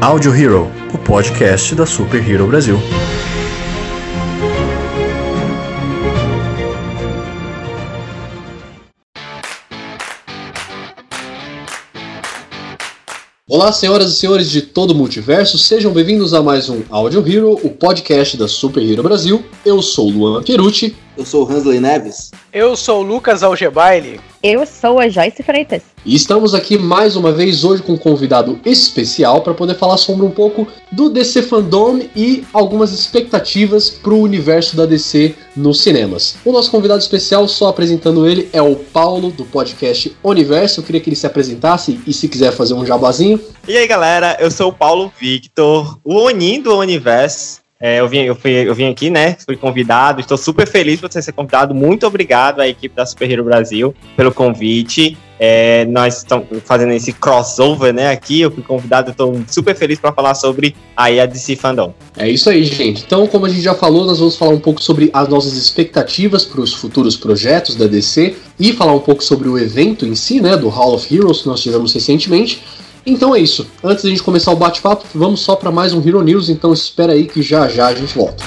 Audio Hero, o podcast da Super Hero Brasil. Olá, senhoras e senhores de todo o multiverso, sejam bem-vindos a mais um Audio Hero, o podcast da Super Hero Brasil. Eu sou o Luan Pierucci. Eu sou o Hansley Neves. Eu sou o Lucas Algebaile. Eu sou a Joyce Freitas. E estamos aqui mais uma vez hoje com um convidado especial para poder falar sobre um pouco do DC Fandom e algumas expectativas para o universo da DC nos cinemas. O nosso convidado especial, só apresentando ele, é o Paulo do podcast Universo. Eu queria que ele se apresentasse e se quiser fazer um jabazinho. E aí galera, eu sou o Paulo Victor, o Onin do Universo. É, eu, vim, eu, fui, eu vim aqui, né? Fui convidado. Estou super feliz por você ser convidado. Muito obrigado à equipe da Super Hero Brasil pelo convite. É, nós estamos fazendo esse crossover, né? Aqui eu fui convidado, estou super feliz para falar sobre aí a DC Fandom. É isso aí, gente. Então, como a gente já falou, nós vamos falar um pouco sobre as nossas expectativas para os futuros projetos da DC e falar um pouco sobre o evento em si, né? Do Hall of Heroes que nós tivemos recentemente. Então é isso. Antes da gente começar o bate-papo, vamos só para mais um Hero News, então espera aí que já já a gente volta.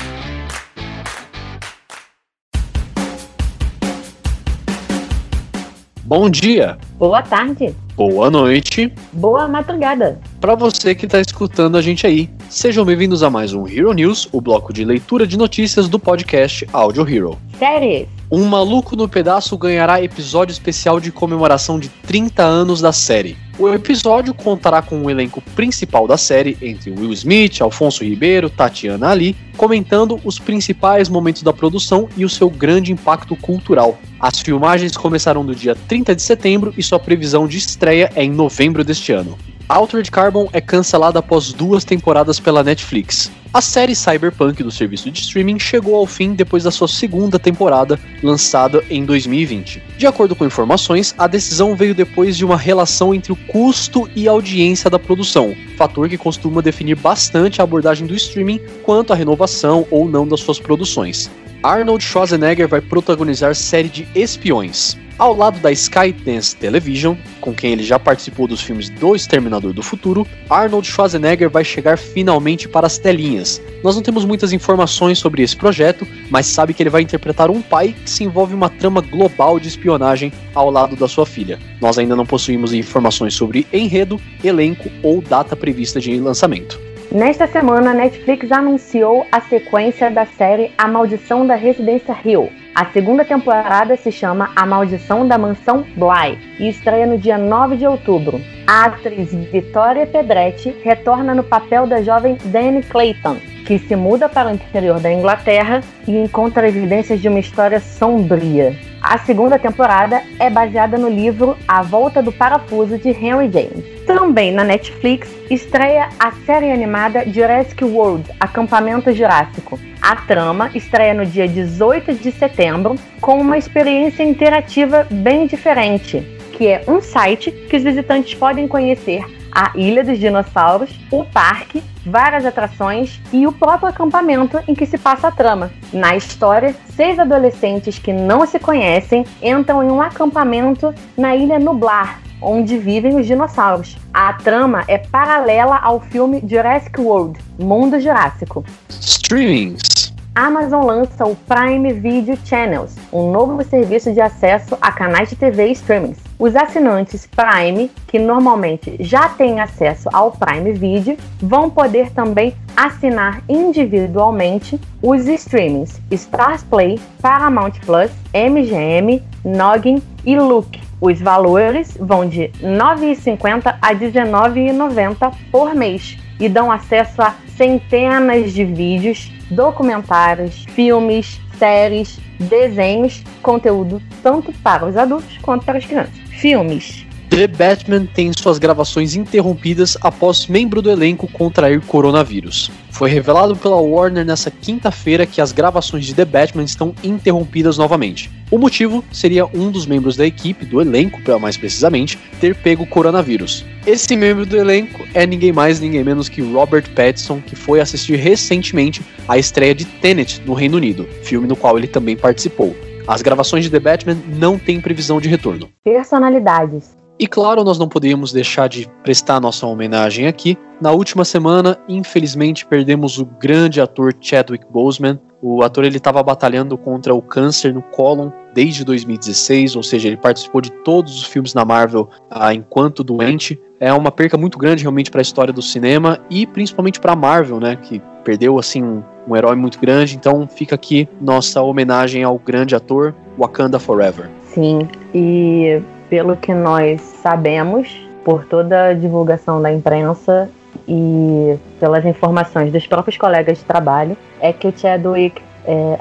Bom dia. Boa tarde. Boa noite. Boa madrugada. Para você que está escutando a gente aí, sejam bem-vindos a mais um Hero News, o bloco de leitura de notícias do podcast Audio Hero. Séries. Um maluco no pedaço ganhará episódio especial de comemoração de 30 anos da série. O episódio contará com o elenco principal da série, entre Will Smith, Alfonso Ribeiro, Tatiana Ali, comentando os principais momentos da produção e o seu grande impacto cultural. As filmagens começaram no dia 30 de setembro e sua previsão de estreia é em novembro deste ano. Altered Carbon é cancelada após duas temporadas pela Netflix. A série Cyberpunk do serviço de streaming chegou ao fim depois da sua segunda temporada, lançada em 2020. De acordo com informações, a decisão veio depois de uma relação entre o custo e audiência da produção, fator que costuma definir bastante a abordagem do streaming quanto à renovação ou não das suas produções. Arnold Schwarzenegger vai protagonizar série de espiões. Ao lado da Skydance Television, com quem ele já participou dos filmes do Exterminador do Futuro, Arnold Schwarzenegger vai chegar finalmente para as telinhas. Nós não temos muitas informações sobre esse projeto, mas sabe que ele vai interpretar um pai que se envolve em uma trama global de espionagem ao lado da sua filha. Nós ainda não possuímos informações sobre enredo, elenco ou data prevista de lançamento. Nesta semana, a Netflix anunciou a sequência da série A Maldição da Residência Hill. A segunda temporada se chama A Maldição da Mansão Bly e estreia no dia 9 de outubro. A atriz Victoria Pedretti retorna no papel da jovem Dani Clayton, que se muda para o interior da Inglaterra e encontra evidências de uma história sombria. A segunda temporada é baseada no livro A Volta do Parafuso de Henry James. Também na Netflix estreia a série animada Jurassic World Acampamento Jurássico. A trama estreia no dia 18 de setembro com uma experiência interativa bem diferente, que é um site que os visitantes podem conhecer a Ilha dos Dinossauros, o parque, várias atrações e o próprio acampamento em que se passa a trama. Na história, seis adolescentes que não se conhecem entram em um acampamento na Ilha Nublar, onde vivem os dinossauros. A trama é paralela ao filme Jurassic World Mundo Jurássico. Streamings. Amazon lança o Prime Video Channels, um novo serviço de acesso a canais de TV e streamings. Os assinantes Prime, que normalmente já têm acesso ao Prime Video, vão poder também assinar individualmente os streamings Stars Play, Paramount Plus, MGM, Noggin e Look. Os valores vão de R$ 9,50 a R$ 19,90 por mês e dão acesso a centenas de vídeos, documentários, filmes, séries, desenhos, conteúdo tanto para os adultos quanto para as crianças. Filmes. The Batman tem suas gravações interrompidas após membro do elenco contrair coronavírus. Foi revelado pela Warner nessa quinta-feira que as gravações de The Batman estão interrompidas novamente. O motivo seria um dos membros da equipe, do elenco, mais precisamente, ter pego coronavírus. Esse membro do elenco é ninguém mais, ninguém menos que Robert Pattinson, que foi assistir recentemente a estreia de Tenet no Reino Unido, filme no qual ele também participou. As gravações de The Batman não têm previsão de retorno. Personalidades. E claro, nós não podíamos deixar de prestar nossa homenagem aqui. Na última semana, infelizmente, perdemos o grande ator Chadwick Boseman. O ator ele estava batalhando contra o câncer no cólon desde 2016, ou seja, ele participou de todos os filmes na Marvel ah, enquanto doente. É uma perca muito grande realmente para a história do cinema e principalmente para a Marvel, né, que perdeu assim um, um herói muito grande. Então fica aqui nossa homenagem ao grande ator Wakanda Forever. Sim, e pelo que nós sabemos, por toda a divulgação da imprensa e pelas informações dos próprios colegas de trabalho, é que o Chadwick é,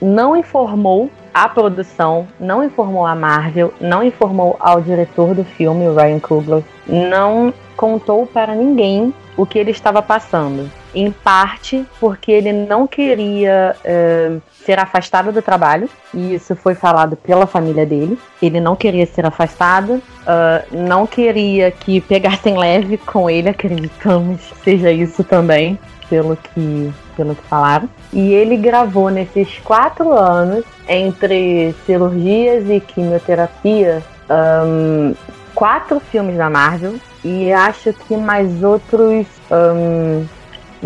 não informou a produção, não informou a Marvel, não informou ao diretor do filme, Ryan Coogler, não contou para ninguém o que ele estava passando. Em parte porque ele não queria uh, ser afastado do trabalho, e isso foi falado pela família dele. Ele não queria ser afastado, uh, não queria que pegassem leve com ele, acreditamos seja isso também, pelo que, pelo que falaram. E ele gravou nesses quatro anos, entre cirurgias e quimioterapia, um, quatro filmes da Marvel e acho que mais outros. Um,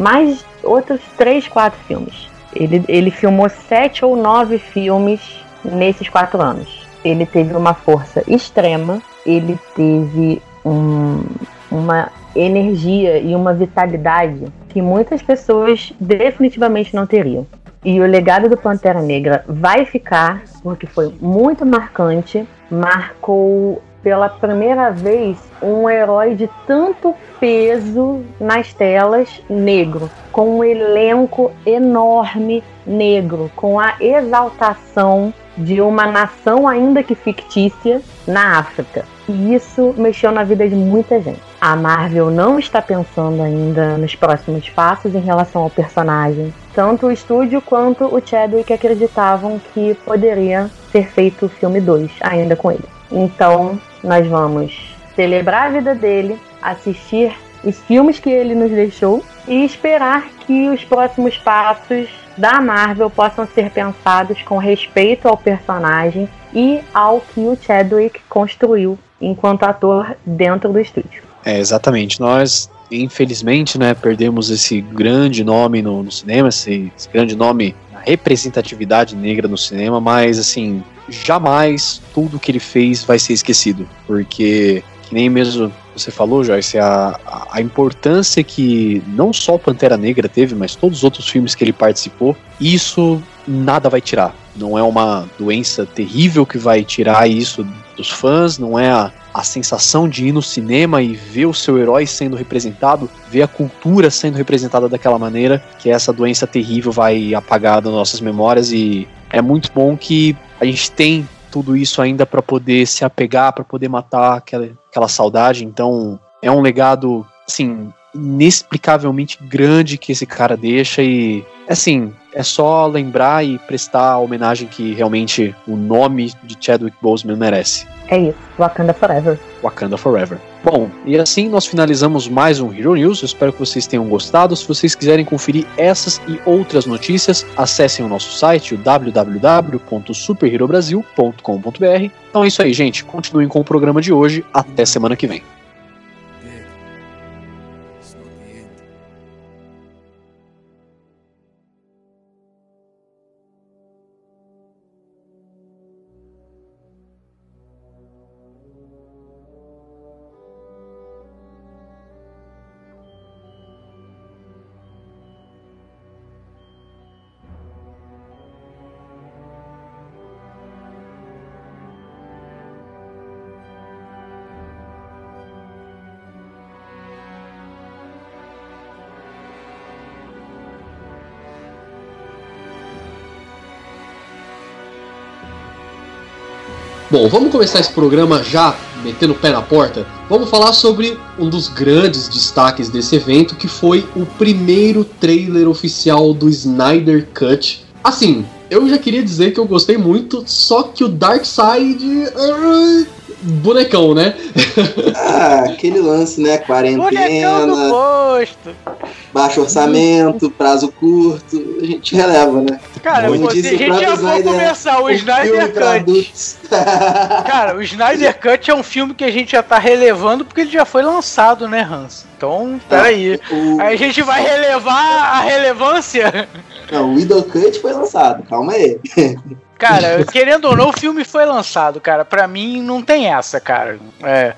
mais outros três, quatro filmes. Ele, ele filmou sete ou nove filmes nesses quatro anos. Ele teve uma força extrema, ele teve um, uma energia e uma vitalidade que muitas pessoas definitivamente não teriam. E o legado do Pantera Negra vai ficar, porque foi muito marcante, marcou pela primeira vez um herói de tanto peso nas telas negro, com um elenco enorme negro, com a exaltação de uma nação ainda que fictícia na África. E isso mexeu na vida de muita gente. A Marvel não está pensando ainda nos próximos passos em relação ao personagem. Tanto o estúdio quanto o Chadwick acreditavam que poderia ser feito o filme 2 ainda com ele. Então, nós vamos celebrar a vida dele, assistir os filmes que ele nos deixou e esperar que os próximos passos da Marvel possam ser pensados com respeito ao personagem e ao que o Chadwick construiu enquanto ator dentro do estúdio. É, exatamente. Nós, infelizmente, né, perdemos esse grande nome no, no cinema, esse, esse grande nome representatividade negra no cinema, mas assim, jamais tudo que ele fez vai ser esquecido, porque que nem mesmo você falou, Joyce, a, a importância que não só Pantera Negra teve, mas todos os outros filmes que ele participou, isso nada vai tirar. Não é uma doença terrível que vai tirar isso dos fãs, não é a, a sensação de ir no cinema e ver o seu herói sendo representado, ver a cultura sendo representada daquela maneira, que essa doença terrível vai apagar das nossas memórias e é muito bom que a gente tem tudo isso ainda para poder se apegar, para poder matar aquela, aquela saudade. Então, é um legado, assim, inexplicavelmente grande que esse cara deixa e, assim, é só lembrar e prestar a homenagem que realmente o nome de Chadwick Boseman merece. É isso, Wakanda Forever. Wakanda Forever. Bom, e assim nós finalizamos mais um Hero News. Eu espero que vocês tenham gostado. Se vocês quiserem conferir essas e outras notícias, acessem o nosso site, o www.superherobrasil.com.br. Então é isso aí, gente. Continuem com o programa de hoje. Até semana que vem. Bom, vamos começar esse programa já metendo o pé na porta. Vamos falar sobre um dos grandes destaques desse evento, que foi o primeiro trailer oficial do Snyder Cut. Assim, eu já queria dizer que eu gostei muito, só que o Dark Side. Bonecão, né? Ah, aquele lance, né? Quarentena, posto. baixo orçamento, prazo curto, a gente releva, né? Cara, Como se disse a gente já Snyder, começar o Snyder Cut. Cara, o Snyder Cut é um filme que a gente já tá relevando porque ele já foi lançado, né, Hans? Então, peraí. O, Aí a gente vai relevar a relevância? não, o Widow Cut foi lançado, calma aí. Cara, querendo ou não, o filme foi lançado, cara. Pra mim, não tem essa, cara. É.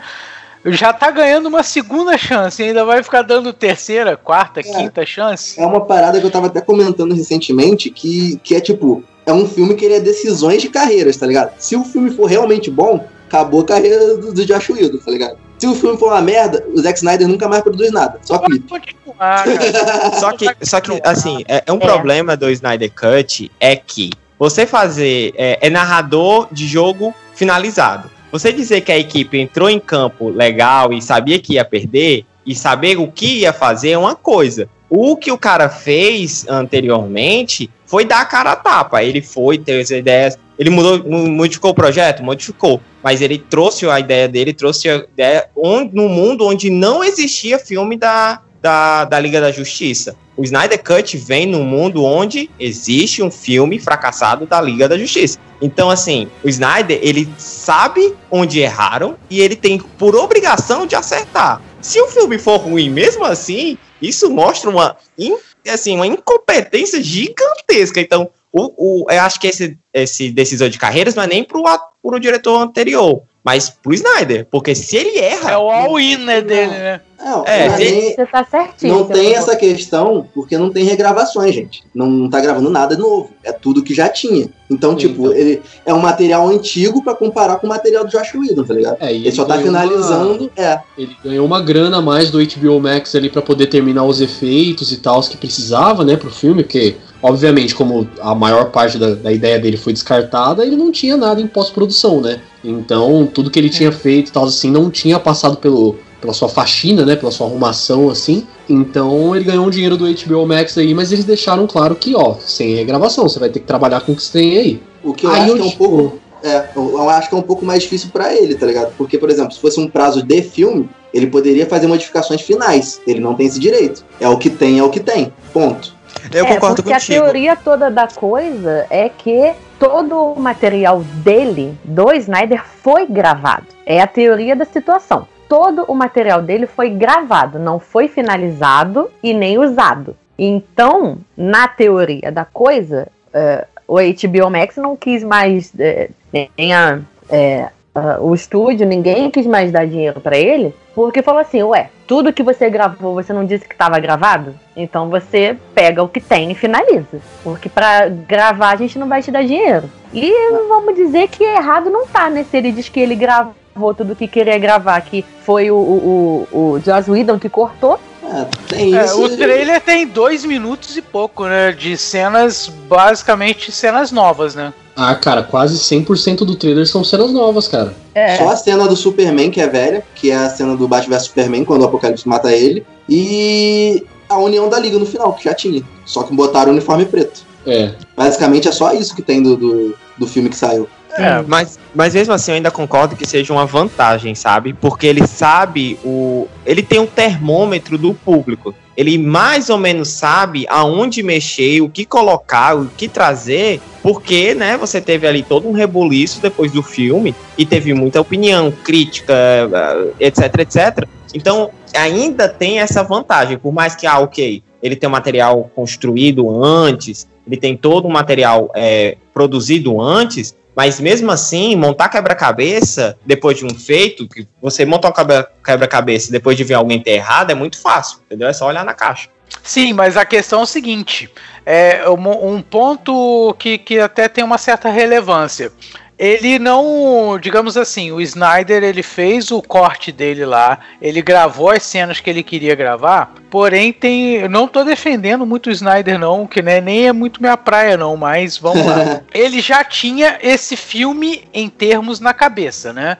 Já tá ganhando uma segunda chance, ainda vai ficar dando terceira, quarta, quinta chance. É uma parada que eu tava até comentando recentemente, que, que é tipo, é um filme que ele é decisões de carreiras, tá ligado? Se o filme for realmente bom, acabou a carreira do, do Josh Whedon, tá ligado? Se o filme for uma merda, o Zack Snyder nunca mais produz nada, só Pode clipe. continuar, cara. Só que, só que assim, é, é um problema do Snyder Cut é que você fazer. É, é narrador de jogo finalizado. Você dizer que a equipe entrou em campo legal e sabia que ia perder, e saber o que ia fazer é uma coisa. O que o cara fez anteriormente foi dar a cara a tapa. Ele foi, teve as ideias. Ele mudou, mu- modificou o projeto? Modificou. Mas ele trouxe a ideia dele, trouxe a ideia onde, no mundo onde não existia filme da, da, da Liga da Justiça. O Snyder Cut vem num mundo onde existe um filme fracassado da Liga da Justiça. Então, assim, o Snyder, ele sabe onde erraram e ele tem por obrigação de acertar. Se o filme for ruim mesmo assim, isso mostra uma, assim, uma incompetência gigantesca. Então, o, o, eu acho que esse, esse decisor de carreiras não é nem pro, a- pro diretor anterior, mas pro Snyder. Porque se ele erra. É o all-in né, dele, né? Não, É, nem- Você tá certinho. não tem falou. essa questão porque não tem regravações, gente. Não, não tá gravando nada novo. É tudo que já tinha. Então, tipo, Então. ele é um material antigo pra comparar com o material do Josh Whedon, tá ligado? É, e Ele só tá ganhou uma- finalizando. É. Ele ganhou uma grana a mais do HBO Max ali pra poder terminar os efeitos e tal que precisava, né, pro filme, porque, obviamente, como a maior parte da, da ideia dele foi descartada, ele não tinha nada em pós-produção, né? Então, tudo que ele tinha feito e tal, assim, não tinha passado pelo, pela sua faxina, né, pela sua arrumação, assim. Então, ele ganhou um dinheiro do HBO Max aí, mas eles deixaram claro que, ó, sem regravação, você vai ter que trabalhar com o que você tem aí. O que eu Aí acho eu, que é um tipo, pouco. É, eu eu acho que é um pouco mais difícil pra ele, tá ligado? Porque, por exemplo, se fosse um prazo de filme, ele poderia fazer modificações finais. Ele não tem esse direito. É o que tem, é o que tem. Ponto. Eu é, concordo porque contigo. a teoria toda da coisa é que todo o material dele, do Snyder, foi gravado. É a teoria da situação. Todo o material dele foi gravado, não foi finalizado e nem usado. Então, na teoria da coisa, eh, o HBO Max não quis mais, eh, nem a, eh, a- o estúdio, ninguém quis mais dar dinheiro pra ele, porque falou assim, ué, tudo que você gravou, você não disse que estava gravado? Então você pega o que tem e finaliza. Porque pra gravar a gente não vai te dar dinheiro. E vamos dizer que errado não tá, né? Se ele diz que ele gravou tudo que queria gravar, que foi o, o, o, o Joss Whedon que cortou. Tem É, o trailer tem dois minutos e pouco, né? De cenas, basicamente cenas novas, né? Ah, cara, quase 100% do trailer são cenas novas, cara. É, Só a cena do Superman, que é velha, que é a cena do Batman vs Superman, quando o Apocalipse mata ele. E a união da Liga no final, que já tinha. Só que botaram o uniforme preto. É. Basicamente é só isso que tem do, do, do filme que saiu. É, Mas, mas mesmo assim, eu ainda concordo que seja uma vantagem, sabe? Porque ele sabe o. Ele tem um termômetro do público. Ele mais ou menos sabe aonde mexer, o que colocar, o que trazer, porque, né, você teve ali todo um rebuliço depois do filme e teve muita opinião, crítica, eh, etc, etc. Então, ainda tem essa vantagem, por mais que, ah, ok, ele tem um material construído antes, ele tem todo um material eh, produzido antes, mas mesmo assim, montar quebra-cabeça depois de um feito, que você monta um quebra- quebra-cabeça depois de ver alguém ter errado, é muito fácil, entendeu? É só olhar na caixa. Sim, mas a questão é o seguinte: é um, um ponto que, que até tem uma certa relevância. Ele não, digamos assim, o Snyder ele fez o corte dele lá, ele gravou as cenas que ele queria gravar, porém tem, eu não tô defendendo muito o Snyder não, que né, nem é muito minha praia não, mas vamos lá. ele já tinha esse filme em termos na cabeça, né?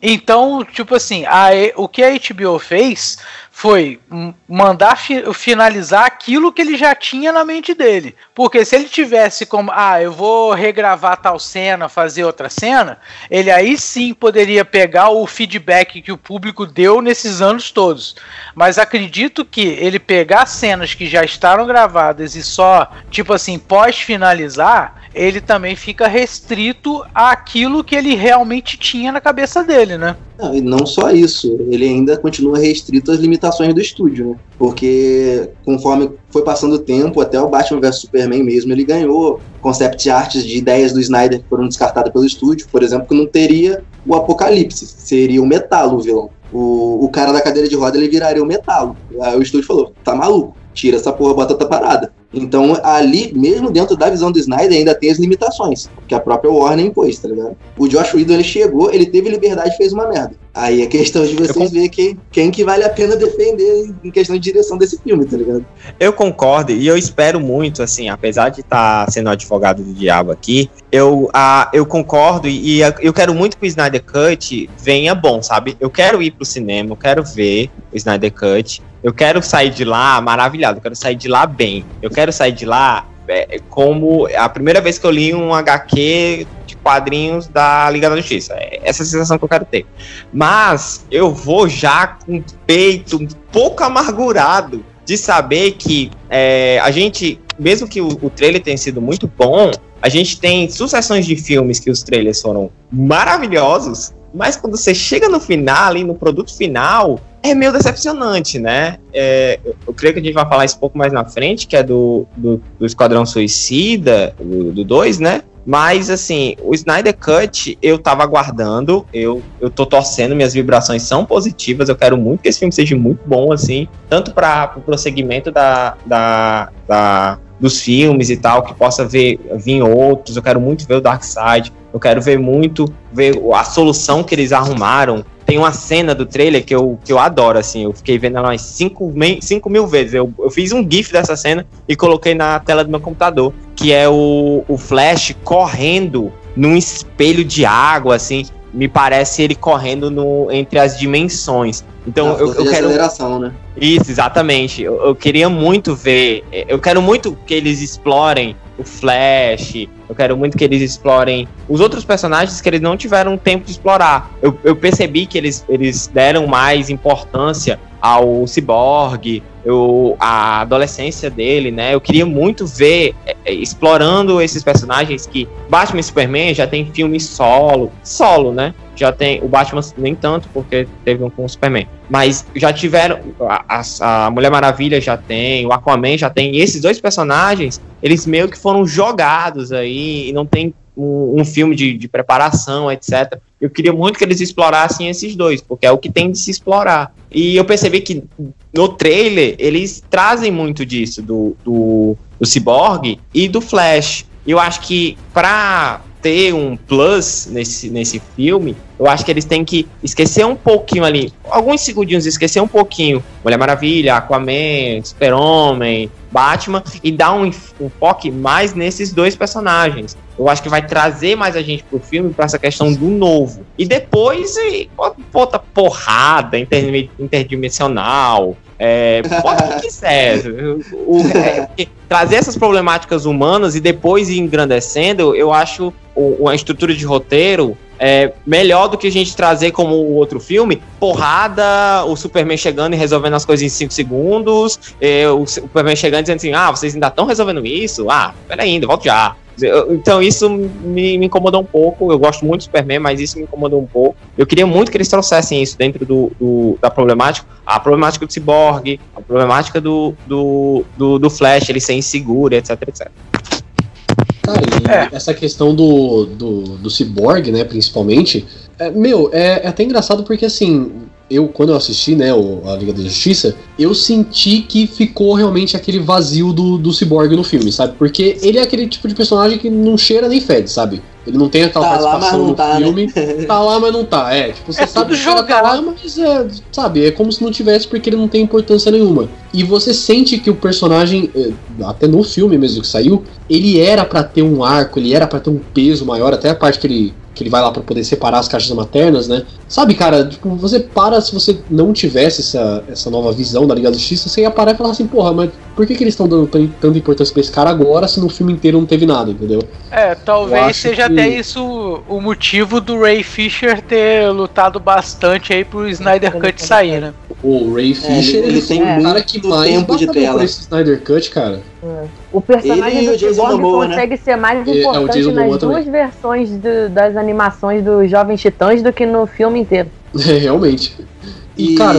Então, tipo assim, a, o que a HBO fez foi mandar fi finalizar aquilo que ele já tinha na mente dele. Porque se ele tivesse como, ah, eu vou regravar tal cena, fazer outra cena, ele aí sim poderia pegar o feedback que o público deu nesses anos todos. Mas acredito que ele pegar cenas que já estaram gravadas e só, tipo assim, pós-finalizar, ele também fica restrito àquilo que ele realmente tinha na cabeça dele, né? Não, e não só isso, ele ainda continua restrito às limitações do estúdio, né? Porque conforme foi passando o tempo, até o Batman vs Superman mesmo, ele ganhou concept arts de ideias do Snyder que foram descartadas pelo estúdio, por exemplo, que não teria o Apocalipse, seria o Metalo o vilão. O, o cara da cadeira de roda ele viraria o Metalo. Aí o estúdio falou: tá maluco, tira essa porra, bota outra parada. Então, ali, mesmo dentro da visão do Snyder, ainda tem as limitações que a própria Warner impôs, tá ligado? O Josh Whedon, ele chegou, ele teve liberdade e fez uma merda. Aí é questão de vocês verem quem, quem que vale a pena defender em questão de direção desse filme, tá ligado? Eu concordo e eu espero muito, assim, apesar de estar tá sendo advogado do diabo aqui, eu, uh, eu concordo e, e eu quero muito que o Snyder Cut venha bom, sabe? Eu quero ir pro cinema, eu quero ver o Snyder Cut, eu quero sair de lá maravilhado, eu quero sair de lá bem. Eu quero sair de lá é, como a primeira vez que eu li um HQ de quadrinhos da Liga da Justiça. É essa é a sensação que eu quero ter. Mas eu vou já com o peito um pouco amargurado de saber que é, a gente, mesmo que o, o trailer tenha sido muito bom, a gente tem sucessões de filmes que os trailers foram maravilhosos, mas quando você chega no final, ali no produto final, é meio decepcionante, né? É, eu, creio que a gente vai falar isso um pouco mais na frente, que é do, do, do Esquadrão Suicida, do 2, né? Mas, assim, o Snyder Cut eu tava aguardando, eu, eu tô torcendo, minhas vibrações são positivas, eu quero muito que esse filme seja muito bom, assim, tanto para o prosseguimento da, da, da, dos filmes e tal, que possa ver, vir outros, eu quero muito ver o Dark Side, eu quero ver muito, ver a solução que eles arrumaram tem uma cena do trailer que eu, que eu adoro, assim. Eu fiquei vendo ela umas 5 mil vezes. Eu, eu fiz um GIF dessa cena e coloquei na tela do meu computador. Que é o, o Flash correndo num espelho de água, assim. Me parece ele correndo no, entre as dimensões. Então eu, eu quero. Aceleração, né? Isso, exatamente. Eu, eu queria muito ver. Eu quero muito que eles explorem o Flash. Eu quero muito que eles explorem os outros personagens que eles não tiveram tempo de explorar. Eu, eu percebi que eles, eles deram mais importância ao Cyborg, eu, a adolescência dele, né? Eu queria muito ver é, é, explorando esses personagens que Batman e Superman já tem filme solo, solo, né? Já tem o Batman nem tanto porque teve um com o Superman, mas já tiveram a, a, Mulher Maravilha já tem, o Aquaman já tem. E esses dois personagens, eles meio que foram jogados aí e não tem um, um filme de, de, preparação, etc. Eu queria muito que eles explorassem esses dois, porque é o que tem de se explorar. E eu percebi que no trailer eles trazem muito disso, do, do, do Cyborg e do Flash. Eu acho que para ter um plus nesse, nesse filme, eu acho que eles têm que esquecer um pouquinho ali, alguns segundinhos, esquecer um pouquinho Mulher Maravilha, Aquaman, Super-Homem, Batman e dar um, foco mais nesses dois personagens. Eu acho que vai trazer mais a gente pro filme para essa questão do novo. E depois, bota porrada interdimensional, é, pode o que quiser. O, é, trazer essas problemáticas humanas e depois ir engrandecendo, eu acho uma estrutura de roteiro é, melhor do que a gente trazer como o outro filme, porrada, o Superman chegando e resolvendo as coisas em 5 segundos, é, o Superman chegando e dizendo assim, ah, vocês ainda estão resolvendo isso? Ah, peraí, ainda, volto já. Então isso me, me, incomodou um pouco. Eu gosto muito do Superman, mas isso me incomodou um pouco. Eu queria muito que eles trouxessem isso dentro do, do da problemática. A problemática do Cyborg, a problemática do, do, do, do Flash, ele ser inseguro, etc, etc. Cara, e é. essa questão do, do, do Cyborg, né, principalmente, é, meu, é, é, até engraçado porque assim, eu, quando eu assisti, né, o, a Liga da Justiça, eu senti que ficou realmente aquele vazio do, do Cyborg no filme, sabe? Porque ele é aquele tipo de personagem que não cheira nem fede, sabe? Ele não tem aquela tá participação lá, no tá, né? filme. Né? Tá lá, mas não tá. É, tipo, você é sabe que tá lá, mas é, sabe, é como se não tivesse porque ele não tem importância nenhuma. E você sente que o personagem, é, até no filme mesmo que saiu, ele era para ter um arco, ele era para ter um peso maior, até a parte que ele que ele vai lá pra poder separar as caixas maternas, né? Sabe, cara, tipo, você para se você não tivesse essa, essa nova visão da Liga da Justiça, você ia parar e falar assim, porra, mas por que, que eles estão dando tan- tanta importância pra esse cara agora se no filme inteiro não teve nada, entendeu? É, talvez seja que- até isso o motivo do Ray Fisher ter lutado bastante aí pro Snyder Cut sair, né? O Ray Fisher, ele- ele, tem é o cara que mais tempo de tela. por esse Snyder Cut, cara. O personagem Ele e do Cyborg né? consegue ser mais É, é, importante Jason nas Momoa também. duas versões do- das animações dos Jovens Titãs do que no filme inteiro. É, realmente. E, cara,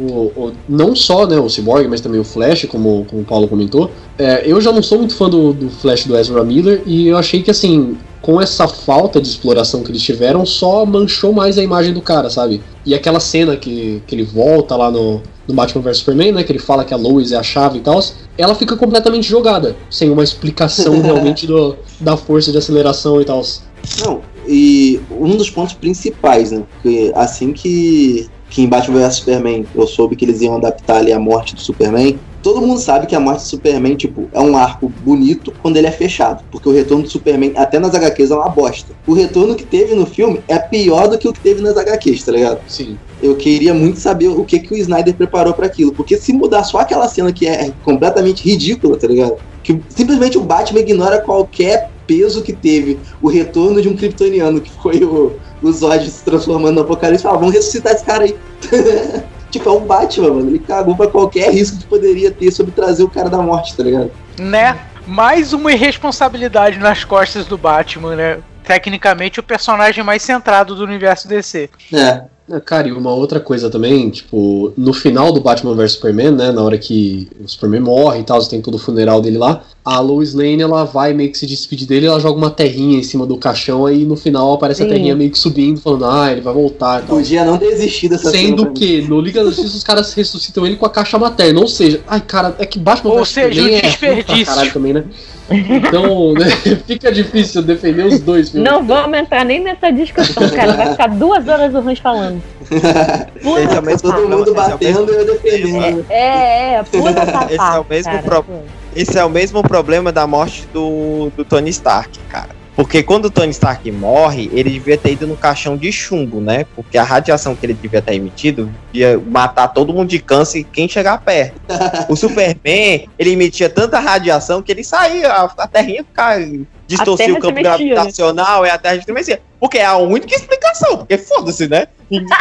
o- o- não só né, o Cyborg, mas também o Flash, como, como o Paulo comentou. é, eu já não sou muito fã do, do Flash do Ezra Miller e eu achei que, assim, com essa falta de exploração que eles tiveram, só manchou mais a imagem do cara, sabe? E aquela cena que, que ele volta lá no, no Batman vs Superman, né? Que ele fala que a Lois é a chave e tal, ela fica completamente jogada, sem uma explicação realmente do, da força de aceleração e tal. Não, e um dos pontos principais, né? Porque assim que, que em Batman vs Superman eu soube que eles iam adaptar ali a morte do Superman, todo mundo sabe que a morte do Superman, tipo, é um arco bonito quando ele é fechado. Porque o retorno do Superman, até nas HQs, é uma bosta. O retorno que teve no filme é pior do que o que teve nas HQs, tá ligado? Sim. eu queria muito saber o que, que o Snyder preparou pra aquilo. Porque se mudar só aquela cena que é completamente ridícula, tá ligado? Que simplesmente o Batman ignora qualquer peso que teve o retorno de um kryptoniano, que foi o, o Zod se transformando no Apocalipse. Fala, vamos ressuscitar esse cara aí. tipo, é o Batman, mano. Ele cagou pra qualquer risco que poderia ter sobre trazer o cara da morte, tá ligado? Né? Mais uma irresponsabilidade nas costas do Batman, né? Tecnicamente o personagem mais centrado do universo DC. É. É, Cara, e uma outra coisa também, tipo, no final do Batman vs Superman, né, na hora que o Superman morre e tal, tem todo o funeral dele lá, a Lois Lane, ela vai meio que se despedir dele, ela joga uma terrinha em cima do caixão, aí no final aparece a Sim. terrinha meio que subindo, falando, ah, ele vai voltar e tal. Podia não ter existido essa cena. Sendo que no Liga da Justiça os caras ressuscitam ele com a caixa materna, ou seja, ai cara, é que Batman Ou vs seja, Superman um é desperdício. caralho também, né? Então, né, fica difícil defender os dois filmes. Não vamos entrar nem nessa discussão, cara. Vai ficar duas horas o Hans falando. Puta Esse é o mesmo Todo problema, mundo é o batendo e eu defendendo. É, é, puta safado, Esse é o mesmo cara. pro- Esse é o mesmo problema da morte do, do Tony Stark, cara. Porque quando o Tony Stark morre, ele devia ter ido no caixão de chumbo, né? Porque a radiação que ele devia ter emitido ia matar todo mundo de câncer e quem chegar perto. o Superman, ele emitia tanta radiação que ele saía, a, a terrinha ficava, distorcia o campo né? gravitacional e a Terra se mexia. Porque é a única explicação, porque foda-se, né?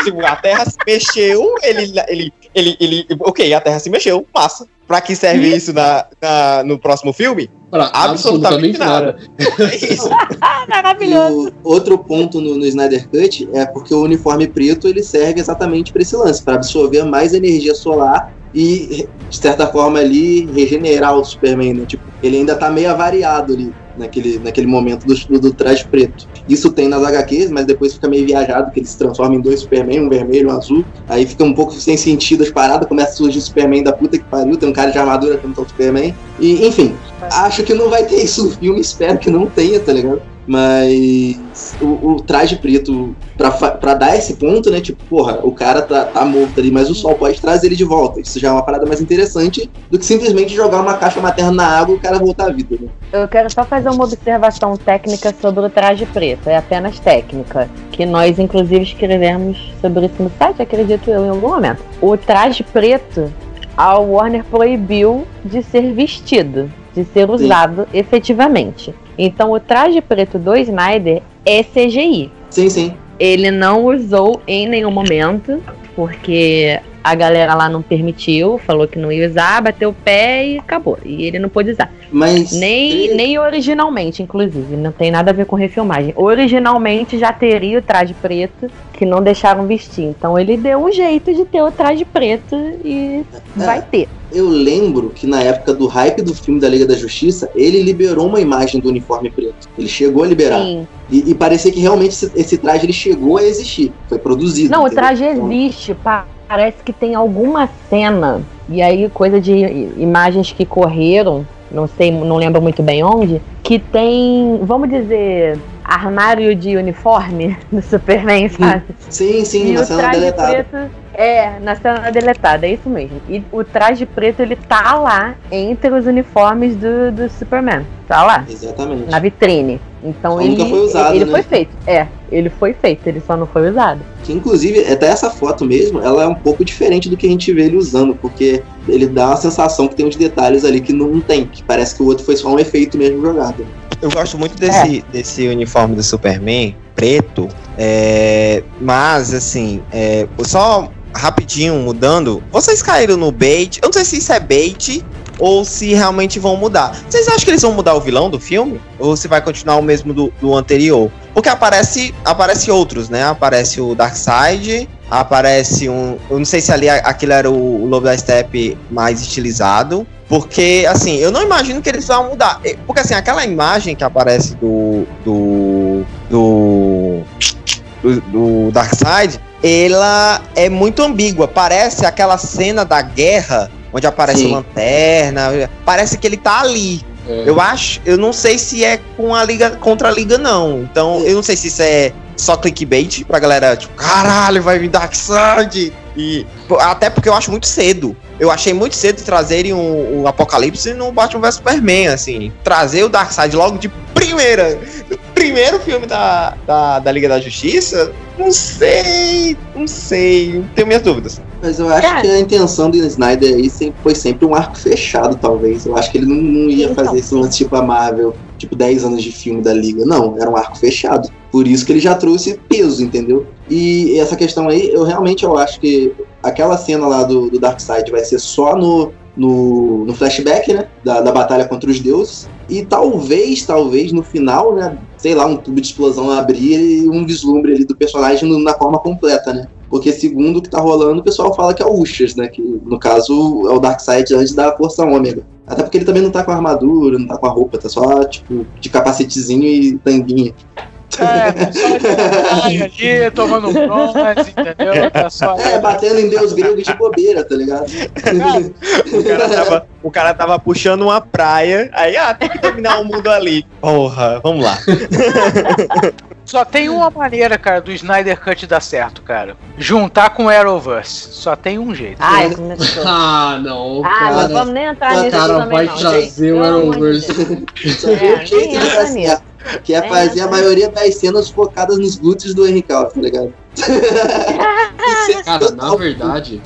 Tipo, a Terra se mexeu, ele, ele, ele, ele. Ok, a Terra se mexeu, massa. Pra que serve isso na, na- no próximo filme? Pra Absolutamente nada. É isso. Ah, maravilhoso. O outro ponto no, no Snyder Cut é porque o uniforme preto ele serve exatamente para esse lance, para absorver mais energia solar e, de certa forma, ali regenerar o Superman. Né? Tipo, ele ainda tá meio avariado ali naquele, naquele momento do, do, traje preto. Isso tem nas HQs, mas depois fica meio viajado, que ele se transforma em dois Superman, um vermelho e um azul. Aí fica um pouco sem sentido as paradas, começa a surgir Superman da puta que pariu, tem um cara de armadura que não tá o Superman. E, enfim, acho que não vai ter isso no filme, espero que não tenha, tá ligado? Mas o, o traje preto, pra, pra dar esse ponto, né? Tipo, porra, o cara tá, tá morto ali, mas o sol pode trazer ele de volta. Isso já é uma parada mais interessante do que simplesmente jogar uma caixa materna na água e o cara voltar à vida, né? Eu quero só fazer uma observação técnica sobre o traje preto. É apenas técnica. Que nós, inclusive, escrevemos sobre isso no site, acredito eu, em algum momento. O traje preto, a Warner proibiu de ser vestido, de ser Sim. usado efetivamente. Então, o traje preto do Snyder é CGI. Sim, sim. Ele não usou em nenhum momento, porque a galera lá não permitiu, falou que não ia usar, bateu o pé e acabou. E ele não pôde usar. Mas. Nem, ele- nem originalmente, inclusive. Não tem nada a ver com refilmagem. Originalmente já teria o traje preto, que não deixaram vestir. Então ele deu um jeito de ter o traje preto e É. vai ter. Eu lembro que na época do hype do filme da Liga da Justiça, ele liberou uma imagem do uniforme preto. Ele chegou a liberar. Sim. E, e parecia que realmente esse, esse traje ele chegou a existir. Foi produzido. Não, o entendeu? traje Então, existe. pa- Parece que tem alguma cena, e aí coisa de imagens que correram, não sei, não lembro muito bem onde, que tem, vamos dizer, armário de uniforme do Superman, sabe? Sim, sim, E na cena deletada. preto. É, na cena deletada, é isso mesmo. E o traje preto, ele tá lá entre os uniformes do, do Superman. Tá lá, Exatamente. na vitrine. Então Só ele, nunca foi usado, ele né? foi feito. É, ele foi feito, ele só não foi usado. Que inclusive, até essa foto mesmo, ela é um pouco diferente do que a gente vê ele usando, porque ele dá uma sensação que tem uns detalhes ali que não tem, que parece que o outro foi só um efeito mesmo jogado. Eu gosto muito desse, desse uniforme do Superman, preto. é, mas, assim, é, só rapidinho mudando. Vocês caíram no bait. Eu não sei se isso é bait ou se realmente vão mudar. Vocês acham que eles vão mudar o vilão do filme? Ou se vai continuar o mesmo do, do anterior? Porque aparece, aparece outros, né? Aparece o Darkseid, aparece um. Eu não sei se ali aquilo era o, o Lobo da mais estilizado. Porque, assim, eu não imagino que eles vão mudar. Porque, assim, aquela imagem que aparece do. do. do. do, do Darkseid, ela é muito ambígua. Parece aquela cena da guerra, onde aparece Sim. lanterna. Parece que ele tá ali. É. Eu acho, eu não sei se é com a liga contra a liga não. Então, eu não sei se isso é só clickbait pra galera, tipo, caralho, vai vir Darkseid. E pô, até porque eu acho muito cedo. Eu achei muito cedo trazerem o, o Apocalipse no Batman vs Superman, assim, trazer o Darkseid logo de primeira, primeiro filme da, da, da Liga da Justiça. Não sei, não sei, tenho minhas dúvidas. Mas eu acho Cara. que a intenção do Snyder aí sempre, foi sempre um arco fechado, talvez. Eu acho que ele não, não ia Então. fazer esse lance tipo a Marvel, tipo 10 anos de filme da Liga. Não, era um arco fechado. Por isso que ele já trouxe peso, entendeu? E essa questão aí, eu realmente eu acho que aquela cena lá do, do Darkseid vai ser só no, no, no flashback, né? Da, da batalha contra os deuses. E talvez, talvez, no final, né? Sei lá, um tubo de explosão abrir e um vislumbre ali do personagem na forma completa, né? Porque segundo o que tá rolando, o pessoal fala que é o Ushers, né? Que no caso é o Darkseid antes da Força Ômega. Até porque ele também não tá com armadura, não tá com a roupa, tá só, tipo, de capacetezinho e tanguinha. É, só ali, tomando um bronze, entendeu? Tá só. É, batendo em deus grego de bobeira, tá ligado? O cara, tava, o cara tava puxando uma praia, aí, ah, tem que dominar o mundo ali. Porra, vamos lá. Só tem uma maneira, cara, do Snyder Cut dar certo, cara. Juntar com o Arrowverse. Só tem um jeito. Ai, começou. Ah, não, Ah, não cara. vamos nem entrar o nisso cara também, vai não, trazer o Arrowverse. Só É, um jeito de dar certo. Que é Nem fazer a maioria das cenas focadas nos glúteos do Henry Cavill, tá ligado? Cara, na verdade,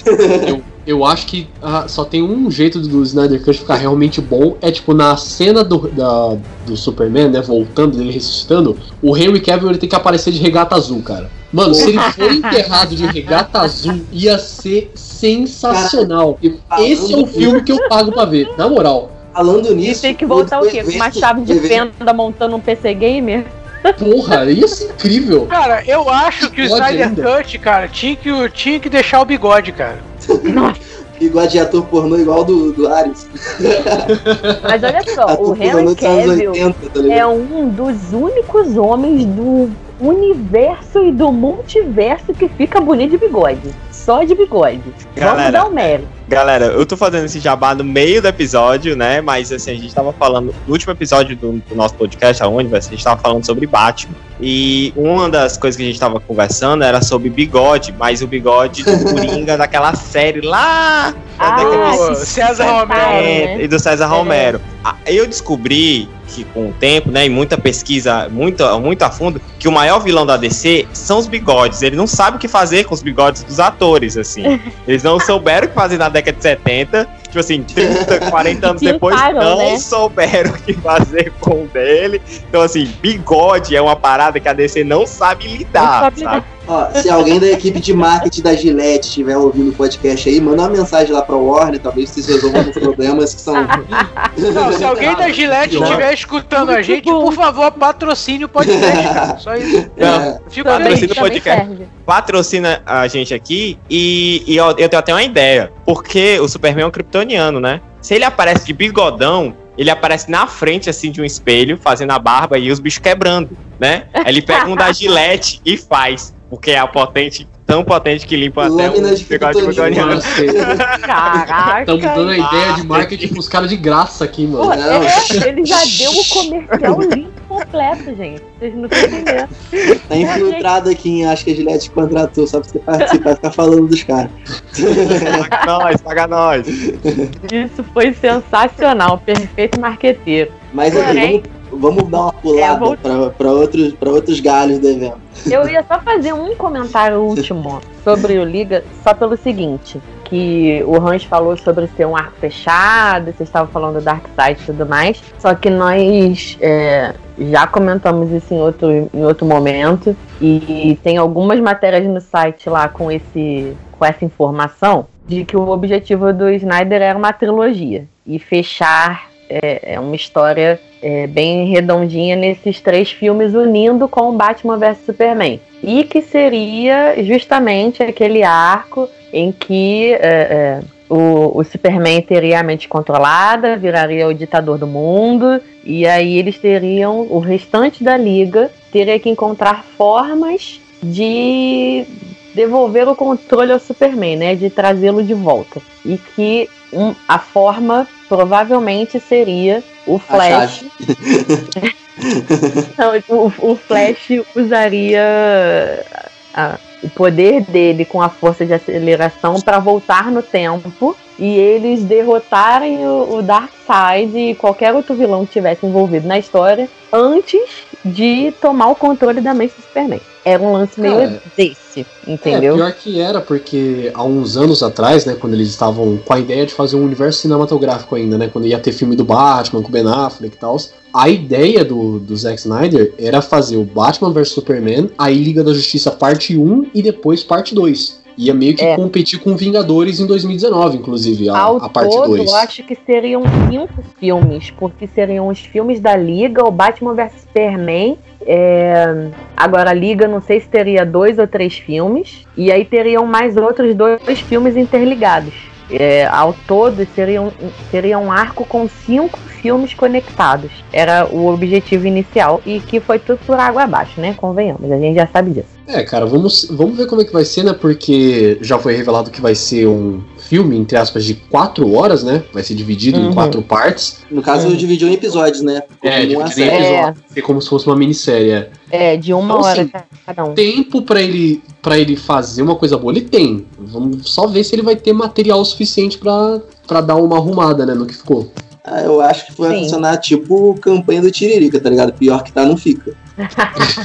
eu, eu acho que ah, só tem um jeito do Snyder Cut ficar realmente bom. É tipo, na cena do, da, do Superman, né? Voltando, dele ressuscitando, o Henry Cavill ele tem que aparecer de regata azul, cara. Mano, se ele for enterrado de regata azul, ia ser sensacional. Esse é o filme que eu pago pra ver, na moral. Falando E nisso. tem que voltar o quê? Com uma chave de fenda montando um PC gamer? Porra, ia ser incrível. Cara, eu acho que o Snyder. Cut, cara, tinha que, tinha que deixar o bigode, cara. Bigode de ator pornô igual do, do Ares. Mas olha só, Ator o Henry Cavill 80, tá é um dos únicos homens do universo e do multiverso que fica bonito de bigode. Só de bigode. Vamos Galera. dar o mérito. Galera, eu tô fazendo esse jabá no meio do episódio, né? Mas assim, a gente tava falando. No último episódio do, do nosso podcast, a Universe, a gente tava falando sobre Batman. E uma das coisas que a gente tava conversando era sobre bigode, mas o bigode do Coringa daquela série lá Ah, década de o César Romero. né? e do César É. Romero. Ah, Eu descobri que com o tempo, né, e muita pesquisa, muito, muito a fundo, que o maior vilão da DC são os bigodes. Ele não sabe o que fazer com os bigodes dos atores, assim. Eles não souberam o que fazer na década de 70. Tipo assim, 30, 40 anos depois, não né? souberam o que fazer com o dele. Então, assim, bigode é uma parada que a DC não sabe lidar, Não sabe sabe? Ó, se alguém da equipe de marketing da Gillette estiver ouvindo o podcast aí, manda uma mensagem lá pra Warner, talvez vocês resolvam os problemas que são. Não, se alguém da Gillette estiver escutando a gente, bom. por favor, patrocine o podcast, cara. Só isso. Não, É, Fico. Patrocina o podcast. patrocina a gente aqui e, e eu, eu tenho até uma ideia. Porque o Superman é um kryptoniano, né? Se ele aparece de bigodão, ele aparece na frente, assim, de um espelho, fazendo a barba e os bichos quebrando, né? Aí ele pega um da Gillette e faz. Porque é a potente, tão potente que limpa até o de bigode. Caraca. Estamos dando a ideia de marketing pros caras de graça aqui, Pô, mano. Não. é, ele já deu o comercial limpo completo, gente. Vocês não estão entendendo. tá infiltrado aqui em Acho que a Gillette contratou só pra você participar ficar falando dos caras. Paga nós, paga nós. Isso foi sensacional. Perfeito marqueteiro. Mas aqui, Porém- vamos, vamos dar uma pulada vou- pra, pra, outros, pra outros galhos do evento. Eu ia só fazer um comentário último sobre o Liga, só pelo seguinte, que o Hans falou sobre ser um arco fechado, vocês estavam falando do Dark Side e tudo mais, só que nós é, já comentamos isso em outro, em outro momento, e tem algumas matérias no site lá com, esse, com essa informação, de que o objetivo do Snyder era uma trilogia, e fechar é, é uma história é, bem redondinha nesses três filmes, unindo com Batman vs Superman. E que seria justamente aquele arco em que é, é, o, o Superman teria a mente controlada, viraria o ditador do mundo, e aí eles teriam, o restante da liga teria que encontrar formas de devolver o controle ao Superman, né? De trazê-lo de volta. E que um- a forma provavelmente seria o Flash. Não, o, o Flash usaria a- o poder dele com a força de aceleração para voltar no tempo e eles derrotarem o, o Darkseid e qualquer outro vilão que tivesse envolvido na história antes de tomar o controle da mente do Superman. Era um lance meio Cara, desse, entendeu? É, pior que era, porque há uns anos atrás, né, quando eles estavam com a ideia de fazer um universo cinematográfico ainda, né, quando ia ter filme do Batman com o Ben Affleck e tal, a ideia do, do Zack Snyder era fazer o Batman vs Superman, aí Liga da Justiça parte 1 e depois parte 2. Ia meio que É. competir com Vingadores em 2019, inclusive, a, Ao a parte todo, 2. eu acho que seriam cinco filmes, porque seriam os filmes da Liga, o Batman vs Superman. É, Agora, a Liga, não sei se teria dois ou três filmes, e aí teriam mais outros dois filmes interligados. É, ao todo, seria um, seria um arco com cinco filmes conectados. Era o objetivo inicial, e que foi tudo por água abaixo, né? Convenhamos, a gente já sabe disso. É, cara, vamos, vamos ver como é que vai ser, né? Porque já foi revelado que vai ser um filme, entre aspas, de quatro horas, né? Vai ser dividido Uhum. em quatro partes. No caso, Hum. dividiu em episódios, né? É, Como uma dividido em. É. episódios. Ser como se fosse uma minissérie. é. É, de uma Então, hora assim, cada um. Tempo pra ele, pra ele fazer uma coisa boa, ele tem. Vamos só ver se ele vai ter material suficiente pra, pra dar uma arrumada, né? No que ficou. Ah, eu acho que vai Sim. funcionar tipo campanha do Tiririca, tá ligado? Pior que tá, não fica.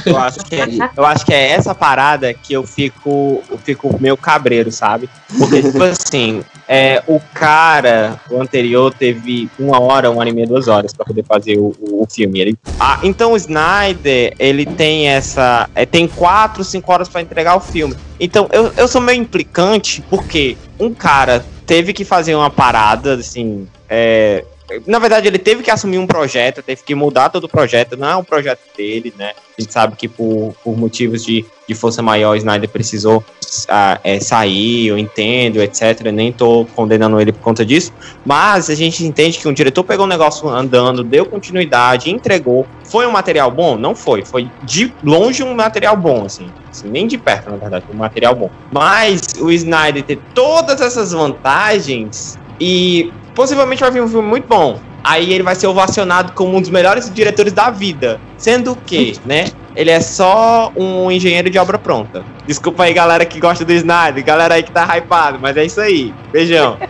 Eu acho, que é, eu acho que é essa parada que eu fico, eu fico meio cabreiro, sabe? Porque, tipo assim, é, o cara, o anterior, teve uma hora, uma hora e meia, duas horas pra poder fazer o, o, filme. Ele, ah, então o Snyder, ele tem essa. é, tem quatro, cinco horas pra entregar o filme. Então, eu, eu sou meio implicante, porque um cara teve que fazer uma parada, assim. É, na verdade, ele teve que assumir um projeto, teve que mudar todo o projeto, não é um projeto dele, né? A gente sabe que por, por motivos de, de força maior, o Snyder precisou ah, é, sair, eu entendo, etc. Nem tô condenando ele por conta disso, mas a gente entende que um diretor pegou um negócio andando, deu continuidade, entregou. Foi um material bom? Não foi. Foi de longe um material bom, assim. Assim, nem de perto, na verdade, um material bom. Mas o Snyder ter todas essas vantagens e possivelmente vai vir um filme muito bom. Aí ele vai ser ovacionado como um dos melhores diretores da vida. Sendo que, né? Ele é só um engenheiro de obra pronta. Desculpa aí, galera que gosta do Snyder, galera aí que tá hypado, mas é isso aí. Beijão.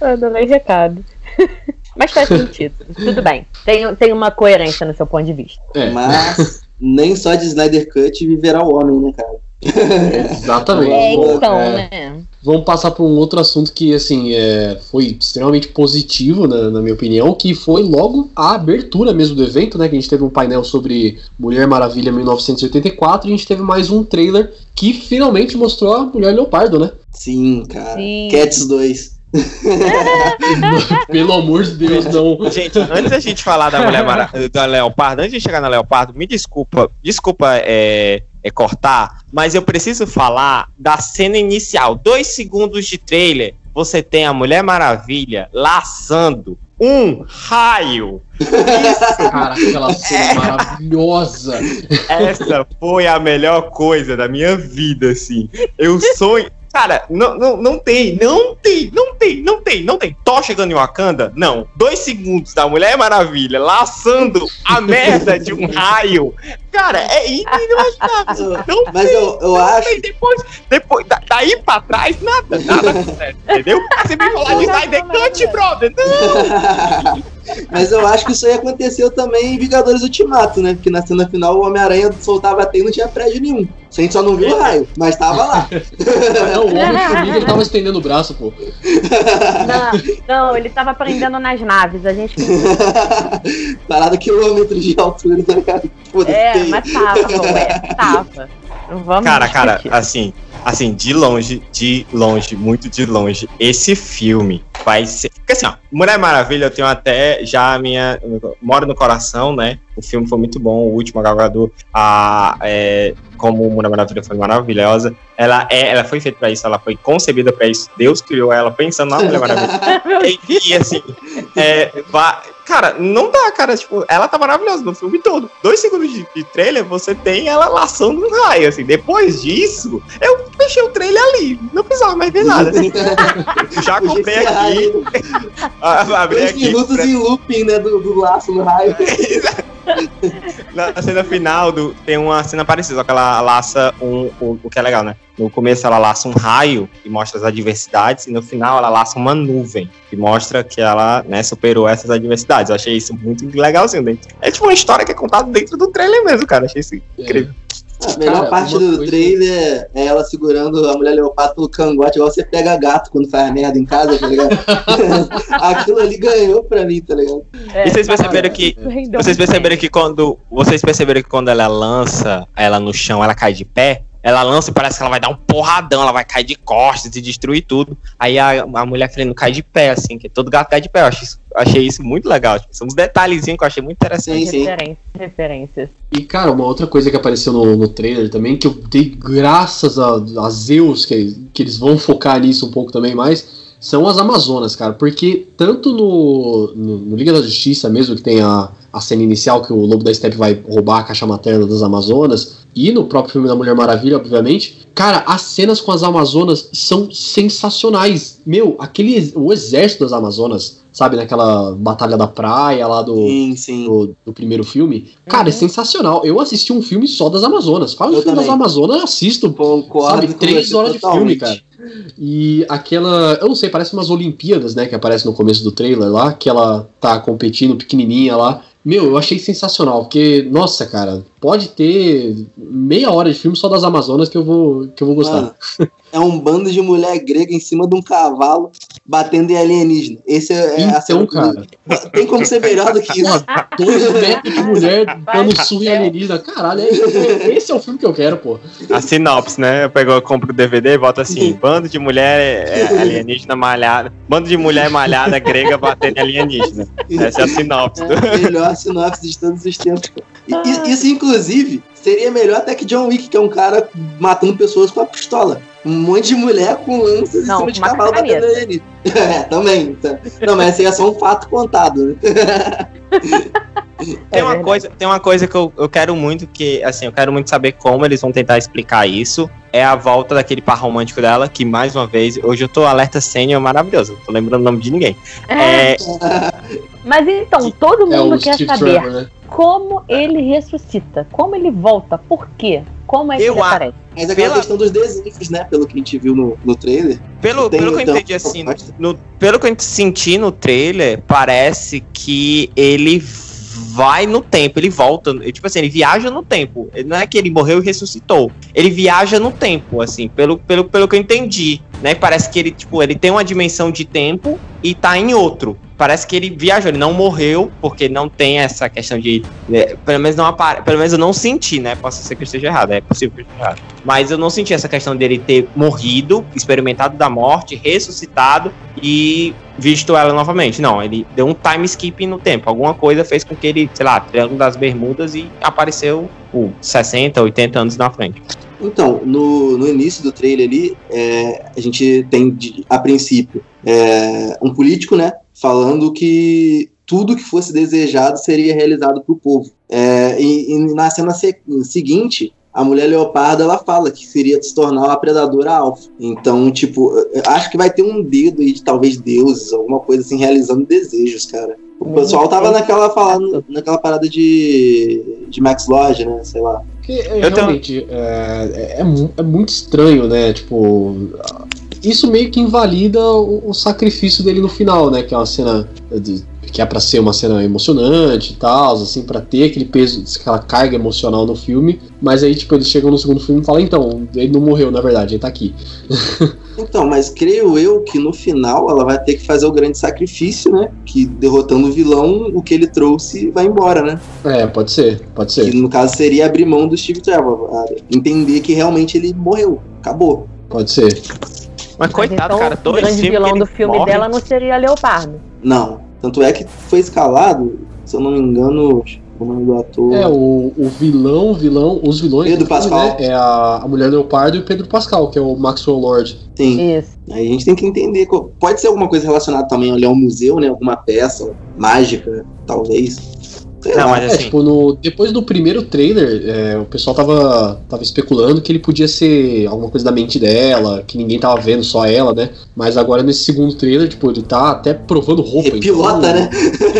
Eu adorei recado. Mas faz sentido. Tudo bem. Tem, tem uma coerência no seu ponto de vista. É, Mas nem só de Snyder Cut viverá o homem, né, cara? Exatamente. É, então, é. né? Vamos passar para um outro assunto que, assim, é, foi extremamente positivo, na, na minha opinião, que foi logo a abertura mesmo do evento, né? Que a gente teve um painel sobre Mulher Maravilha 1984 e a gente teve mais um trailer que finalmente mostrou a Mulher Leopardo, né? Sim, cara. Sim. Cats 2. Pelo amor de Deus, não. Gente, antes da gente falar da Mulher Mara da Leopardo, antes de chegar na Leopardo, me desculpa, desculpa é, é cortar, mas eu preciso falar da cena inicial. Dois segundos de trailer, você tem a Mulher Maravilha laçando um raio. Cara, aquela cena maravilhosa. Essa foi a melhor coisa da minha vida, assim. Eu sonho. Cara, não, não, não tem, não tem, não tem, não tem, não tem. Thor chegando em Wakanda? Não. Dois segundos da Mulher Maravilha laçando a merda de um raio. Cara, é inimaginável. Não Mas tem, eu, eu não acho. tem. Depois, depois da- daí pra trás, nada, nada acontece, entendeu? Você me falar de Snyder Cut, brother. Não. Mas eu acho que isso aí aconteceu também em Vingadores Ultimato, né? Porque na cena final o Homem-Aranha soltava a teia e não tinha prédio nenhum. A gente só não viu o raio, mas tava lá. Não, o Homem-Formiga ele tava estendendo o braço, pô. Não, não, ele tava prendendo nas naves. A gente. Parada quilômetros de altura, tá ligado? Foda-se. É, mas tava, ué, tava. Não Vamos Cara, cara, discutir. assim, assim, de longe, de longe, muito de longe, esse filme vai ser. Porque assim, ó, Mulher Maravilha, eu tenho até já a minha. Moro no coração, né? O filme foi muito bom, o último Gadot, a, é, como Mulher Maravilha foi maravilhosa. Ela, é, ela foi feita pra isso, ela foi concebida pra isso. Deus criou ela pensando na Mulher Maravilha. e, e, assim, é, va- cara, não dá, cara. Tipo, ela tá maravilhosa no filme todo. Dois segundos de, de trailer, você tem ela laçando um raio, assim. Depois disso, eu fechei o trailer ali. Não precisava mais ver nada. assim. Já comprei aqui. aí ah, Abri Dois aqui. minutos em looping, né? Do, do laço no raio. Na cena final do, tem uma cena parecida, só que ela laça um. O, o que é legal, né? No começo ela laça um raio e mostra as adversidades, e no final ela laça uma nuvem, que mostra que ela né, superou essas adversidades. Eu achei isso muito legalzinho dentro. É tipo uma história que é contada dentro do trailer mesmo, cara. Achei isso incrível. A melhor Cara, parte do coisa- trailer é ela segurando a mulher leopardo pelo cangote, igual você pega gato quando faz merda em casa, tá ligado? Aquilo ali ganhou pra mim, tá ligado? É, E vocês perceberam que rendeu Vocês perceberam que quando. Vocês perceberam que quando ela lança ela no chão, ela cai de pé? Ela lança e parece que ela vai dar um porradão, ela vai cair de costas e destruir tudo. Aí a, a mulher frente cai de pé, assim, que todo gato cai de pé. Eu achei isso, achei isso muito legal. Tipo, são uns detalhezinhos que eu achei muito interessante. Sim, sim. Referências, referências. E, cara, uma outra coisa que apareceu no, no trailer também, que eu dei graças a, a Zeus, que, que eles vão focar nisso um pouco também mais, são as Amazonas, cara. Porque tanto no, no, no Liga da Justiça mesmo, que tem a, a cena inicial que o Lobo da Steppe vai roubar a caixa materna das Amazonas, e no próprio filme da Mulher Maravilha, obviamente, cara, as cenas com as Amazonas são sensacionais. Meu, aquele o exército das Amazonas, sabe, naquela batalha da praia lá do, Sim, sim. do, do primeiro filme. Cara, é Uhum. sensacional. Eu assisti um filme só das Amazonas. Fala o filme das também. Amazonas, eu assisto. Concordo Sabe, três horas de filme, totalmente. cara. E aquela. Eu não sei, parece umas Olimpíadas, né? Que aparece no começo do trailer lá, que ela tá competindo pequenininha lá. Meu, eu achei sensacional, porque, nossa, cara, pode ter meia hora de filme só das Amazonas que eu vou, que eu vou gostar. Mano, é um bando de mulher grega em cima de um cavalo batendo em alienígena. Esse é, é a então, cena- cara, Tem como ser melhor do que isso? dois metros de mulher dando surra em céu. alienígena. Caralho, é- esse é o filme que eu quero, pô. A sinopse, né? Eu pego, eu compro o DVD e bota assim: bando de mulher é, alienígena malhada. Bando de mulher malhada grega batendo em alienígena. Essa é a sinopse. É a melhor sinopse de todos os tempos. isso, inclusive, seria melhor até que John Wick, que é um cara matando pessoas com a pistola. Um monte de mulher com lanças Não, em cima de cavalo batendo alienígena. É, também. tá. Não, mas esse aí é só um fato contado. Né? Tem É uma coisa, tem uma coisa que eu, eu quero muito que, assim, eu quero muito saber como eles vão tentar explicar isso. É a volta daquele par romântico dela, que mais uma vez, hoje eu tô alerta sênior maravilhoso, não tô lembrando o nome de ninguém. É, Mas então, todo É mundo o quer Steve saber Trevor, né? Como ele ressuscita, como ele volta, por quê? Como é que Eu ele aparece? Mas aquela Pela- questão dos desenhos, né? Pelo que a gente viu no, no trailer. pelo, Tem, pelo que eu então, entendi assim, no- pelo que eu senti no trailer, parece que ele vai no tempo, ele volta, tipo assim, ele viaja no tempo. Não é que ele morreu e ressuscitou. Ele viaja no tempo, assim, pelo, pelo, pelo que eu entendi, né? Parece que ele, tipo, ele tem uma dimensão de tempo e tá em outro. Parece que ele viajou, ele não morreu, porque não tem essa questão de. é, pelo menos não apare, Pelo menos eu não senti, né? Posso ser que eu esteja errado, é possível que eu esteja errado. Mas eu não senti essa questão dele ter morrido, experimentado da morte, ressuscitado e visto ela novamente. Não, ele deu um time skip no tempo. Alguma coisa fez com que ele, sei lá, Triângulo das Bermudas e apareceu uh, 60, 80 anos na frente. Então, no, no início do trailer ali, é, a gente tem, a princípio, é, um político, né, falando que tudo que fosse desejado seria realizado para o povo. É, e, e na cena se- seguinte, a mulher leopardo ela fala que seria se tornar uma predadora alfa. Então, tipo, eu acho que vai ter um dedo aí de talvez deuses, alguma coisa assim, realizando desejos, cara. O pessoal tava naquela falando, naquela parada de, de Max Lodge, né? Sei lá. Porque, é, realmente, é, é, é é muito estranho, né? Tipo, isso meio que invalida o, o sacrifício dele no final, né? Que é uma cena de- que é pra ser uma cena emocionante e tal, assim, pra ter aquele peso, aquela carga emocional no filme. Mas aí, tipo, eles chegam no segundo filme e falam, então, ele não morreu, na verdade, ele tá aqui. Então, mas creio eu que no final ela vai ter que fazer o grande sacrifício, né? Que derrotando o vilão, o que ele trouxe vai embora, né? É, pode ser, pode Que ser, no caso seria abrir mão do Steve Trevor. Entender que realmente ele morreu. Acabou. pode ser. Mas coitado, então, cara, o dois grande filmes vilão do filme morre. dela não seria Leopardo. Não. Tanto é que foi escalado, se eu não me engano, o nome do ator. É, o, o vilão, vilão, os vilões Pedro filme, Pascal. né, é a, a Mulher Leopardo e o Pedro Pascal, que é o Maxwell Lord. Sim. Isso. Aí a gente tem que entender. Pode ser alguma coisa relacionada também ali ao museu, né? Alguma peça mágica, talvez. Sei Não, lá. mas É, assim, tipo, no, depois do primeiro trailer, é, o pessoal tava, tava especulando que ele podia ser alguma coisa da mente dela, que ninguém tava vendo, só ela, né? Mas agora nesse segundo trailer, tipo, ele tá até provando roupa. Pilota, então- né?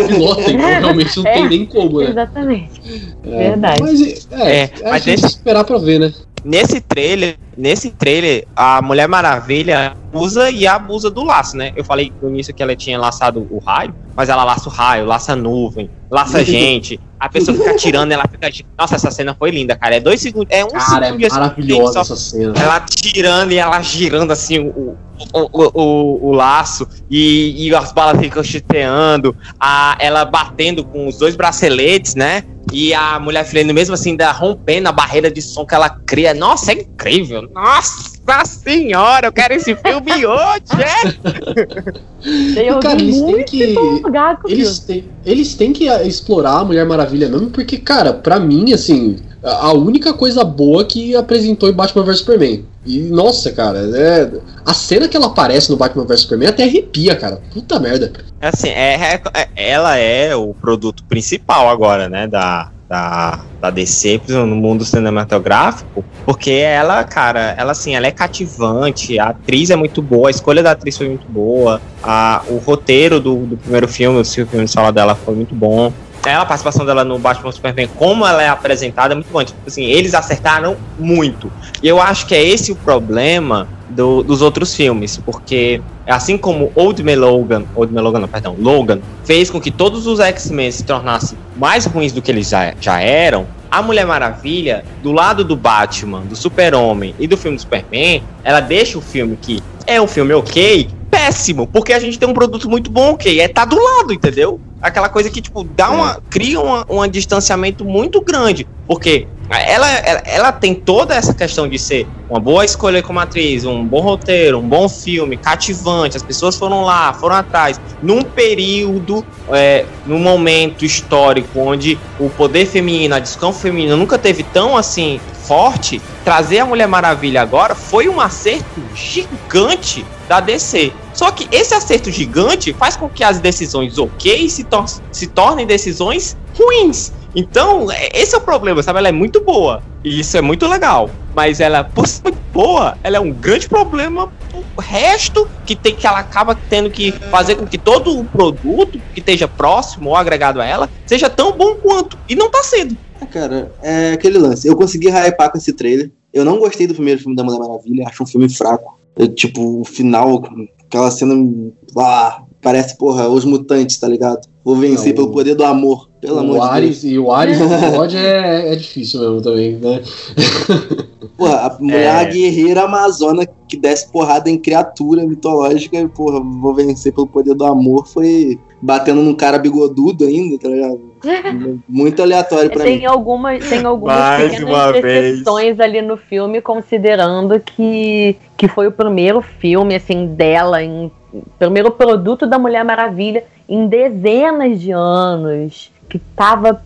Pilota, então realmente não É. tem nem como, né? Exatamente. É, Verdade. Mas é, É, é, a mas gente esse- esperar pra ver, né? Nesse trailer, nesse trailer, a Mulher Maravilha usa e abusa do laço, né? Eu falei no início que ela tinha laçado o raio, mas ela laça o raio, laça a nuvem, laça gente. A pessoa fica atirando, ela fica. Nossa, essa cena foi linda, cara. É dois segundos. É um Cara, é segundo assim, maravilhosa só essa cena. ela tirando e ela girando assim o, o, o, o, o laço e, e as balas ficam chuteando, a, ela batendo com os dois braceletes, né? E a mulher filhando mesmo assim, da, rompendo a barreira de som que ela cria. Nossa, é incrível! Nossa senhora, eu quero esse filme hoje! é? Eu cara, eles têm muito que- empolgado com o Eles têm, eles têm que ah, explorar a Mulher Maravilha mesmo, porque, cara, pra mim, assim, a a única coisa boa que apresentou em Batman vs Superman. E, nossa, cara, é, a cena que ela aparece no Batman vs Superman até arrepia, cara. Puta merda. Assim, é, é- é- ela é o produto principal agora, né? Da, da, da DC no mundo cinematográfico, porque ela, cara, ela assim, ela é cativante, a atriz é muito boa, a escolha da atriz foi muito boa, a, o roteiro do, do primeiro filme, o Silvio filme fala dela foi muito bom. Ela, a participação dela no Batman Superman, como ela é apresentada, é muito bom. Tipo assim, eles acertaram muito. E eu acho que é esse o problema do- dos outros filmes, porque assim como Old Man Logan, Old Man Logan não, perdão, Logan, fez com que todos os X-Men se tornassem mais ruins do que eles já, já eram, a Mulher Maravilha, do lado do Batman, do Super-Homem e do filme do Superman, ela deixa o filme que é um filme ok, péssimo, porque a gente tem um produto muito bom, ok, é tá do lado, entendeu? Aquela coisa que, tipo, dá uma. cria uma- um distanciamento muito grande. Porque ela, ela, ela tem toda essa questão de ser uma boa escolha como atriz, um bom roteiro, um bom filme, cativante. As pessoas foram lá, foram atrás. Num período, é, num momento histórico onde o poder feminino, a discussão feminina nunca teve tão assim forte, trazer a Mulher Maravilha agora foi um acerto gigante da DC. Só que esse acerto gigante faz com que as decisões ok se, tor se tornem decisões ruins. Então, é- esse é o problema, sabe? Ela é muito boa. E isso é muito legal. Mas ela, por ser muito boa, ela é um grande problema pro resto que tem que ela acaba tendo que fazer com que todo o produto que esteja próximo ou agregado a ela seja tão bom quanto. E não tá sendo. Ah, Cara, é aquele lance. Eu consegui hypar com esse trailer. Eu não gostei do primeiro filme da Mulher Maravilha, acho um filme fraco. Eu, tipo, o final, aquela cena. Ah, parece, porra, os mutantes, tá ligado? Vou vencer Não, pelo poder do amor. Pelo o amor de Deus. Ares, E o Ares do God é, é difícil mesmo também, né? Porra, a mulher É. é uma guerreira amazona que desce porrada em criatura mitológica e, porra, vou vencer pelo poder do amor. Foi batendo num cara bigodudo ainda, tá ligado? Muito aleatório pra Tem mim. algumas, tem algumas Mais pequenas decepções ali no filme, considerando que, que foi o primeiro filme assim dela, em, primeiro produto da Mulher Maravilha em dezenas de anos, que tava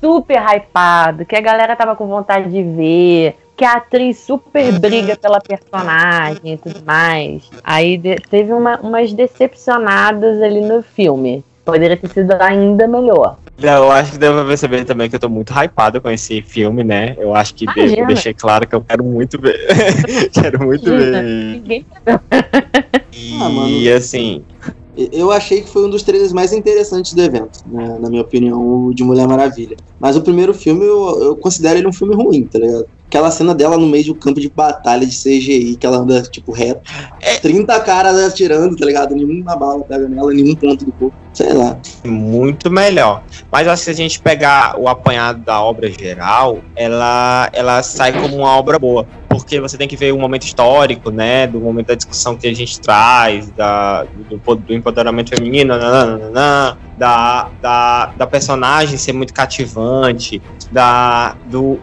super hypado, que a galera tava com vontade de ver, que a atriz super briga pela personagem e tudo mais. Aí de- teve uma- umas decepcionadas ali no filme. Poderia ter sido ainda melhor. Eu acho que deu pra perceber também que eu tô muito hypado com esse filme, né? Eu acho que Imagina. deixei claro que eu quero muito ver. quero muito Imagina, ver. Ninguém E Ah, mano. assim, Eu achei que foi um dos trailers mais interessantes do evento, né, na minha opinião, o de Mulher Maravilha. Mas o primeiro filme, eu, eu considero ele um filme ruim, tá ligado? Aquela cena dela no meio um campo de batalha de CGI, que ela anda, tipo, reto. É. 30 caras atirando, tá ligado? Nenhuma bala pega nela, nenhum ponto do corpo. Sei lá. muito melhor. Mas acho que se a gente pegar o apanhado da obra geral, ela, ela sai como uma obra boa. Porque você tem que ver o momento histórico, né? Do momento da discussão que a gente traz, da, do, do empoderamento feminino, nananana, da, da, da personagem ser muito cativante, da, do,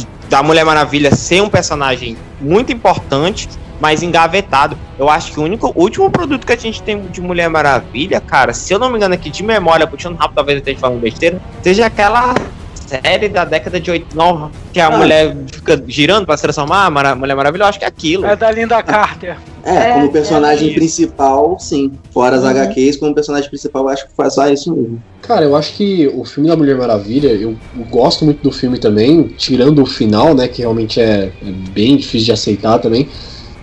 de- da Mulher Maravilha ser um personagem muito importante, mas engavetado. Eu acho que o único último produto que a gente tem de Mulher Maravilha, cara, se eu não me engano aqui de memória, puxando rápido, talvez eu esteja falando besteira, seja aquela série da década de 89 que a Ah. mulher fica girando pra se transformar, Mara- Mulher Maravilha, eu acho que é aquilo. É da Linda Carter. É, É, como personagem é. principal, sim. Fora as Uhum. HQs, como personagem principal, eu acho que faz só isso mesmo. Cara, eu acho que o filme da Mulher Maravilha, eu, gosto muito do filme também, tirando o final, né, que realmente é, é bem difícil de aceitar também.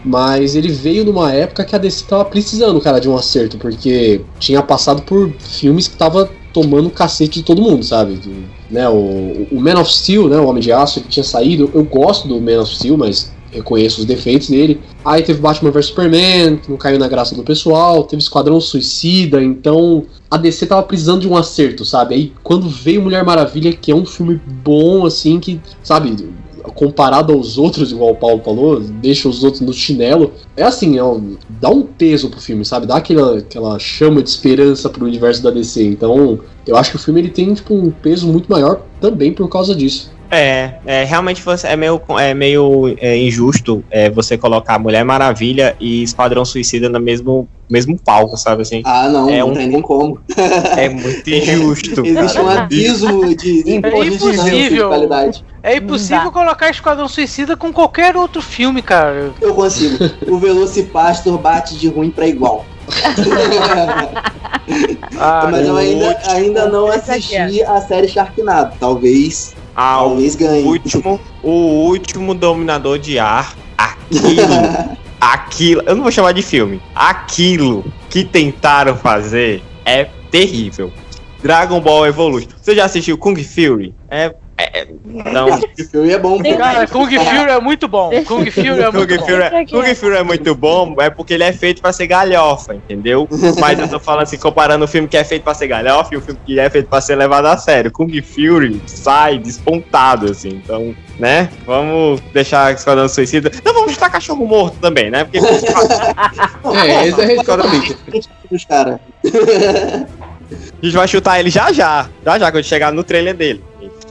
Mas ele veio numa época que a DC tava precisando, cara, de um acerto, porque tinha passado por filmes que tava tomando cacete de todo mundo, sabe? Do- né, o, o Man of Steel, né, o Homem de Aço, ele tinha saído. Eu gosto do Man of Steel, mas reconheço os defeitos dele. Aí teve Batman vs Superman, que não caiu na graça do pessoal. Teve Esquadrão Suicida, então a DC tava precisando de um acerto, sabe? Aí quando veio Mulher Maravilha, que é um filme bom, assim, que, sabe, comparado aos outros, igual o Paulo falou, deixa os outros no chinelo. É assim, é um- dá um peso pro filme, sabe? Dá aquela, aquela chama de esperança pro universo da DC. Então, eu acho que o filme ele tem tipo, um peso muito maior também por causa disso. É, é, realmente você, é meio, é meio é, injusto é, você colocar Mulher Maravilha e Esquadrão Suicida no mesmo, mesmo palco, sabe assim? Ah, não, É não um- tem nem como. É muito injusto. Existe um abismo de, de, É de de impossível. qualidade. É impossível colocar Esquadrão Suicida com qualquer outro filme, cara. Eu consigo. O Velocipastor bate de ruim pra igual. Ah, Mas eu ainda, ainda não aqui é. assisti a série Sharknado. Talvez, O talvez ganhe. último, o último dominador de ar, aquilo, aquilo, eu não vou chamar de filme, aquilo que tentaram fazer é terrível. Dragon Ball Evolution. Você já assistiu Kung Fury? É, é não, Esse filme é bom. Cara, Kung Fury é muito bom. Kung Fury é Kung muito bom. Fury, é, Kung é. Fury é muito bom, é porque ele é feito pra ser galhofa, entendeu? Mas eu tô falando assim, comparando o filme que é feito pra ser galhofa e o filme que é feito pra ser levado a sério. Kung Fury sai despontado, assim, então, né? Vamos deixar Esquadrão Suicida. Não, vamos chutar cachorro morto também, né? Porque É, esse é exatamente. Os cara. a gente vai chutar ele já já, já já, quando chegar no trailer dele.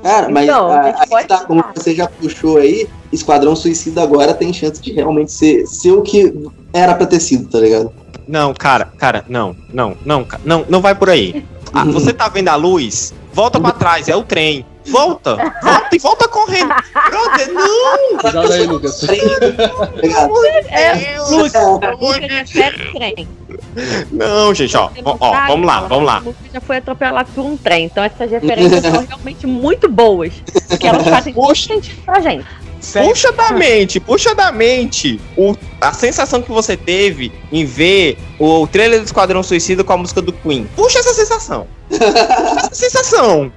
Cara, mas Então, a a, aí tá, como você já puxou aí, Esquadrão Suicida agora tem chance de realmente ser, ser o que era pra ter sido, tá ligado? Não, cara, cara, não, não, não, não, não vai por aí. Ah, você tá vendo a luz? Volta pra trás, é o trem. Volta, volta e volta correndo. Brother, não! Cuidado aí, Lucas. Tá? É, Lucas trem. Não, gente, ó, ó, ó, vamos lá, vamos lá. O Lucas já foi atropelado por um trem, então essas referências são realmente muito boas. Porque elas fazem muito sentido pra gente. Sempre. Puxa da mente, puxa da mente o, a sensação que você teve em ver o trailer do Esquadrão Suicida com a música do Queen. Puxa essa sensação. Puxa essa sensação.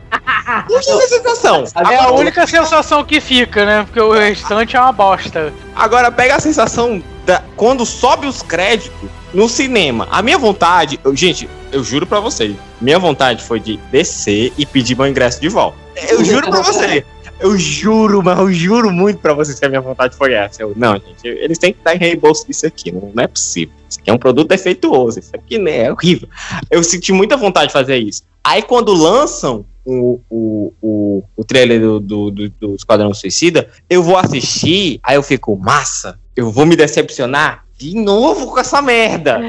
Puxa essa sensação. É a Agora, única sensação que fica, né? Porque o restante é uma bosta. agora pega a sensação da, quando sobe os créditos no cinema. A minha vontade, eu- gente, eu juro pra vocês, minha vontade foi de descer e pedir meu ingresso de volta. Eu juro pra você. Eu juro, mas eu juro muito pra vocês que a minha vontade foi essa. Eu, não, gente, eles têm que dar em reembolso disso aqui. Não, não é possível. Isso aqui é um produto defeituoso. Isso aqui né, é horrível. Eu senti muita vontade de fazer isso. Aí quando lançam o, o, o, o trailer do, do, do, do Esquadrão Suicida, eu vou assistir, aí eu fico, massa, eu vou me decepcionar de novo com essa merda.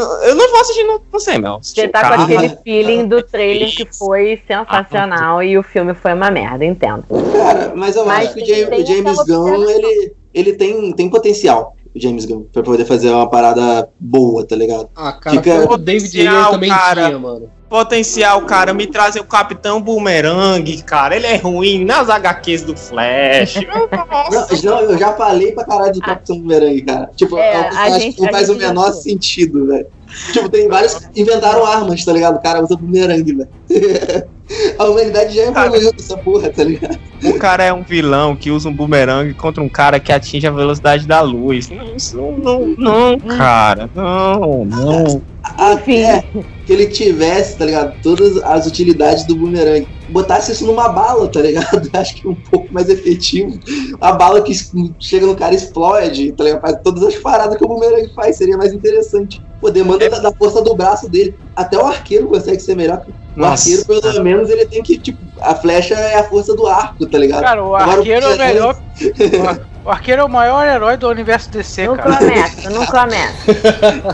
Eu não vou assistir no, no cinema. Você tá com aquele feeling do trailer que foi sensacional e o filme foi uma merda, entendo. Cara, mas eu Mas acho que o James, Gunn, ele, ele tem, tem potencial. O James Gunn, pra poder fazer uma parada boa, tá ligado? Ah, cara, Fica- o David Ayer Potencial, também cara. tinha, mano. Potencial, cara, me trazer o Capitão Boomerang, cara. Ele é ruim nas HQs do Flash. Não, eu já falei pra caralho do Capitão Boomerang, cara. Tipo, É, é, a gente- que não a faz o menor sentido, velho. Tipo, tem vários. Inventaram armas, tá ligado? O cara usa boomerang, velho. A humanidade já evoluiu dessa porra, tá ligado? o cara é um vilão que usa um boomerang contra um cara que atinge a velocidade da luz. Não, isso não, não, não, cara. Não, não. Até que ele tivesse, tá ligado? Todas as utilidades do boomerang. Botasse isso numa bala, tá ligado? Acho que é um pouco mais efetivo. A bala que chega no cara explode, tá ligado? Faz todas as paradas que o boomerang faz, seria mais interessante. Pô, demanda da, da força do braço dele. Até o arqueiro consegue ser melhor. que- O Nossa. arqueiro, pelo menos, ele tem que, tipo, a flecha é a força do arco, tá ligado? Cara, o Agora o arqueiro é o melhor. o ar- O arqueiro é o maior herói do universo DC, Não cara. começa, não começa.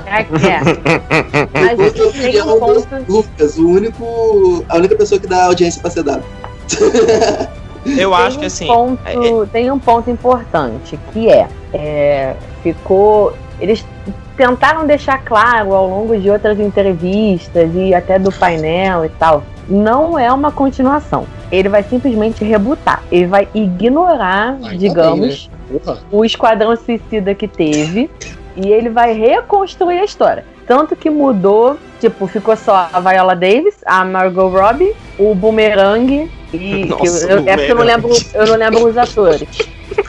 É que é. Mas Na tem um ponto. Lucas, o único, a única pessoa que dá audiência pra ser dado. Eu tem acho um que assim. Ponto, Tem um ponto importante que é, é, ficou. Eles tentaram deixar claro ao longo de outras entrevistas e até do painel e tal. Não é uma continuação. Ele vai simplesmente rebutar. Ele vai ignorar, Ainda digamos, Porra. o Esquadrão Suicida que teve e ele vai reconstruir a história. Tanto que mudou, tipo, ficou só a Viola Davis, a Margot Robbie, o Boomerang e Nossa, eu, é porque eu não lembro, eu não lembro os atores.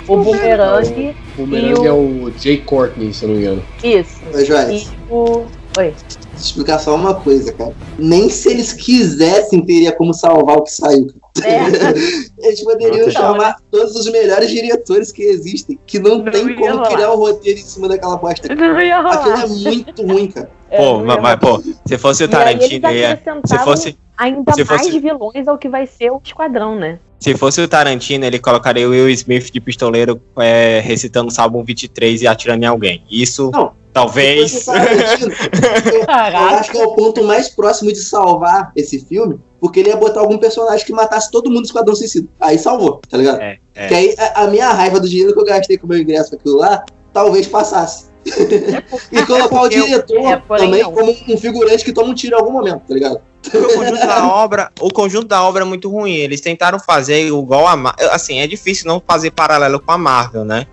O Boomerang, O Boomerang E o- é o Jay Courtney, se eu não me engano. isso. E Joyce, o Oi. explicar só uma coisa, cara. Nem se eles quisessem teria como salvar o que saiu. É, Eles poderiam chamar todos os melhores diretores que existem, que não, Não tem como rolar. criar um roteiro em cima daquela bosta. não ia Aquilo rolar. é muito ruim, cara. É, Pô, mas, mas, pô, se fosse o E aí eles Tarantino, ia, se fosse, ainda se mais fosse- vilões ao que vai ser o Esquadrão, né? Se fosse o Tarantino, ele colocaria o Will Smith de pistoleiro é, recitando o Salmo 23 e atirando em alguém. Isso, Não, talvez. Se fosse o Tarantino, eu, eu acho que é o ponto mais próximo de salvar esse filme, porque ele ia botar algum personagem que matasse todo mundo do Esquadrão Suicida. Aí salvou, tá ligado? É, é. Que aí a, a minha raiva do dinheiro que eu gastei com o meu ingresso pra aquilo lá, talvez passasse. E colocar o porque eu- diretor é, também não. como um figurante que toma um tiro em algum momento, tá ligado? Porque o conjunto da obra, o conjunto da obra é muito ruim. Eles tentaram fazer igual a Marvel. Assim, é difícil não fazer paralelo com a Marvel, né?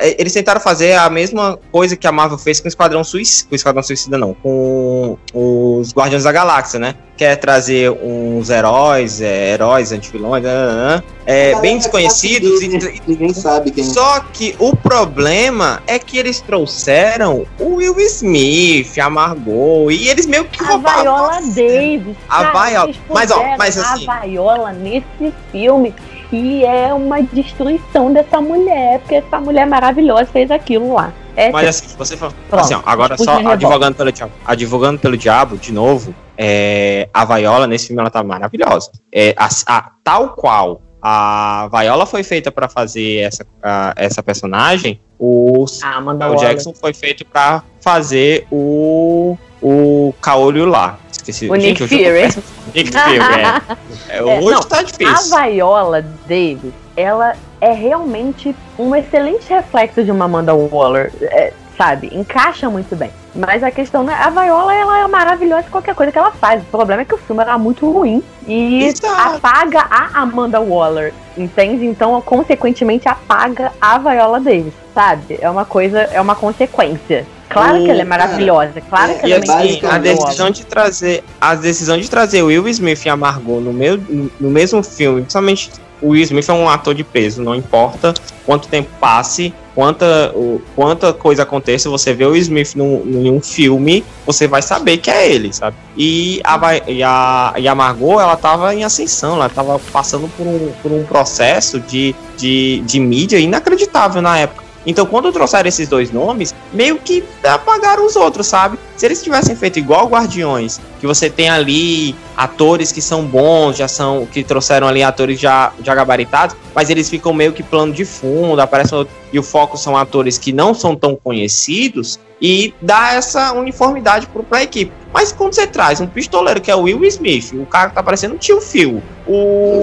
E- eles tentaram fazer a mesma coisa que a Marvel fez com o Esquadrão Suicida. Com o Esquadrão Suicida, não. Com os Guardiões da Galáxia, né? Que é trazer uns heróis, é, heróis, antivilões, né, é, A bem galera desconhecidos. sabe e- é, Ninguém sabe quem é. Só que o problema é que eles trouxeram o Will Smith, a Margot, e eles meio que A roubaram Viola Davis. A Viola- mas, ó, mas assim- A Viola nesse filme. E é uma destruição dessa mulher, porque essa mulher maravilhosa fez aquilo lá. É Mas assim, se você. Pronto, Assim, ó, agora expus só advogando pelo diabo. Advogando pelo diabo, de novo, é, a Viola nesse filme ela tá maravilhosa. É, a, a- tal qual a Viola foi feita pra fazer essa, a- essa personagem, o Ah, Samuel Jackson foi feito pra fazer o. O Caolho lá. Esqueci. O Nick eu já tô Fury. Nick Fury, é. É, hoje não, tá A difícil. Viola Davis, ela é realmente um excelente reflexo de uma Amanda Waller, é, sabe? Encaixa muito bem. Mas a questão não é. A Viola, ela é maravilhosa em qualquer coisa que ela faz. O problema é que o filme era muito ruim e Exato. apaga a Amanda Waller, entende? Então, consequentemente, apaga a Viola Davis, sabe? É uma coisa, é uma consequência. Claro que ela é O- maravilhosa, claro que é, E ela é assim, a basicamente, decisão de trazer a decisão de trazer o Will Smith e a Margot no, meu, no mesmo filme, principalmente o Will Smith é um ator de peso, não importa quanto tempo passe, quanta, o- quanta coisa aconteça, você vê o Will Smith num, em um filme, você vai saber que é ele, sabe? E a, e a, e a Margot, ela tava em ascensão, ela tava passando por um, por um processo de, de, de mídia inacreditável na época. Então, quando trouxeram esses dois nomes, meio que apagaram os outros, sabe? Se eles tivessem feito igual Guardiões, que você tem ali atores que são bons, já são, que trouxeram ali atores já, já gabaritados, mas eles ficam meio que plano de fundo, aparecem e o foco são atores que não são tão conhecidos e dá essa uniformidade pro, pra equipe. Mas quando você traz um pistoleiro que é o Will Smith, o cara que tá parecendo um tio Phil, o.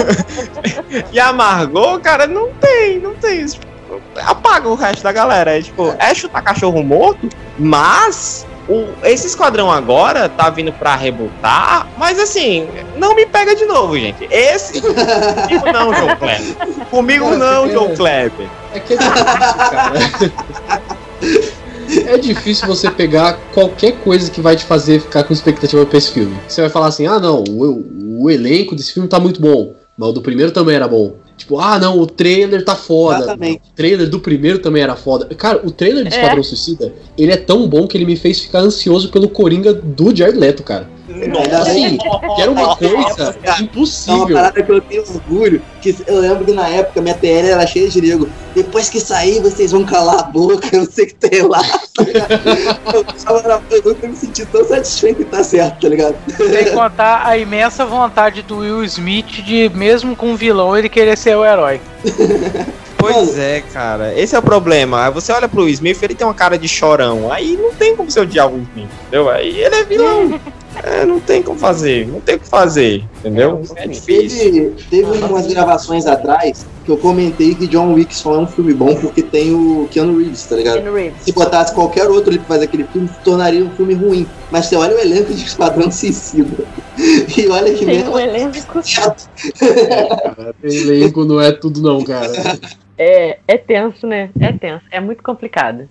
e a Margot, cara, não tem, não tem. apaga o resto da galera. É, tipo, é chutar cachorro morto, mas o, esse esquadrão agora tá vindo pra rebutar, mas assim, não me pega de novo, gente. Esse. Comigo não, João Kleber. Comigo não, João Kleber. É que é difícil, cara. É difícil você pegar qualquer coisa que vai te fazer ficar com expectativa pra esse filme. Você vai falar assim: ah, não, o, o elenco desse filme tá muito bom, mas o do primeiro também era bom. Tipo, ah, não, o trailer tá foda. Exatamente. O trailer do primeiro também era foda. Cara, o trailer de É. Esquadrão Suicida, ele é tão bom que ele me fez ficar ansioso pelo Coringa do Jared Leto, cara. Assim, que era uma coisa É uma impossível. parada que eu tenho orgulho, que eu lembro que na época minha TL era cheia de nego. Depois que sair, vocês vão calar a boca, eu não sei o que tem lá. Tá ligado? eu, nunca me senti tão satisfeito em estar certo, tá ligado? Sem contar a imensa vontade do Will Smith de, mesmo com um vilão, ele querer ser o herói. Pois é, cara. Esse é o problema. Você olha pro Will Smith, ele tem uma cara de chorão. Aí não tem como ser odiar o Will Smith, entendeu? Aí ele é vilão. É, não tem como fazer. Não tem o que fazer, entendeu? É difícil. Teve, teve umas gravações atrás que eu comentei que John Wick só é um filme bom porque tem o Keanu Reeves, tá ligado? Keanu Reeves. Se botasse qualquer outro ali pra fazer aquele filme, tornaria um filme ruim. Mas você olha o elenco de Esquadrão Suicida. E olha que Tem mesmo um elenco. Cara, elenco não é tudo, não, cara. É, é tenso, né? É tenso. É muito complicado.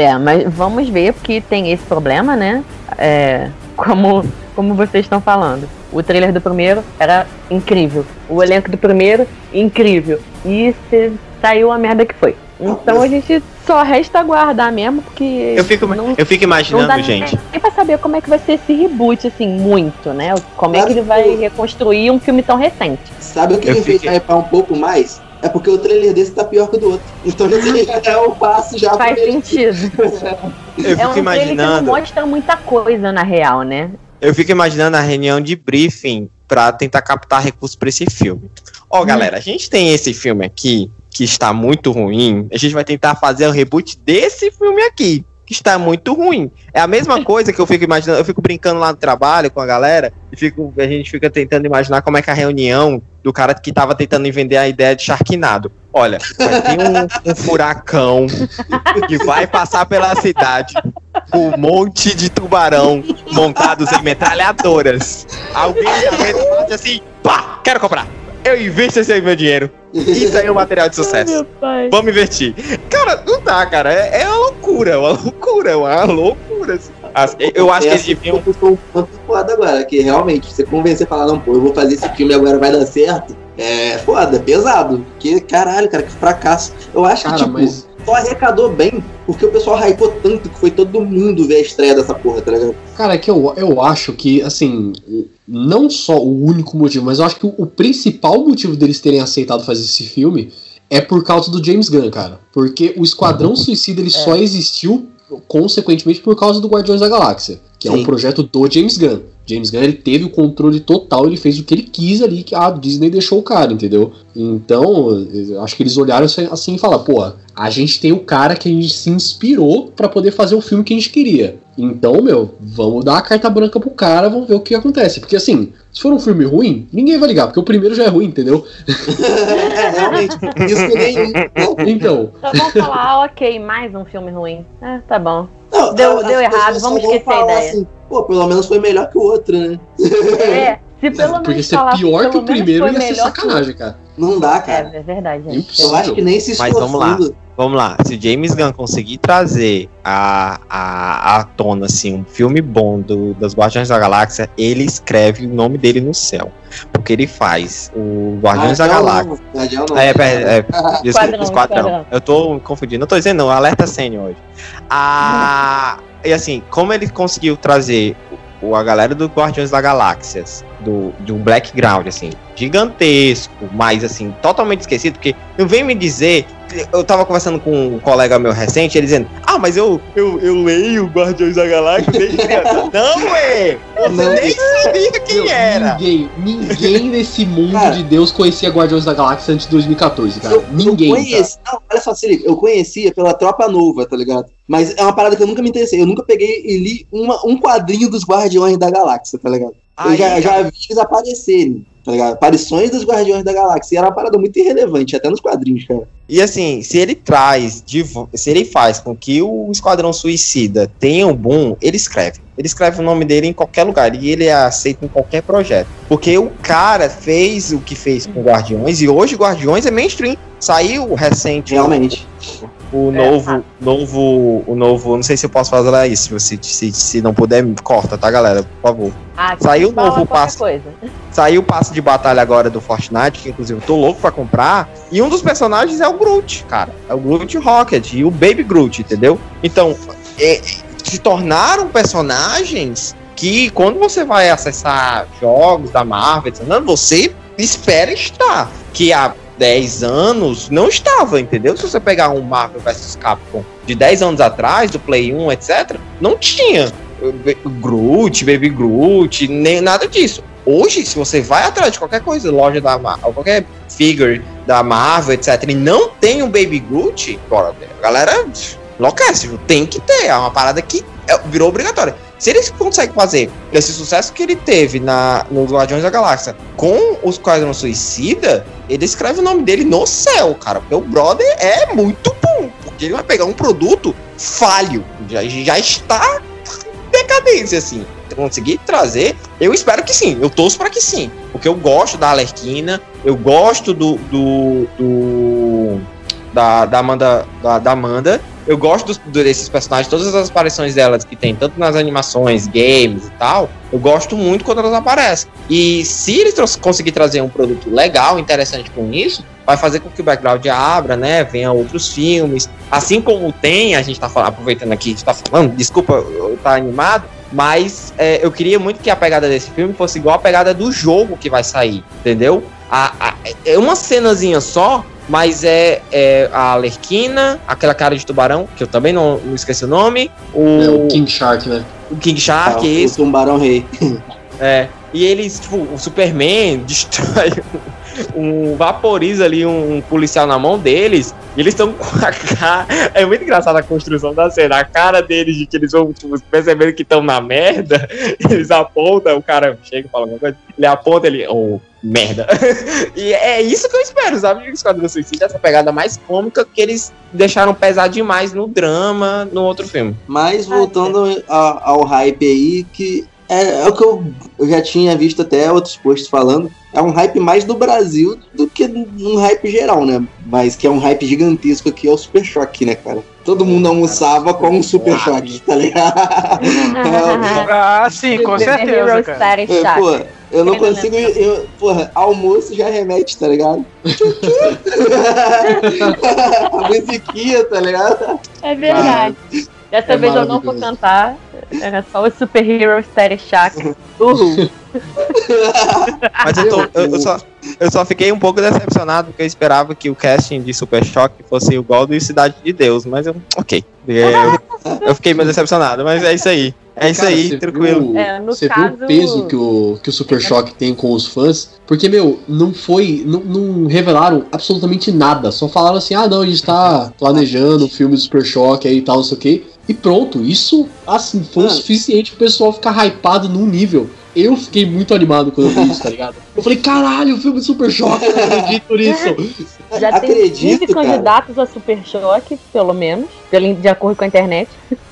É, mas vamos ver, porque tem esse problema, né? É, como, como vocês estão falando. O trailer do primeiro era incrível. O elenco do primeiro, incrível. E se saiu a merda que foi. Então a gente só resta aguardar mesmo, porque. Eu fico, não, eu fico não dá imaginando, gente. nem pra saber como é que vai ser esse reboot, assim, muito, né? Como é que ele vai reconstruir um filme tão recente. Sabe o que Eu fiquei- hypar um pouco mais? É porque o trailer desse tá pior que o do outro. Então esse já é o passo já Faz sentido. Eu É fico um trailer que não imaginando. mostra muita coisa, na real, né? Eu fico imaginando a reunião de briefing pra tentar captar recursos pra esse filme. Ó, galera, a gente tem esse filme aqui que está muito ruim. A gente vai tentar fazer o reboot desse filme aqui, que está muito ruim. É a mesma coisa que eu fico imaginando, eu fico brincando lá no trabalho com a galera e fico, a gente fica tentando imaginar como é que a reunião do cara que tava tentando vender a ideia de Sharknado. Olha, vai ter um, um furacão que vai passar pela cidade com um monte de tubarão montados em metralhadoras. Alguém já vem assim, pá, quero comprar. Eu invisto esse aí meu dinheiro. Isso aí é um material de sucesso. Vamos investir. Cara, não dá, cara. É, é uma loucura, é uma loucura, é uma loucura. assim. As- Eu acho que eles deviam. Eu tô um tanto foda agora, que realmente, você convencer e falar, não, pô, eu vou fazer esse filme agora vai dar certo. É foda, é pesado. Porque, caralho, cara, que fracasso. Eu acho Cara, que, tipo, mas só arrecadou bem, porque o pessoal hypou tanto que foi todo mundo ver a estreia dessa porra, tá ligado? Cara, é que eu, eu acho que, assim, não só o único motivo, mas eu acho que o, o principal motivo deles terem aceitado fazer esse filme é por causa do James Gunn, cara. Porque o Esquadrão Suicida ele só existiu, consequentemente, por causa do Guardiões da Galáxia, que é Sim. um projeto do James Gunn. James Gunn ele teve o controle total, ele fez o que ele quis ali, que a Disney deixou o cara, entendeu? Então, eu acho que eles olharam assim- assim e falaram, pô, a gente tem o cara que a gente se inspirou pra poder fazer o filme que a gente queria. Então, meu, vamos dar a carta branca pro cara, vamos ver o que acontece. Porque assim, se for um filme ruim, ninguém vai ligar, porque o primeiro já é ruim, entendeu? é, realmente. Isso nem. Então, Só vamos falar, ah, ok, mais um filme ruim. Ah, tá bom. Não, Deu- as deu errado, vamos esquecer a ideia. Assim, Pô, pelo menos foi melhor que o outro, né? É, se pelo menos porque ser falar, pior que o primeiro ia ser sacanagem, cara. Não dá, outro. cara. É, é verdade. é. Impossível. Eu acho que nem se Mas vamos lá. esforçando. Vamos lá, se o James Gunn conseguir trazer a, a, à tona assim, um filme bom do, das Guardiões da Galáxia, ele escreve o nome dele no céu. Porque ele faz o Guardiões da Guardião Galáxia. não. É, pera, é, desculpa, Esquadrão, esquadrão. esquadrão. Eu tô confundindo, não tô dizendo não, alerta sênior hoje. Ah, e assim, como ele conseguiu trazer a galera do Guardiões da Galáxias, do, de um background, assim, gigantesco, mas assim, totalmente esquecido, porque não vem me dizer. Eu tava conversando com um colega meu recente, ele dizendo, ah, mas eu, eu, eu leio Guardiões da Galáxia desde criança. não, ué! Você Não. nem sabia quem era. Ninguém, ninguém nesse mundo Cara. de Deus conhecia Guardiões da Galáxia antes de 2014, cara. Eu, ninguém. eu conheci, não, olha só, se liga, eu conhecia pela Tropa Nova, tá ligado? Mas é uma parada que eu nunca me interessei. Eu nunca peguei e li uma- um quadrinho dos Guardiões da Galáxia, tá ligado? Eu já, já vi eles aparecerem. Tá ligado? Aparições dos Guardiões da Galáxia. E era uma parada muito irrelevante, até nos quadrinhos, cara. E assim, se ele traz, de se ele faz com que o Esquadrão Suicida tenha um boom, ele escreve. Ele escreve o nome dele em qualquer lugar e ele é aceito em qualquer projeto. Porque o cara fez o que fez com Guardiões e hoje Guardiões é mainstream. Saiu recente Realmente. o É, novo, novo, o novo, não sei se eu posso falar isso, se, se, se não puder, corta, tá galera, por favor. Ah, Saiu o novo passo. coisa. Saiu o passe de batalha agora do Fortnite, que inclusive eu tô louco pra comprar. E um dos personagens é o Groot, cara. É o Groot Rocket e o Baby Groot, entendeu? Então, é- se tornaram personagens que quando você vai acessar jogos da Marvel, você espera estar. Que há 10 anos não estava, entendeu? Se você pegar um Marvel vs Capcom de 10 anos atrás, do Play 1, etc., não tinha. Groot, Baby Groot, nem nada disso. Hoje, se você vai atrás de qualquer coisa, loja da Marvel, qualquer figure da Marvel, etc., e não tem um Baby Groot, a galera enlouquece, tem que ter, é uma parada que é- virou obrigatória. Se eles conseguem fazer esse sucesso que ele teve na, nos Guardiões da Galáxia com os Esquadrão Suicida, ele escreve o nome dele no céu, cara. Porque o brother é muito bom. Porque ele vai pegar um produto falho. Já, já está decadência, assim. Conseguir trazer, eu espero que sim. Eu torço para que sim. Porque eu gosto da Alerquina, eu gosto do. do, do- da, da Amanda. Da, da Amanda. Eu gosto dos, do- desses personagens, todas as aparições delas que tem, tanto nas animações, games e tal. Eu gosto muito quando elas aparecem. E se eles conseguir trazer um produto legal, interessante com isso, vai fazer com que o background abra, né? Venha outros filmes. Assim como tem, a gente tá falando, aproveitando aqui, a gente tá falando, desculpa eu tá animado, mas é, eu queria muito que a pegada desse filme fosse igual a pegada do jogo que vai sair, entendeu? A, a- é uma cenazinha só, mas é, é a Alerquina, aquela cara de tubarão, que eu também não, não esqueci o nome, o, É, o King Shark, né? o King Shark, Ah, o esse, Tubarão Rei. é, e eles, tipo, o Superman destrói um. vaporiza ali um, um policial na mão deles. E eles estão com a cara. É muito engraçada a construção da cena. A cara deles de que eles vão, tipo, percebendo que estão na merda. Eles apontam, o cara chega e fala alguma coisa. Ele aponta, ele. Oh, merda. e é isso que eu espero, sabe? De Esquadrão Suicida, essa pegada mais cômica que eles deixaram pesar demais no drama no outro filme. Mas voltando a- ao hype aí, que é, é o que eu, eu já tinha visto até outros posts falando. É um hype mais do Brasil do que um hype geral, né? Mas que é um hype gigantesco aqui, é o Super Choque, né, cara? Todo mundo almoçava com um Super Choque, tá ligado? Ah, sim, com certeza, cara. É, Shock. pô, eu não consigo. Eu, porra, almoço já remete, tá ligado? A musiquinha, tá ligado? É verdade. Dessa É vez eu não vou cantar. Era só o Super Hero Status Shock. Uhul. Mas eu, tô- eu- eu só, eu só fiquei um pouco decepcionado porque eu esperava que o casting de Super Choque fosse igual do Cidade de Deus, mas eu. Ok. Eu, eu fiquei meio decepcionado, mas é isso aí. É isso Cara, aí, você tranquilo. viu- É, no Você caso- viu o peso que o, que o Super Choque tem com os fãs? Porque, meu, não foi. Não, não revelaram absolutamente nada. Só falaram assim: ah, não, a gente tá planejando o filme do Super Choque aí e tal, não sei o quê. E pronto, isso, assim, foi o Mano. suficiente pro pessoal ficar hypado num nível. Eu fiquei muito animado quando eu vi isso, tá ligado? Eu falei, caralho, o filme Super Choque, eu não acredito nisso. Já tem Acredito, 15 cara. candidatos a Super Choque, pelo menos, de acordo com a internet.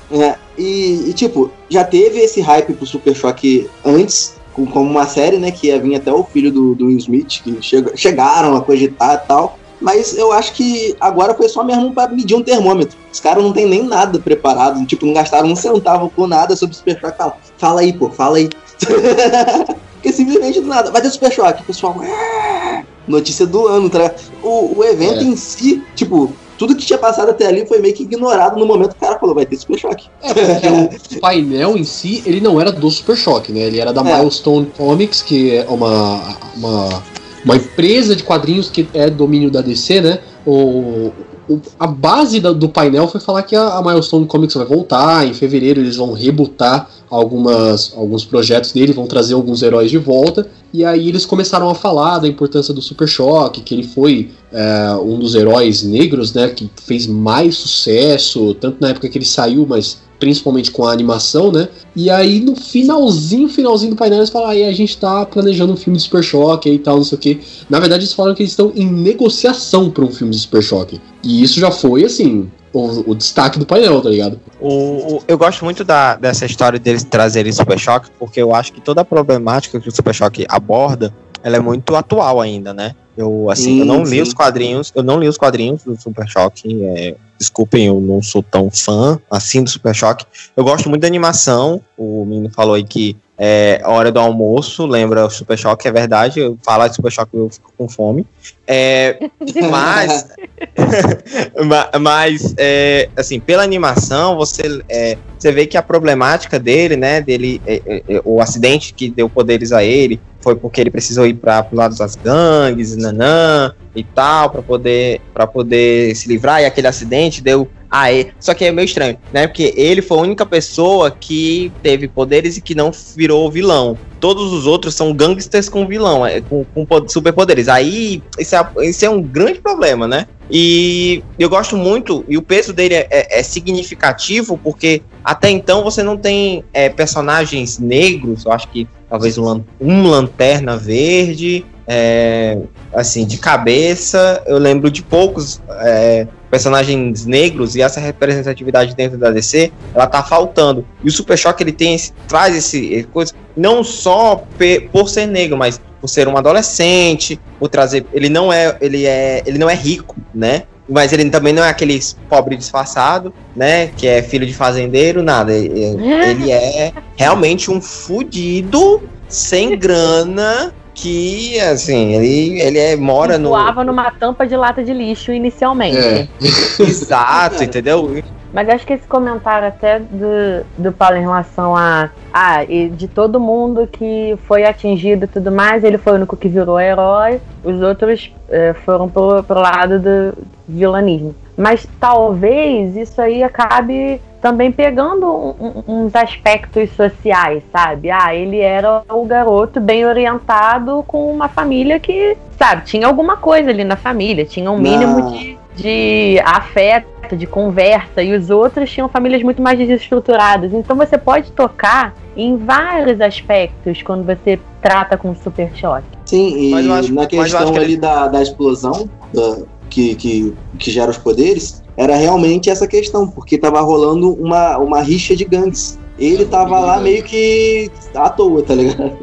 É, e, e, tipo, já teve esse hype pro Super Choque antes, com- como uma série, né? Que ia vir até o filho do, do Will Smith, que chega- chegaram a cogitar e tal. Mas eu acho que agora foi só mesmo pra medir um termômetro. Os caras não tem nem nada preparado, tipo, não gastaram um centavo com nada sobre Super Choque. Fala, fala aí, pô, fala aí. Porque simplesmente do nada, vai ter Super Choque. O pessoal, "Ah!" notícia do ano, tá? O, o evento É. em si, tipo, tudo que tinha passado até ali foi meio que ignorado no momento que o cara falou, vai ter Super Choque. É, porque o painel em si, ele não era do Super Choque, né? Ele era da É. Milestone Comics, que é uma, uma, uma empresa de quadrinhos que é domínio da DC, né? o, o- a base da- do painel foi falar que a, a Milestone Comics vai voltar. Em fevereiro eles vão rebutar algumas, alguns projetos dele, vão trazer alguns heróis de volta. E aí eles começaram a falar da importância do Super Choque, que ele foi é, um dos heróis negros, né, que fez mais sucesso, tanto na época que ele saiu, mas principalmente com a animação, né? E aí no finalzinho, finalzinho do painel eles falaram, aí a gente tá planejando um filme de Super Choque e tal, não sei o que. Na verdade eles falaram que eles estão em negociação para um filme de Super Choque. E isso já foi, assim, o, o destaque do painel, tá ligado? O, o- eu gosto muito da, dessa história deles trazerem Super Choque, porque eu acho que toda a problemática que o Super Choque aborda, ela é muito atual ainda, né? Eu, assim, Sim, eu não li sim. os quadrinhos, eu não li os quadrinhos do Super Choque, é, desculpem, eu não sou tão fã, assim, do Super Choque. Eu gosto muito da animação, o menino falou aí que é a hora do almoço, lembra o Super Choque, é verdade, eu falar de Super Choque eu fico com fome. É, mas, ma- mas é, assim, pela animação, você, é, você vê que a problemática dele, né, dele, é, é, é, o acidente que deu poderes a ele foi porque ele precisou ir para o lado das gangues, nanã, e tal, para poder, pra poder se livrar, e aquele acidente deu a ele. Só que é meio estranho, né, porque ele foi a única pessoa que teve poderes e que não virou vilão. Todos os outros são gangsters com vilão, é, com, com po- superpoderes. Aí, isso é, isso é um grande problema, né? E eu gosto muito, e o peso dele é, é- é significativo, porque até então você não tem é, personagens negros, eu acho que talvez um, um lanterna verde, é, assim, de cabeça, eu lembro de poucos é, personagens negros e essa representatividade dentro da DC, ela tá faltando. E o Super Choque, ele tem traz esse coisa, não só por ser negro, mas por ser um adolescente, por trazer, ele não é, ele é, ele não é rico, né? Mas ele também não é aquele pobre disfarçado, né? Que é filho de fazendeiro, nada. Ele ele é realmente um fudido, sem grana, que, assim, ele, ele é, mora no. voava numa tampa de lata de lixo inicialmente. É. Exato, entendeu? Mas acho que esse comentário até do, do Paulo em relação a. Ah, e de todo mundo que foi atingido e tudo mais, ele foi o único que virou herói, os outros eh, foram pro, pro lado do vilanismo. Mas talvez isso aí acabe também pegando um- um- uns aspectos sociais, sabe? Ah, ele era o garoto bem orientado com uma família que, sabe, tinha alguma coisa ali na família, tinha um mínimo Não. de, de afeto, de conversa, e os outros tinham famílias muito mais desestruturadas. Então você pode tocar em vários aspectos quando você trata com super choque. Sim, e Mas eu acho- na mas eu acho questão que ali ele- da, da explosão da- que, que, que gera os poderes, era realmente essa questão, porque tava rolando uma, uma rixa de gangues. Ele tava lá meio que à toa, tá ligado?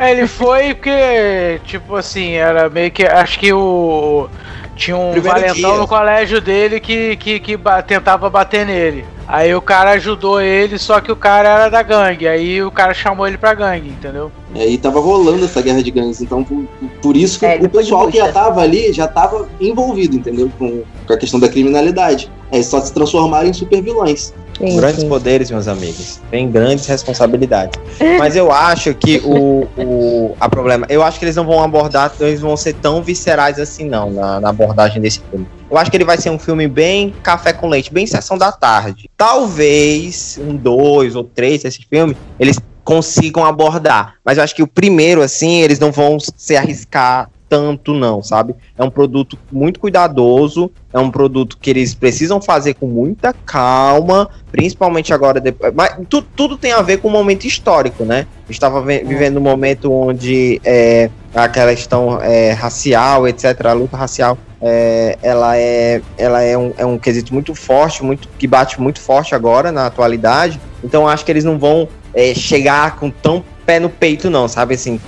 Ele foi porque, tipo assim, era meio que. Acho que o. Tinha um Primeiro valentão dia. no colégio dele que, que, que ba- tentava bater nele. Aí o cara ajudou ele, só que o cara era da gangue. Aí o cara chamou ele pra gangue, entendeu? E aí tava rolando essa guerra de gangues. Então, por, por isso que É, o pessoal que já tava ali já tava envolvido, entendeu? Com, com a questão da criminalidade. É só se transformaram em super vilões. Sim, Grandes sim. poderes, meus amigos. Tem grandes responsabilidades. Mas eu acho que o, o a problema, eu acho que eles não vão abordar, eles vão ser tão viscerais assim não na, na abordagem desse filme. Eu acho que ele vai ser um filme bem café com leite, bem sessão da tarde. Talvez um dois ou três desse filme eles consigam abordar, mas eu acho que o primeiro assim eles não vão se arriscar tanto não, sabe? É um produto muito cuidadoso, é um produto que eles precisam fazer com muita calma, principalmente agora depois. Mas tu- tudo tem a ver com o momento histórico, né? Estava vivendo um momento onde é, aquela questão é, racial, etc., a luta racial, é, ela, é, ela é, um, é um quesito muito forte, muito que bate muito forte agora na atualidade. Então acho que eles não vão é, chegar com tão pé no peito, não, sabe? Assim,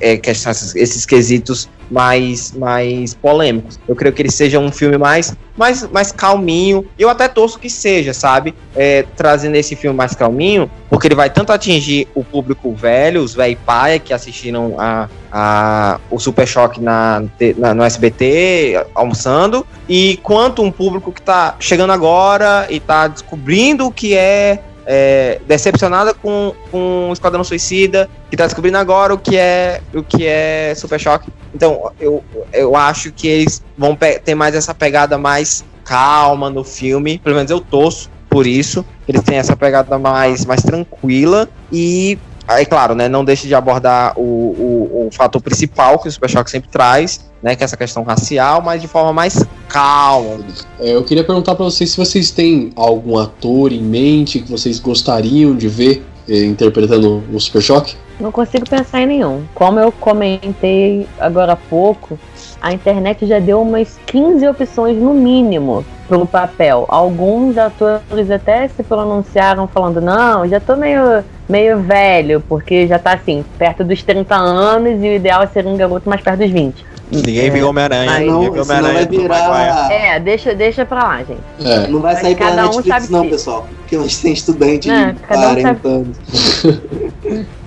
é, que esses, esses quesitos mais, mais polêmicos. Eu creio que ele seja um filme mais, mais, mais calminho. Eu até torço que seja, sabe? É, trazendo esse filme mais calminho, porque ele vai tanto atingir o público velho, os velho paia que assistiram a, a, o Super Choque na, na- no SBT, almoçando, e quanto um público que tá chegando agora e tá descobrindo o que é é, decepcionada com, com o Esquadrão Suicida, que tá descobrindo agora o que é o que é Super Choque. Então, eu, eu acho que eles vão ter mais essa pegada mais calma no filme, pelo menos eu torço por isso. Eles têm essa pegada mais, mais tranquila e Aí, claro, né, não deixe de abordar o, o, o fator principal que o Super Choque sempre traz, né, que é essa questão racial, mas de forma mais calma. É, eu queria perguntar pra vocês se vocês têm algum ator em mente que vocês gostariam de ver eh, interpretando o Super Choque. Não consigo pensar em nenhum. Como eu comentei agora há pouco, a internet já deu umas 15 opções no mínimo pro papel. Alguns atores até se pronunciaram falando: não, já tô meio, meio velho, porque já tá assim, perto dos 30 anos e o ideal é ser um garoto mais perto dos 20. Ninguém viu Homem-Aranha, ninguém Não, viu Homem-Aranha. virar. É, deixa, deixa pra lá, gente. É. Não vai sair pela um Netflix, sabe não, que- pessoal. Porque nós tem estudante É, de cada um 40 sabe- anos.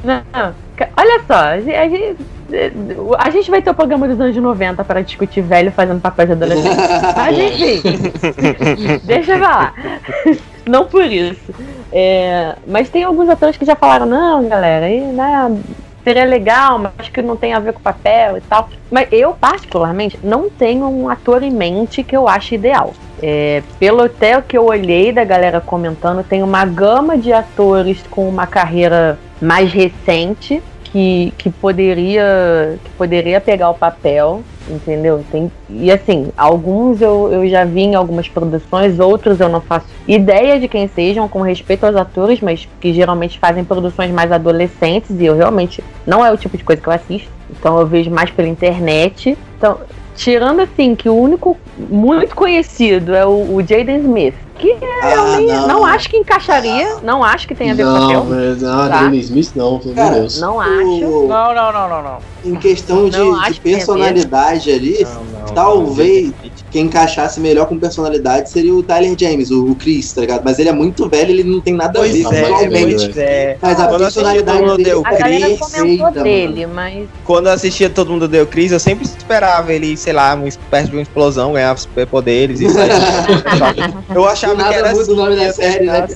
Não, olha só, a gente, a gente- a gente vai ter o programa dos anos 90 para discutir velho fazendo papel de adolescente. Mas enfim, deixa eu falar. Não por isso. É, mas tem alguns atores que já falaram, não, galera, aí, né, seria legal, mas acho que não tem a ver com o papel e tal. Mas eu, particularmente, não tenho um ator em mente que eu acho ideal. É, pelo até que eu olhei da galera comentando, tem uma gama de atores com uma carreira mais recente que, que poderia que poderia pegar o papel, entendeu? Tem, e assim, alguns eu, eu já vi em algumas produções, outros eu não faço ideia de quem sejam, com respeito aos atores, mas que geralmente fazem produções mais adolescentes e eu realmente não é o tipo de coisa que eu assisto. Então eu vejo mais pela internet. Então, tirando assim, que o único muito conhecido é o, o Jaden Smith, que Ah, nem- não. não acho que encaixaria, não acho que tenha a ver com o Não, papel. ah, Tá. Smith não, pelo amor de Cara, Deus. Não acho. O- Não, não, não, não, não. Em questão de, Não, de que personalidade ali, Não, não, Talvez. não. quem encaixasse melhor com personalidade seria o Tyler James, o, o Chris, tá ligado? Mas ele é muito velho, ele não tem nada a ver Pois com é, pois é. Mas a Quando personalidade Todo Mundo dele Deu A Chris, comentou perfeita, dele, mas Quando eu assistia Todo Mundo Deu Cris, eu sempre esperava ele, sei lá, uma espécie de uma explosão, ganhar superpoderes e eu achava Do nada que era muda o nome da série, né?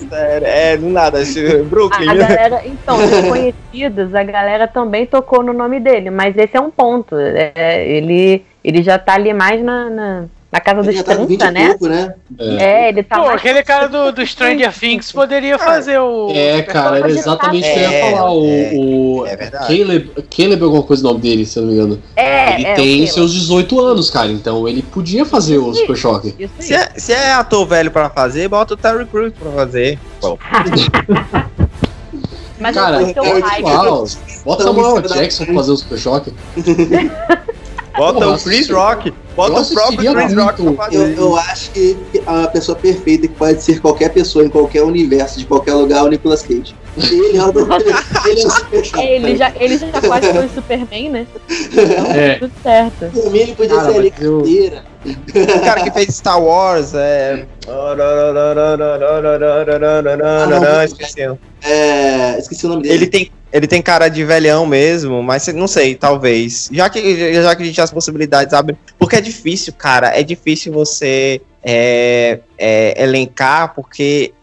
É, do nada. esse- Brooklyn. a, a galera, então, os conhecidos, a galera também tocou no nome dele, mas esse é um ponto. É, ele, ele já tá ali mais na, na, na casa Ele dos já tá com 20 30, e né? pouco, né? É, ele tá Pô, mais. aquele cara do, do Stranger Things poderia fazer o. É, cara, era exatamente o que eu ia É, falar. O, é, o é verdade. Caleb, Caleb é alguma coisa o nome dele, se eu não me engano. É, ele é, tem seus 18 anos, cara, então ele podia fazer o Super Choque. Aí. Se é, se é ator velho pra fazer, bota o Terry Crews pra fazer. Bom, Mas Cara, eu é Então, Samuel isso é Jackson verdade. pra fazer o Super Choque. bota Porra, o Chris Rock. Bota o próprio Chris Rock pra Eu, fazer. eu acho que a pessoa perfeita que pode ser qualquer pessoa em qualquer universo, de qualquer lugar, é o Nicolas Cage. Ele é o, ele é o super chato. Ele já, ele já quase foi Superman, né? É. tudo certo. Por mim, ele podia Cara, ser mas eu-. O cara que fez Star Wars é. Esqueci. É, esqueci o nome dele. Ele tem, ele tem cara de velhão mesmo, mas não sei, talvez. Já que, já que a gente as possibilidades abrem. Porque é difícil, cara. É difícil você é, é, elencar, porque,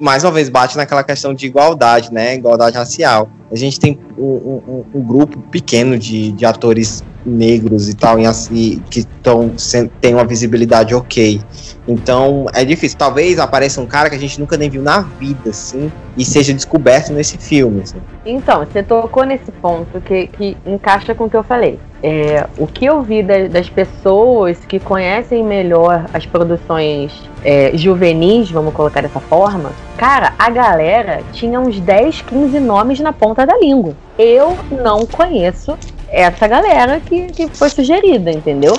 mais uma vez, bate naquela questão de igualdade, né? Igualdade racial. A gente tem um, um- um grupo pequeno de, de atores negros e tal, e que tão, tem uma visibilidade ok. Então é difícil. Talvez apareça um cara que a gente nunca nem viu na vida, assim, e seja descoberto nesse filme. Assim. Então, você tocou nesse ponto que, que encaixa com o que eu falei. É, o que eu vi da- das pessoas que conhecem melhor as produções é, juvenis, vamos colocar dessa forma, cara, a galera tinha uns 10, 15 nomes na ponta da língua. Eu não conheço essa galera que, que foi sugerida, entendeu?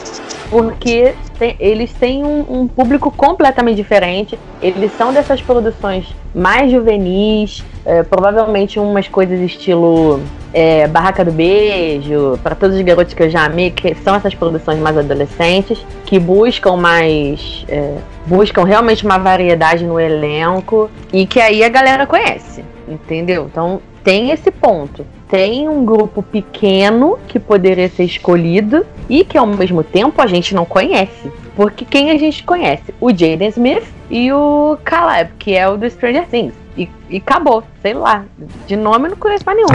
Porque tem- eles têm um, um público completamente diferente. Eles são dessas produções mais juvenis, é, provavelmente umas coisas estilo é, Barraca do Beijo, para todos os garotos que eu já amei, que são essas produções mais adolescentes, que buscam mais. é, buscam realmente uma variedade no elenco e que aí a galera conhece, entendeu? Então tem esse ponto. Tem um grupo pequeno que poderia ser escolhido e que ao mesmo tempo a gente não conhece. Porque quem a gente conhece? O Jaden Smith e o Caleb, que é o do Stranger Things. E, e acabou, sei lá. De nome eu não conheço mais nenhum.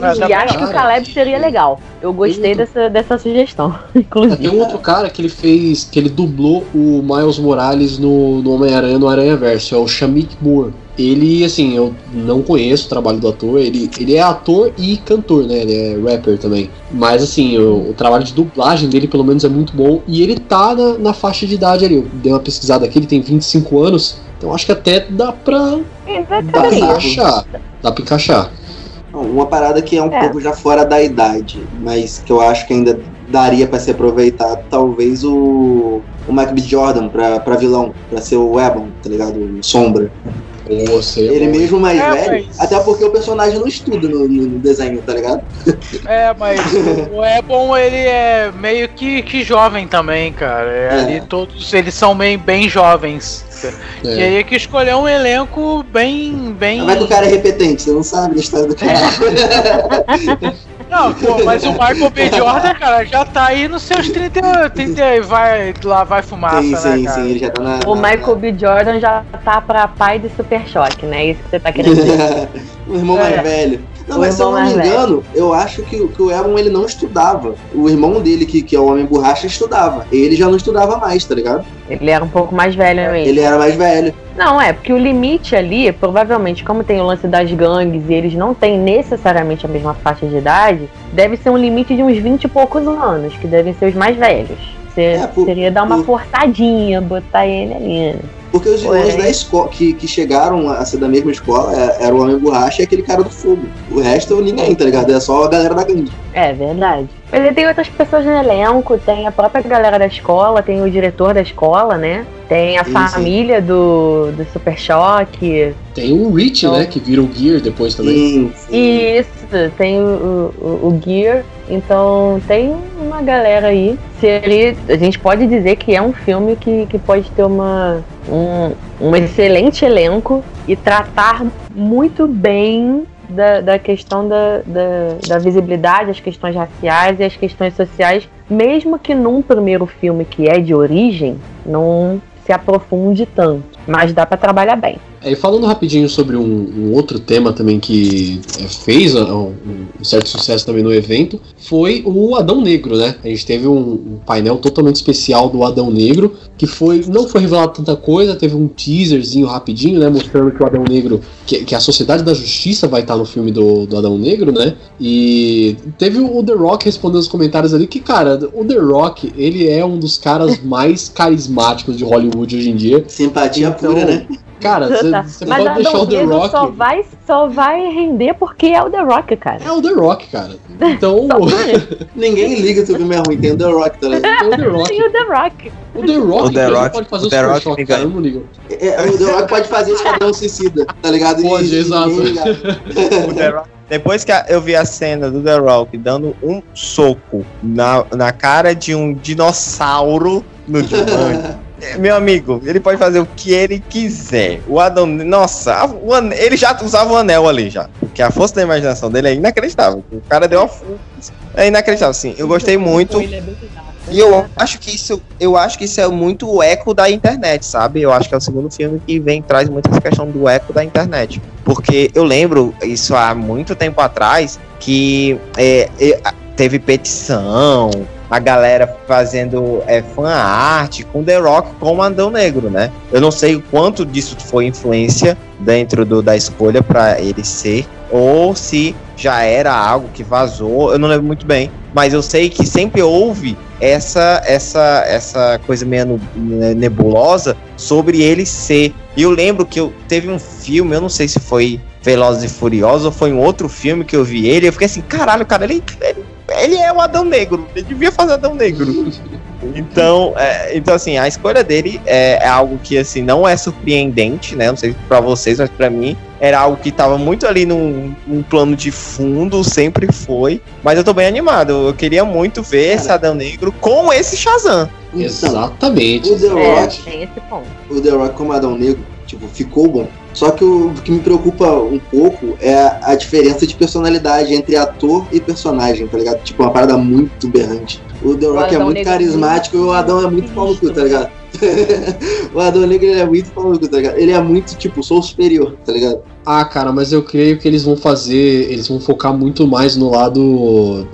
Ah, e também acho que o. Caleb seria legal. Eu gostei dessa, dessa sugestão, Tem inclusive. um outro cara que ele fez, que ele dublou o Miles Morales no, no Homem-Aranha no Aranha Verso, é o Shamik Moore. Ele, assim, eu não conheço o trabalho do ator, ele, ele é ator e cantor, né? Ele é rapper também. Mas, assim, o, o trabalho de dublagem dele, pelo menos, é muito bom. E ele tá na, na faixa de idade ali. Eu dei uma pesquisada aqui, ele tem 25 anos. Então acho que até dá pra, dá pra encaixar. Dá pra encaixar. Uma parada que é um É. pouco já fora da idade, mas que eu acho que ainda daria pra ser aproveitado, talvez o, o Mike B. Jordan pra, pra vilão, pra ser o Ebon, tá ligado? O Sombra. Você, Ele mesmo mais É, velho, mas- até porque o personagem não estuda no, no- no desenho, tá ligado? É, mas o Ebon, ele é meio que, que jovem também, cara. É, É. Ali todos eles são meio, bem jovens. E É. aí é que escolher um elenco bem. bem... Como é que o cara é repetente? Você não sabe da história do cara. Não, pô, mas o Michael B. Jordan, cara, já tá aí nos seus 30, 30 vai, lá vai fumaça, sim, né, sim, cara? sim, ele já tá na. O na- Michael B. Jordan já tá pra pai de Super Choque, né? Isso que você tá querendo dizer. o irmão mais É. velho. Não, O mas se eu não me engano, eu acho que, o- que o Ebon ele não estudava. O irmão dele, que, que é o Homem Borracha, estudava. Ele já não estudava mais, tá ligado? Ele era um pouco mais velho mesmo. Ele era mais velho. Não, é, porque o limite ali, provavelmente, como tem o lance das gangues e eles não têm necessariamente a mesma faixa de idade, deve ser um limite de uns 20 e poucos anos, que devem ser os mais velhos. Você- É, por- seria dar uma por- forçadinha, botar ele ali. Porque os irmãos Porém. da escola que, que chegaram a ser da mesma escola é- era o Homem Borracha e aquele cara do fogo. O resto ninguém, tá ligado? É só a galera da gangue. É verdade. Mas ele tem outras pessoas no elenco, tem a própria galera da escola, tem o diretor da escola, né? Tem a Sim, família do, do Super Choque. Tem o Rich, Então- né? Que vira o Gear depois também. Sim, sim. Isso, tem o, o, o Gear. Então tem uma galera aí. Seria, a gente pode dizer que é um filme que, que pode ter uma, um, um excelente elenco e tratar muito bem da, da questão da, da, da visibilidade, as questões raciais e as questões sociais, mesmo que num primeiro filme que é de origem, não se aprofunde tanto. Mas dá pra trabalhar bem. É, e falando rapidinho sobre um, um outro tema também que é, fez um, um certo sucesso também no evento, foi o Adão Negro, né? A gente teve um, um painel totalmente especial do Adão Negro, que foi não foi revelado tanta coisa, teve um teaserzinho rapidinho, né? Mostrando que o Adão Negro, que, que a Sociedade da Justiça vai estar no filme do, do Adão Negro, né? E teve o The Rock respondendo os comentários ali que, cara, o The Rock, ele é um dos caras mais carismáticos de Hollywood hoje em dia. Simpatia Então, pura, né? Cara, Tá. você Mas pode deixar o The Rock. só vai, só vai render porque é o The Rock, cara. É o The Rock, cara. Então. Ninguém liga se o filme é ruim, tem o The Rock, tá ligado? é o The Rock. Tem o The Rock. O The Rock, O The Rock- pode fazer o o Super Rock me cara, não ligo. É, o The Rock pode fazer Esquadrão Suicida, tá ligado? Pode, exato. O The Rock- Depois que a- eu vi a cena do The Rock dando um soco na, na cara de um dinossauro no Jumanji, meu amigo, ele pode fazer o que ele quiser. O Adão, nossa, o ele já usava o anel ali já. Porque a força da imaginação dele é inacreditável. O cara deu uma. É inacreditável, sim. Eu gostei muito. E eu acho que isso, eu acho que isso é muito o eco da internet, sabe? Eu acho que é o segundo filme que vem traz muito essa questão do eco da internet, porque eu lembro isso há muito tempo atrás que é, é, teve petição, a galera fazendo é, fan art com The Rock como Andão Negro, né? Eu não sei o quanto disso foi influência dentro do, da escolha para ele ser ou se já era algo que vazou, eu não lembro muito bem, mas eu sei que sempre houve essa essa essa coisa meio ne- nebulosa sobre ele ser. E eu lembro que eu teve um filme, eu não sei se foi Velozes e Furiosos ou foi um outro filme que eu vi ele, eu fiquei assim, caralho, cara, ele, ele, ele é o Adão Negro, ele devia fazer Adão Negro. Então, é, então assim, a escolha dele é, é algo que assim não é surpreendente, né? Não sei pra vocês, mas pra mim era algo que tava muito ali num, num plano de fundo, sempre foi. Mas eu tô bem animado. Eu queria muito ver esse Adão Negro com esse Shazam. Exatamente. o The É, Rock, tem esse ponto. o The Rock como Adão Negro, tipo, ficou bom. Só que o que me preocupa um pouco é a diferença de personalidade entre ator e personagem, tá ligado? Tipo, uma parada muito berrante. O The Rock é Adão muito carismático e o Adão é muito pau no cu, tá ligado? o Adão Negro ele é muito pau cu, tá ligado? Ele é muito, tipo, sou superior, tá ligado? Ah, cara, mas eu creio que eles vão fazer. Eles vão focar muito mais no lado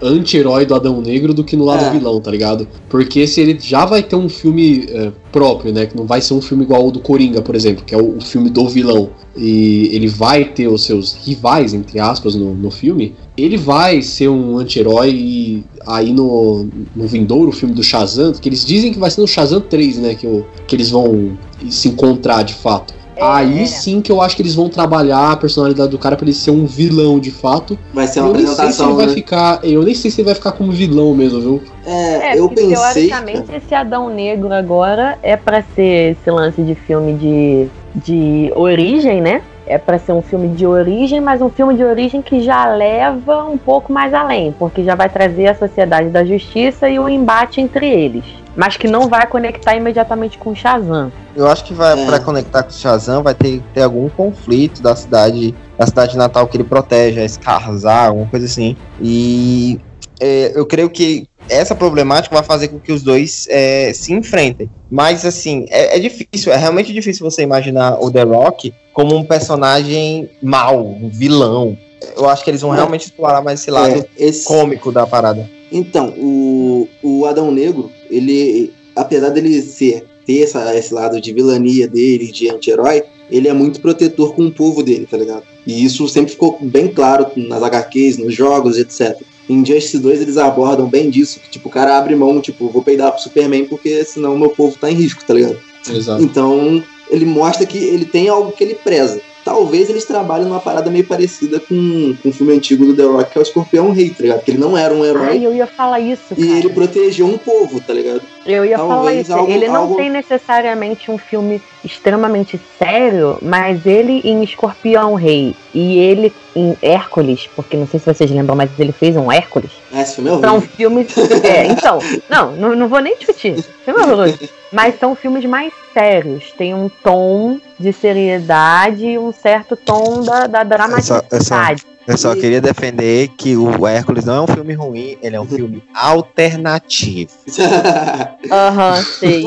anti-herói do Adão Negro do que no lado É. vilão, tá ligado? Porque se ele já vai ter um filme é, próprio, né? Que não vai ser um filme igual o do Coringa, por exemplo, que é o, o filme do vilão. E ele vai ter os seus rivais, entre aspas, no, no filme. Ele vai ser um anti-herói e aí no, no vindouro, o filme do Shazam, que eles dizem que vai ser no Shazam 3, né? Que, o, que eles vão se encontrar de fato. É, Aí é. sim que eu acho que eles vão trabalhar a personalidade do cara pra ele ser um vilão de fato. Vai ser uma eu nem sei se ele apresentação, vai né? ficar. Eu nem sei se ele vai ficar como vilão mesmo, viu? É, É, eu porque pensei. teoricamente esse Adão Negro agora é pra ser esse lance de filme de, de origem, né? É pra ser um filme de origem, mas um filme de origem que já leva um pouco mais além, porque já vai trazer a sociedade da justiça e o embate entre eles. Mas que não vai conectar imediatamente com o Shazam. Eu acho que vai É. pra conectar com o Shazam vai ter, ter algum conflito da cidade, da cidade natal que ele protege, a Skarsar, alguma coisa assim. E é, eu creio que essa problemática vai fazer com que os dois é, se enfrentem. Mas assim, é, é difícil, é realmente difícil você imaginar o The Rock como um personagem mau, um vilão. Eu acho que eles vão É. realmente explorar mais esse lado É, esse, cômico da parada. Então, o, o Adão Negro, ele, apesar dele ser, ter essa, esse lado de vilania dele, de anti-herói, ele é muito protetor com o povo dele, tá ligado? E isso sempre ficou bem claro nas HQs, nos jogos, etc. Em Justice 2 eles abordam bem disso, que tipo, o cara abre mão, tipo, vou peidar pro Superman porque senão meu povo tá em risco, tá ligado? Exato. Então, ele mostra que ele tem algo que ele preza. Talvez eles trabalhem numa parada meio parecida com, com o filme antigo do The Rock, que é o Escorpião Rei, tá ligado? Que ele não era um herói Ai, eu ia falar isso, e cara. ele protegeu um povo, tá ligado? Eu ia falar Talvez isso. algo- ele não algo- tem necessariamente um filme extremamente sério, mas ele em Escorpião Rei e ele em Hércules, porque não sei se vocês lembram, mas ele fez um Hércules. Ah, esse filme é São filmes. É, então, não, não, não vou nem discutir. Filme horroroso. Mas são filmes mais sérios. Tem um tom de seriedade e um certo tom da, da dramaticidade. Eu só queria defender que o Hércules não é um filme ruim, ele é um filme alternativo. Aham, sei.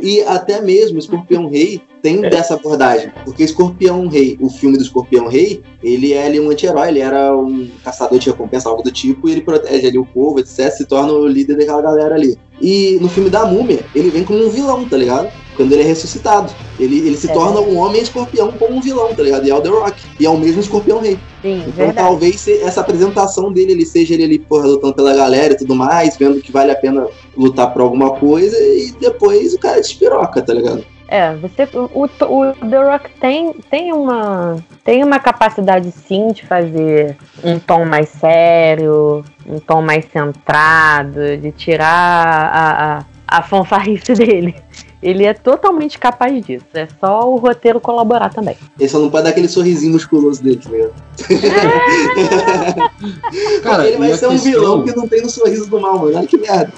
E até mesmo Escorpião Rei tem dessa abordagem. Porque Escorpião Rei, o filme do Escorpião Rei, ele é ali um anti-herói, ele era um caçador de recompensa, algo do tipo, e ele protege ali o povo, etc. Se torna o líder daquela galera ali. E no filme da Múmia, ele vem como um vilão, tá ligado? Quando ele é ressuscitado. Ele, ele se É. torna um homem escorpião como um vilão, tá ligado? E é o The Rock. E é o mesmo Escorpião Rei. Sim, Então verdade. talvez essa apresentação dele, ele seja ele ali, porra, lutando pela galera e tudo mais, vendo que vale a pena lutar por alguma coisa, e depois o cara despiroca, tá ligado? É, você, o, o The Rock tem, tem, uma, tem uma capacidade sim de fazer um tom mais sério, um tom mais centrado, de tirar a, a, a fanfarrice dele. Ele é totalmente capaz disso. É só o roteiro colaborar também. Ele só não pode dar aquele sorrisinho musculoso dele, tá ligado? Cara, ele vai a ser um questão- vilão que não tem no sorriso do mal, mano. Olha que merda.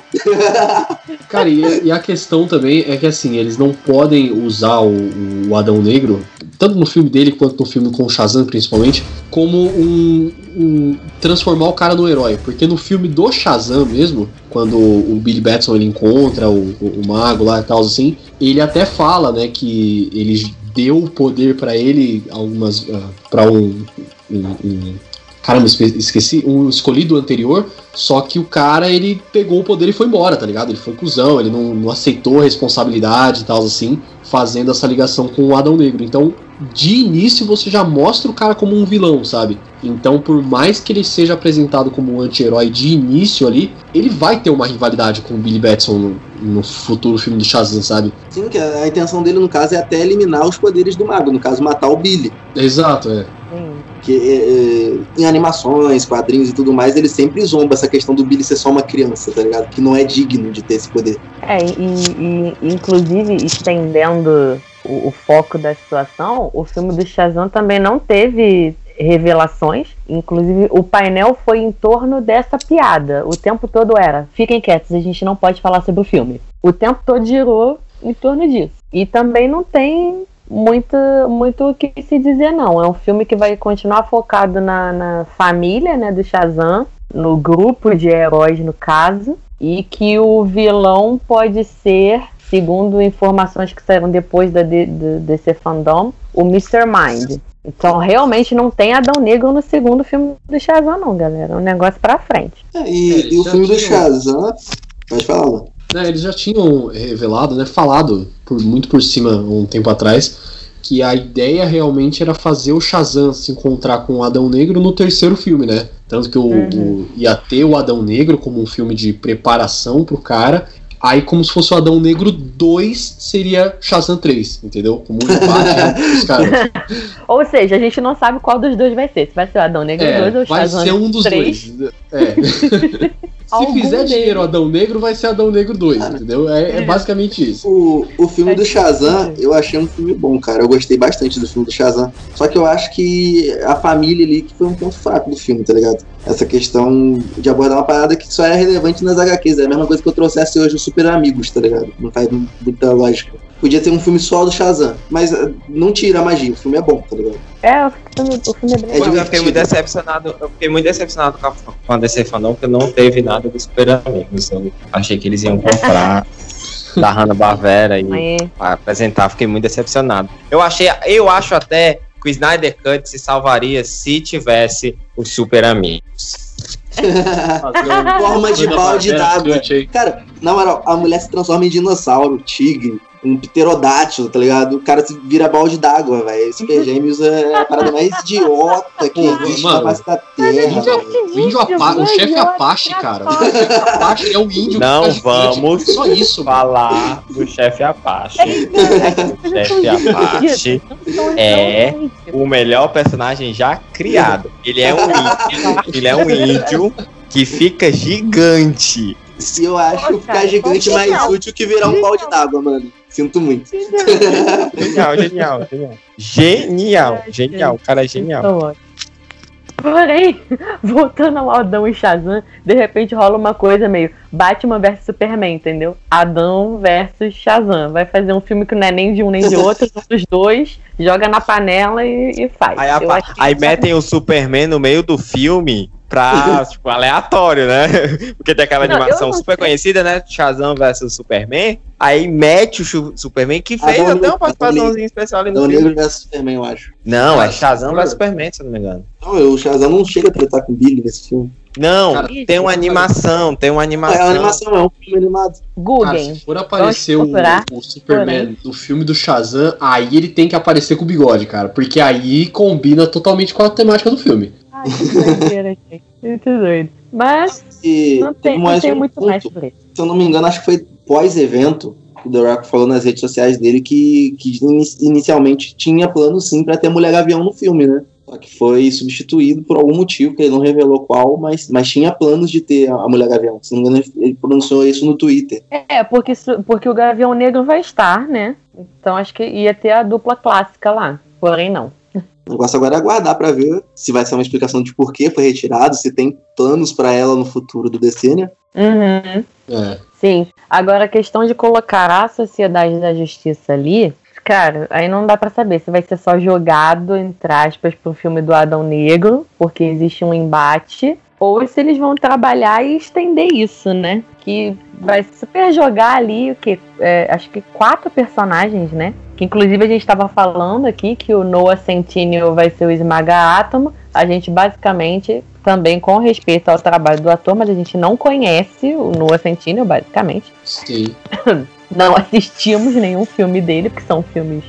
Cara, e a, e a questão também é que assim, eles não podem usar o, o Adão Negro, tanto no filme dele quanto no filme com o Shazam, principalmente, como um, um- transformar o cara no herói. Porque no filme do Shazam mesmo, quando o Billy Batson ele encontra o, o, o mago lá e tal, assim, ele até fala, né, que ele deu o poder pra ele algumas. ah, pra um, um- um- Caramba, esque- esqueci. Um escolhido anterior. Só que o cara, ele pegou o poder e foi embora, tá ligado? Ele foi cuzão, ele não, não aceitou a responsabilidade e tal, assim, fazendo essa ligação com o Adão Negro. Então, de início, você já mostra o cara como um vilão, sabe? Então, por mais que ele seja apresentado como um anti-herói de início ali, ele vai ter uma rivalidade com o Billy Batson no, no futuro filme do Shazam, sabe? Sim, que a a intenção dele, no caso, é até eliminar os poderes do mago. No caso, matar o Billy. Exato, é. Sim. Que é, é, em animações, quadrinhos e tudo mais, ele sempre zomba essa questão do Billy ser só uma criança, tá ligado? Que não é digno de ter esse poder. É, e, e, inclusive estendendo o, o foco da situação, o filme do Shazam também não teve revelações. Inclusive, o painel foi em torno dessa piada. O tempo todo era: fiquem quietos, a gente não pode falar sobre o filme. O tempo todo girou em torno disso. E também não tem muito, muito o que se dizer, não. É um filme que vai continuar focado na, na família né, do Shazam, no grupo de heróis, no caso, e que o vilão pode ser, segundo informações que saíram depois da D- do DC Fandom, o Mr. Mind. Então realmente não tem Adão Negro no segundo filme do Shazam, não, galera. É um negócio pra frente. É, e, É, e o filme do Shazam. Pode falar, né, eles já tinham revelado, né, falado por muito por cima um tempo atrás que a ideia realmente era fazer o Shazam se encontrar com o Adão Negro no terceiro filme, né? Tanto que o, o- ia ter o Adão Negro como um filme de preparação pro cara. Aí, como se fosse o Adão Negro 2, seria Shazam 3, entendeu? Como um embate entre os caras. Ou seja, a gente não sabe qual dos dois vai ser. Se vai ser o Adão Negro 2 ou É, o vai Shazam ser um dos 3. dois. É. Se Algum fizer deles. dinheiro Adão Negro, vai ser Adão Negro 2, entendeu? É, é basicamente isso. O, o filme do Shazam, eu achei um filme bom, cara. Eu gostei bastante do filme do Shazam. Só que eu acho que a família ali que foi um ponto fraco do filme, tá ligado? Essa questão de abordar uma parada que só é relevante nas HQs. É a mesma coisa que eu trouxesse hoje os Super Amigos, tá ligado? Não faz muita lógica. Podia ter um filme só do Shazam, mas eh, não tira a magia. O filme é bom, tá ligado? É, o filme, o filme é bem É eu divertido. fiquei muito decepcionado. Eu fiquei muito decepcionado com a, com a DC Fandom, porque não teve nada dos Super Amigos. Eu achei que eles iam comprar da Hanna-Barbera e Aí, apresentar. Fiquei muito decepcionado. Eu achei, eu acho até que o Snyder Cut se salvaria se tivesse os Super Amigos. Forma de balde d'água. Cara, na moral, a mulher se transforma em dinossauro, tigre, um pterodátilo, tá ligado? O cara se vira balde d'água, velho. Super Gêmeos é a parada mais idiota que existe na mano. face da terra. índio, velho. o índio Apa- o chefe Apache, cara. O chefe Apache é o índio Não vamos Só isso, mano. Falar do chefe Apache. O chefe Apache é o melhor personagem já criado. Ele é um índio, ele é um índio que fica gigante. E eu acho ficar gigante mais útil que virar um balde d'água, mano. Sinto muito. Genial, genial, genial. Genial, genial, o cara é genial. Porém, voltando ao Adão e Shazam, de repente rola uma coisa meio Batman versus Superman, entendeu? Adão versus Shazam. Vai fazer um filme que não é nem de um nem de outro, dos dois, joga na panela e, e faz. Aí, a- aí tá- metem o Superman no meio do filme pra, tipo, aleatório, né? Porque tem aquela Não, animação não super conhecida, né? Shazam versus Superman. Aí mete o Superman, que fez até uma participaçãozinha especial ali no filme. Negro versus Superman, eu acho. Não, é Ah, Shazam Shazam. versus Superman, se eu não me engano. Não, o Shazam não chega a tratar com o Billy nesse filme. Não, Cara, tem uma animação, tem uma É animação. uma animação, é um filme animado. Cara, Google. se for aparecer o, o Superman no filme do Shazam, aí ele tem que aparecer com o bigode, cara. Porque aí combina totalmente com a temática do filme. Ai, que doideira, gente. Muito doido. Mas E não tem, não tem muito ponto. mais sobre isso. se eu não me engano, acho que foi pós-evento que o The Rock falou nas redes sociais dele que, que ini- inicialmente tinha plano sim pra ter Mulher Gavião no filme, né? Só que foi substituído por algum motivo, que ele não revelou qual, mas, mas tinha planos de ter a Mulher Gavião. Se não me engano, ele pronunciou isso no Twitter. É, porque, porque o Gavião Negro vai estar, né? Então acho que ia ter a dupla clássica lá. Porém, não. O negócio agora é aguardar pra ver se vai ser uma explicação de por que foi retirado, se tem planos pra ela no futuro do DC, né? Uhum. É. Sim. Agora a questão de colocar a Sociedade da Justiça ali, cara, aí não dá pra saber se vai ser só jogado, entre aspas, pro filme do Adão Negro, porque existe um embate, ou se eles vão trabalhar e estender isso, né? Que vai super jogar ali o que? acho que quatro personagens, né? Que inclusive a gente estava falando aqui que o Noah Centineo vai ser o Esmaga Átomo. A gente basicamente, também com respeito ao trabalho do ator, mas a gente não conhece o Noah Centineo, basicamente. Sim. Não assistimos nenhum filme dele, porque são filmes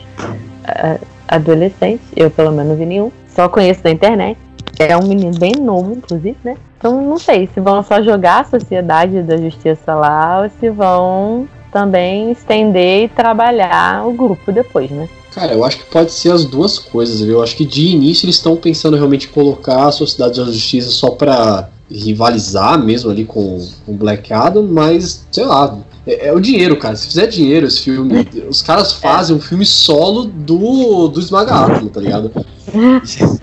ah, adolescentes. Eu, pelo menos, vi nenhum. Só conheço da internet. É um menino bem novo, inclusive, né? Então, não sei se vão só jogar a Sociedade da Justiça lá ou se vão também estender e trabalhar o grupo depois, né? Cara, eu acho que pode ser as duas coisas, viu? Eu acho que de início eles estão pensando realmente em colocar a Sociedade da Justiça só pra rivalizar mesmo ali com o Black Adam, mas, sei lá, é, é o dinheiro, cara. Se fizer dinheiro esse filme, os caras fazem um filme solo do, do Esmaga Átomo, tá ligado?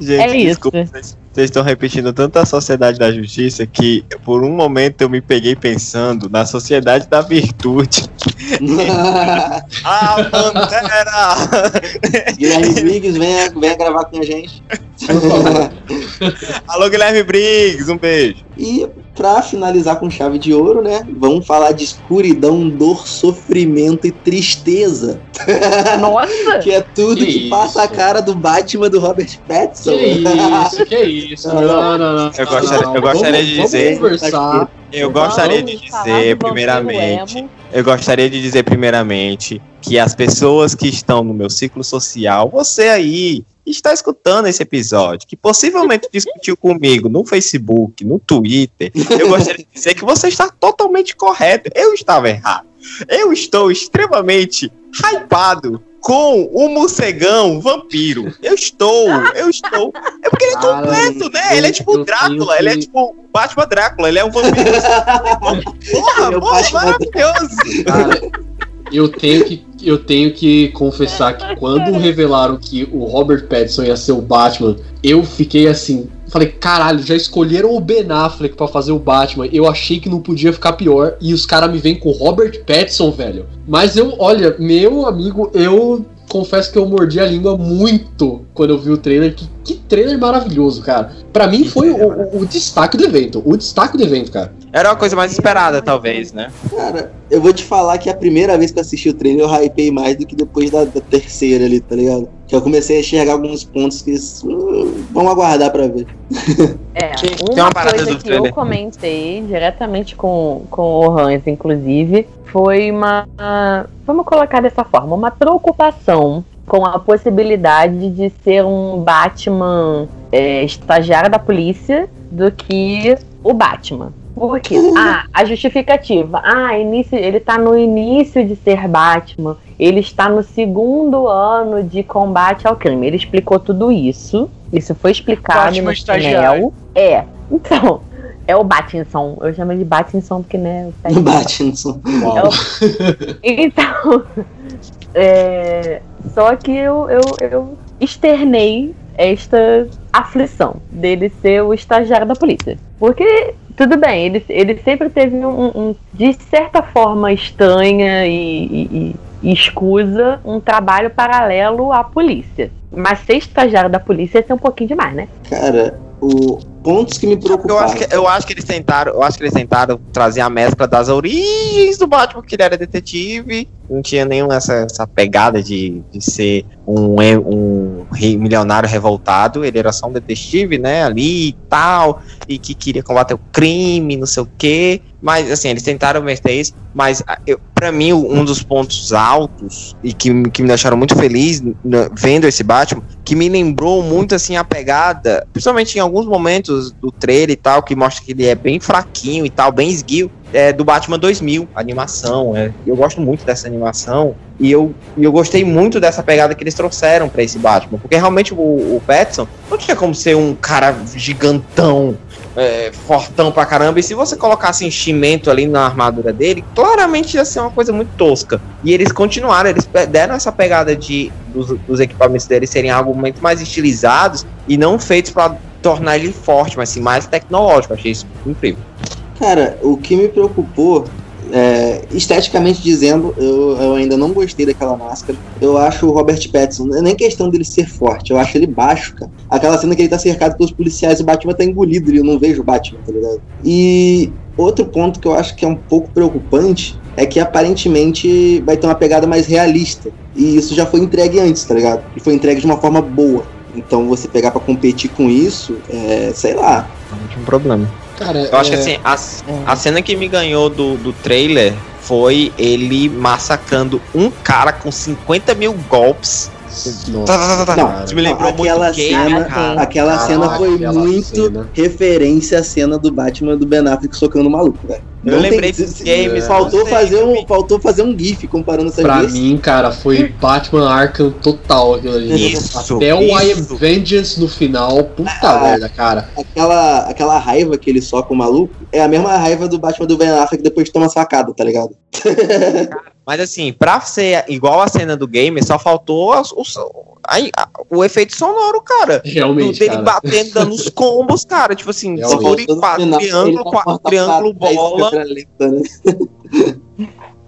Gente, É isso. desculpa, vocês vocês estão repetindo tanto a Sociedade da Justiça que por um momento eu me peguei pensando na Sociedade da Virtude. Ah, Pantera! Guilherme Briggs, venha, venha gravar com a gente. Alô, Guilherme Briggs, um beijo. E pra finalizar com chave de ouro, né? Vamos falar de escuridão, dor, sofrimento e tristeza. Nossa! que é tudo que, Que passa a cara do Batman do Robert Pattinson. Que isso, que isso. Não, não, não. Eu gostaria- não, eu gostaria de dizer- conversar. Eu gostaria de do dizer, primeiramente, eu gostaria de dizer, primeiramente, que as pessoas que estão no meu ciclo social, você aí, que está escutando esse episódio, que possivelmente discutiu comigo no Facebook, no Twitter, eu gostaria de dizer que você está totalmente correto. Eu estava errado. Eu estou extremamente hypado com o morcegão vampiro. Eu estou, eu estou. É porque ele é completo, né? Ele é tipo eu Drácula, ele é tipo o Batman Drácula, ele é um vampiro. porra, Meu porra, maravilhoso. Cara, eu tenho que eu tenho que confessar que quando revelaram que o Robert Pattinson ia ser o Batman, eu fiquei assim, falei, caralho, já escolheram o Ben Affleck pra fazer o Batman. Eu achei que não podia ficar pior e os caras me vêm com o Robert Pattinson, velho. Mas eu, olha, meu amigo, eu confesso que eu mordi a língua muito quando eu vi o trailer. Que, que trailer maravilhoso, cara. Pra mim foi o, o- o destaque do evento. O destaque do evento, cara. Era uma coisa mais esperada, talvez, né? Cara, eu vou te falar que a primeira vez que eu assisti o trailer eu hypei mais do que depois da, da terceira ali, tá ligado? Que eu comecei a enxergar alguns pontos que. hum, vamos aguardar pra ver. É, Tem uma, uma parada coisa do que trailer. eu comentei diretamente com, com o Hans, inclusive, foi uma. Vamos colocar dessa forma, uma preocupação com a possibilidade de ser um Batman é, estagiário da polícia do que o Batman. Por quê? Ah, a justificativa. Ah, início, ele tá no início de ser Batman. Ele está no segundo ano de combate ao crime. Ele explicou tudo isso. Isso foi explicado Batman no estagiário. É. Então, é o Batinson. Eu chamo de Batinson porque, né? o Battinson. é o- Então, é, só que eu, eu, eu externei esta aflição dele ser o estagiário da polícia. Porque, tudo bem, ele, ele sempre teve um, um- de certa forma estranha e, e- e escusa um trabalho paralelo à polícia. Mas ser estagiário da polícia ia ser um pouquinho demais, né? Cara, o pontos que me Eu preocuparam. acho, que, eu acho que eles tentaram, eu acho que eles tentaram trazer a mescla das origens do Batman, que ele era detetive, não tinha nenhuma essa, essa pegada de, de ser um, um milionário revoltado, ele era só um detetive, né, ali e tal, e que queria combater o crime, não sei o quê. Mas assim, eles tentaram meter isso, mas ah, eu, para mim um dos pontos altos e que, me- que me deixaram muito feliz vendo esse Batman, que me lembrou muito assim a pegada, principalmente em alguns momentos do trailer e tal, que mostra que ele é bem fraquinho e tal, bem esguio, é do Batman 2000, a animação, é. Eu gosto muito dessa animação e eu, eu gostei muito dessa pegada que eles trouxeram pra esse Batman, porque realmente o, o Pattinson não tinha como ser um cara gigantão, é, fortão pra caramba, e se você colocasse enchimento ali na armadura dele, claramente ia ser uma coisa muito tosca. E eles continuaram, eles deram essa pegada de dos, dos equipamentos deles serem algo muito mais estilizados e não feitos pra tornar ele forte, mas sim mais tecnológico. Achei isso incrível. Cara, o que me preocupou, é, esteticamente dizendo, eu, eu ainda não gostei daquela máscara. Eu acho o Robert Pattinson, não é nem questão dele ser forte, eu acho ele baixo, cara. Aquela cena que ele tá cercado pelos policiais e o Batman tá engolido e eu não vejo o Batman, tá ligado? E outro ponto que eu acho que é um pouco preocupante é que aparentemente vai ter uma pegada mais realista. E isso já foi entregue antes, tá ligado? E foi entregue de uma forma boa. Então você pegar pra competir com isso, é, sei lá. Tinha um problema. Cara, Eu acho que é- assim, a, a cena que me ganhou do, do trailer foi ele massacrando um cara com 50 mil golpes. Nossa, Tá, tá, tá, tá. Me lembrou aquela muito Game, cena- cara. Aquela Caraca, cena foi aquela muito cena. referência à cena do Batman do Ben Affleck socando o maluco, velho. Eu Não lembrei tem- dos games, Faltou fazer, um, filme. faltou fazer um GIF comparando essas Pra duas. mim, cara, foi Batman Arkham total aquilo ali. Isso, Até o I Am isso. Vengeance no final, puta Ah. merda, cara. Aquela, aquela raiva que ele soca o maluco é a mesma raiva do Batman do Ben Affleck depois de tomar uma facada, tá ligado? Mas assim, pra ser igual a cena do game, só faltou os- aí, a- o efeito sonoro, cara. Realmente, dele cara. batendo, dando os combos, cara. Tipo assim, Realmente. foi Todo quatro, triângulo, ele dá qua- uma triângulo, fica bola. Pra lenta, né?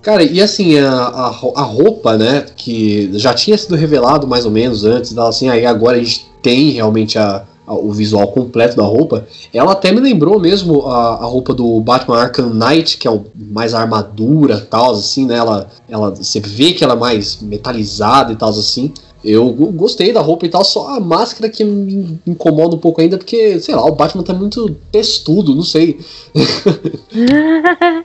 Cara, e assim, a, a, a roupa, né, que já tinha sido revelado mais ou menos antes, dela assim, aí agora a gente tem realmente a, a- o visual completo da roupa, ela até me lembrou mesmo a, a roupa do Batman Arkham Knight, que é o, mais armadura e tal, assim, né? Ela, ela, você vê que ela é mais metalizada e tal, assim. Eu go- gostei da roupa e tal, só a máscara que me incomoda um pouco ainda, porque, sei lá, o Batman tá muito testudo, não sei.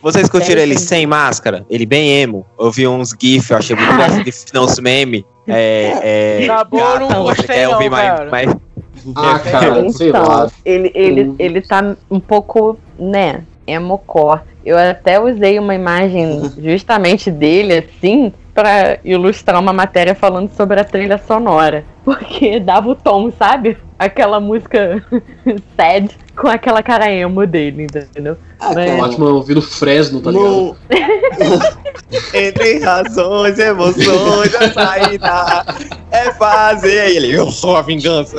Vocês curtiram É, ele sem máscara? Ele bem emo. Eu vi uns GIF, eu achei muito engraçado. GIF, não, os memes. É, é, não gata, gostei quer não, ouvir mais, cara. mais Ah, cara, sei Então, lá. ele, ele, ele tá um pouco, né, emocó. Eu até usei uma imagem justamente dele, assim, pra ilustrar uma matéria falando sobre a trilha sonora. Porque dava o tom, sabe? Aquela música sad com aquela cara emo dele, entendeu? Ah, É. Batman ouvindo Fresno, tá ligado? não, Entre razões, emoções, a saída é fazer. Aí ele, eu sou a vingança.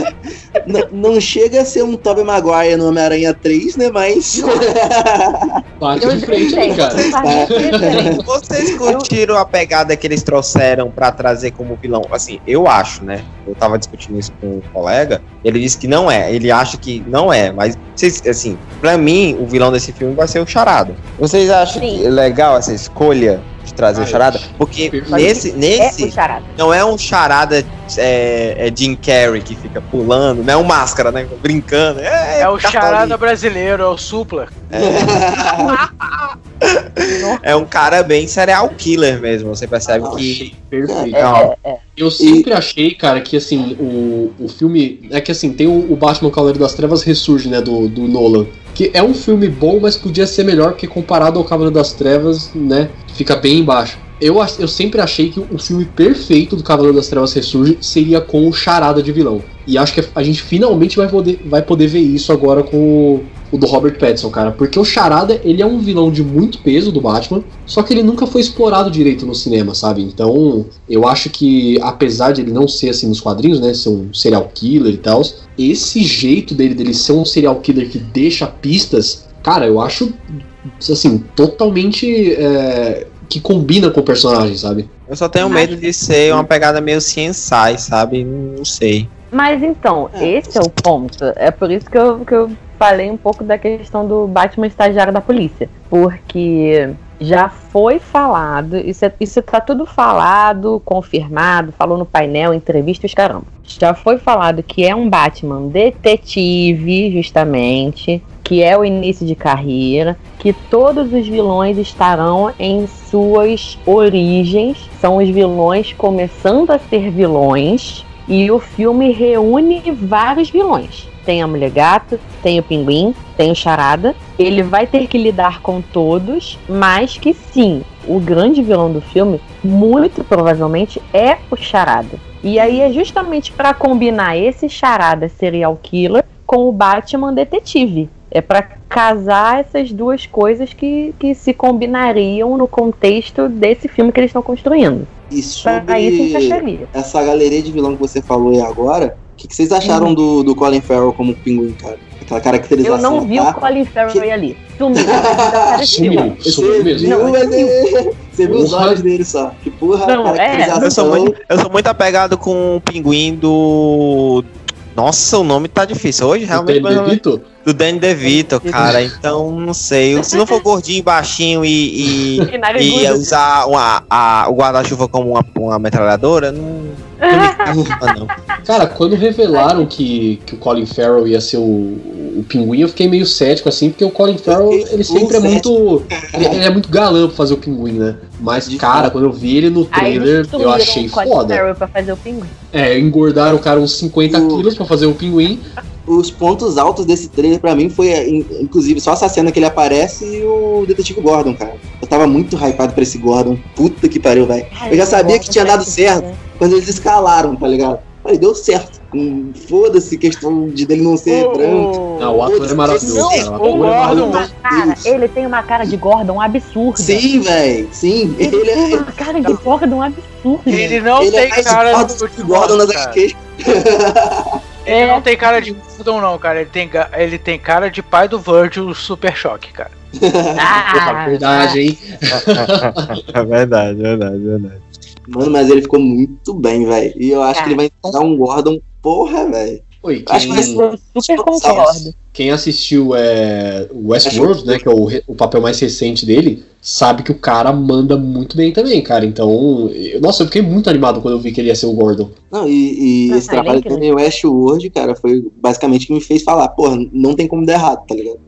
não, não chega a ser um Tobey Maguire no Homem-Aranha 3, né? Mas. Bate de frente aí, cara. referência. Vocês curtiram a pegada que eles trouxeram pra trazer como vilão? Assim, eu acho, né? Eu tava discutindo isso com um colega. Ele disse que não é. Ele acha que não é. Mas, vocês, assim, pra mim, o vilão desse filme vai ser o Charada. Vocês acham é legal essa escolha de trazer Ah, o Charada? Porque perfeito. nesse, É nesse o charada. não é um Charada é, é Jim Carrey que fica pulando, não é um máscara, né? Brincando. É, É o cartão charada brasileiro, é o supla. É um cara bem serial killer mesmo. Você percebe que. Perfeito. É, é. Eu sempre achei, cara, que assim, o, o filme. É que assim, tem o, o Batman Cavaleiro das Trevas Ressurge, né, do, do Nolan. Que é um filme bom, mas podia ser melhor, porque comparado ao Cavaleiro das Trevas, né, fica bem embaixo. Eu, eu sempre achei que o filme perfeito do Cavaleiro das Trevas Ressurge seria com o Charada de vilão. E acho que a gente finalmente vai poder, vai poder ver isso agora com o, o do Robert Pattinson, cara. Porque o Charada, ele é um vilão de muito peso do Batman, só que ele nunca foi explorado direito no cinema, sabe? Então, eu acho que, apesar de ele não ser assim nos quadrinhos, né? Ser um serial killer e tal, esse jeito dele, dele ser um serial killer que deixa pistas, cara, eu acho, assim, totalmente. é, que combina com o personagem, sabe? Eu só tenho medo de ser uma pegada meio CSI, sabe? Não sei. Mas então, É. esse é o ponto. É por isso que eu, que eu falei um pouco da questão do Batman estagiário da polícia. Porque já foi falado, isso, é, isso tá tudo falado, confirmado, falou no painel, entrevista, os caramba. Já foi falado que é um Batman detetive, justamente, que é o início de carreira, que todos os vilões estarão em suas origens, são os vilões começando a ser vilões, e o filme reúne vários vilões. Tem a Mulher Gato, tem o Pinguim, tem o Charada. Ele vai ter que lidar com todos, mas que sim, o grande vilão do filme, muito provavelmente, é o Charada. E aí é justamente para combinar esse Charada serial killer com o Batman detetive. É para casar essas duas coisas que, que se combinariam no contexto desse filme que eles estão construindo. E Para isso sobre encaixaria. essa galeria de vilão que você falou aí agora, o que, que vocês acharam do, do Colin Farrell como pinguim, cara? Aquela Eu caracterização. não vi tá? o Colin Farrell Que- ali. Sumiu. Desapareceu. Sumiu, mesmo. viu, Não, mas é- você viu os olhos dele só. Que porra, Não, é. Eu sou muito, eu sou muito apegado com o pinguim do. Nossa, o nome tá difícil. Hoje realmente. Danny DeVito? Do Danny DeVito, cara. Então, não sei. Se não for gordinho, baixinho e. e... E. E usar uma, a, o guarda-chuva como uma, uma metralhadora, não, não me encanta, não. Cara, quando revelaram que, que o Colin Farrell ia ser o, o pinguim, eu fiquei meio cético, assim, porque o Colin Farrell, ele sempre é muito. Ele, é muito galã pra fazer o pinguim, né? Mas, De cara, quando eu vi ele no trailer, eu achei o Colin foda. Farrell pra fazer o pinguim. É, engordaram o cara uns 50 O- quilos pra fazer o pinguim. Os pontos altos desse trailer pra mim foi, in- inclusive, só essa cena que ele aparece e o Detetive Gordon, cara. Eu tava muito hypado pra esse Gordon. Puta que pariu, velho. Eu já sabia que tinha dado certo. Quando eles escalaram, tá ligado? Falei, deu certo. Hum, Foda-se questão de dele não ser branco. Não, o ator é maravilhoso, Não, cara. O é Gordon- maravilhoso. Uma cara, ele tem uma cara de Gordon absurda. Sim, velho. Sim. Ele Ele tem é. uma cara de Gordon absurda. Ele não Ele é tem mais cara forte do que Gordon nas cara. Ele É. não tem cara de Gordon, não, cara. Ele tem, ele tem cara de pai do Virgil Super Choque, cara. Ah, Porra, verdade, hein? É verdade, verdade, verdade. Mano, mas ele ficou muito bem, velho. E eu acho que ele vai dar um Gordon, porra, velho. Oi, Acho que quem, ser- Eu super concordo. quem assistiu é, o Westworld, né, que é o, o papel mais recente dele, sabe que o cara manda muito bem também, cara. Então, eu- nossa, eu fiquei muito animado quando eu vi que ele ia ser o Gordon. Não, e, e Ah, esse é trabalho dele, o Westworld, cara, foi basicamente o que me fez falar, porra, não tem como dar errado, tá ligado?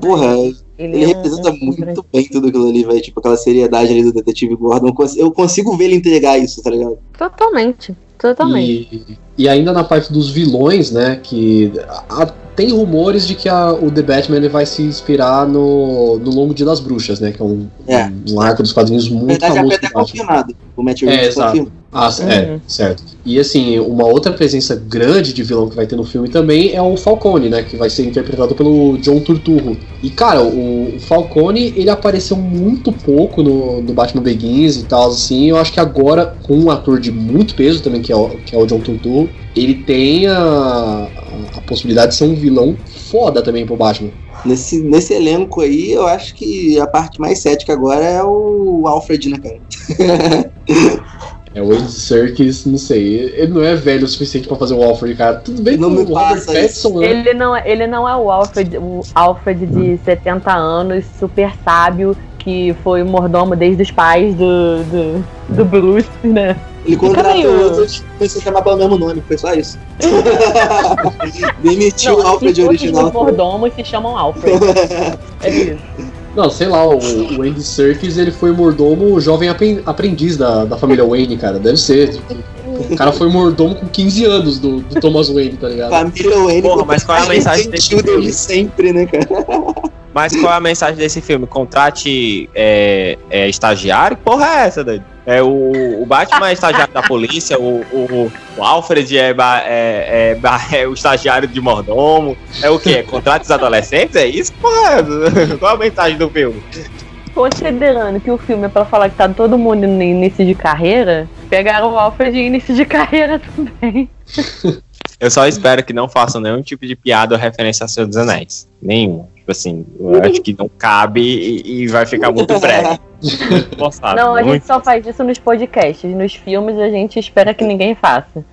Porra, ele é um- representa um- muito bem tudo aquilo ali, velho. Tipo, aquela seriedade ali do detetive Gordon. Eu cons- Eu consigo ver ele entregar isso, tá ligado? Totalmente. Totalmente. E, e ainda na parte dos vilões, né, que a- tem rumores de que a- o The Batman ele vai se inspirar no, no Longo Dia das Bruxas, né, que é um, É. um arco dos quadrinhos Na muito verdade, já famoso até Batman. confirmado. O Matt É, Reeves exato. confirma. Ah, é, Uhum. certo. E assim, uma outra presença grande de vilão que vai ter no filme também é o Falcone, né? Que vai ser interpretado pelo John Turturro. E cara, o, o Falcone, ele apareceu muito pouco no, no Batman Begins e tal, assim. Eu acho que agora, com um ator de muito peso também, que é o, que é o John Turturro, ele tem a, a, a possibilidade de ser um vilão foda também pro Batman. Nesse, nesse elenco aí, eu acho que a parte mais cética agora é o Alfred, né, cara? É o Andy Serkis, não sei, ele não é velho o suficiente pra fazer o Alfred, cara. Tudo bem Não com me o Robert passa Pattinson, né? Ele não, é- ele não é o Alfred, o Alfred de 70 anos, super sábio, que foi o mordomo desde os pais do, do, do Bruce, né? Ele contratou outros, começou a chamar pelo mesmo nome, foi só isso. Demitiu o Alfred original. os mordomos se chamam Alfred. É isso. Não, sei lá, o, o Andy Serkis ele foi mordomo jovem apren- aprendiz da, da família Wayne, cara. Deve ser. tipo, o cara foi mordomo com 15 anos do, do Thomas Wayne, tá ligado? Família Wayne. Porra, mas qual é a mensagem desse filme? dele sempre, né, cara? Mas qual é a mensagem desse filme? Contrate é, é, estagiário? Que Porra, é essa, daí? É o, o Batman é estagiário da polícia, o, o, o Alfred é, é, é é o estagiário de mordomo. É o quê? Contrate os adolescentes? É isso? Porra, qual é a mensagem do filme? Considerando que o filme é pra falar que tá todo mundo no início de carreira, pegaram o Alfred em início de carreira também. Eu só espero que não façam nenhum tipo de piada ou referência a Senhor dos Anéis. Nenhum. Tipo assim, eu acho que não cabe e, e vai ficar muito breve. Forçado, não, a gente só faz isso nos podcasts. Nos filmes a gente espera que ninguém faça.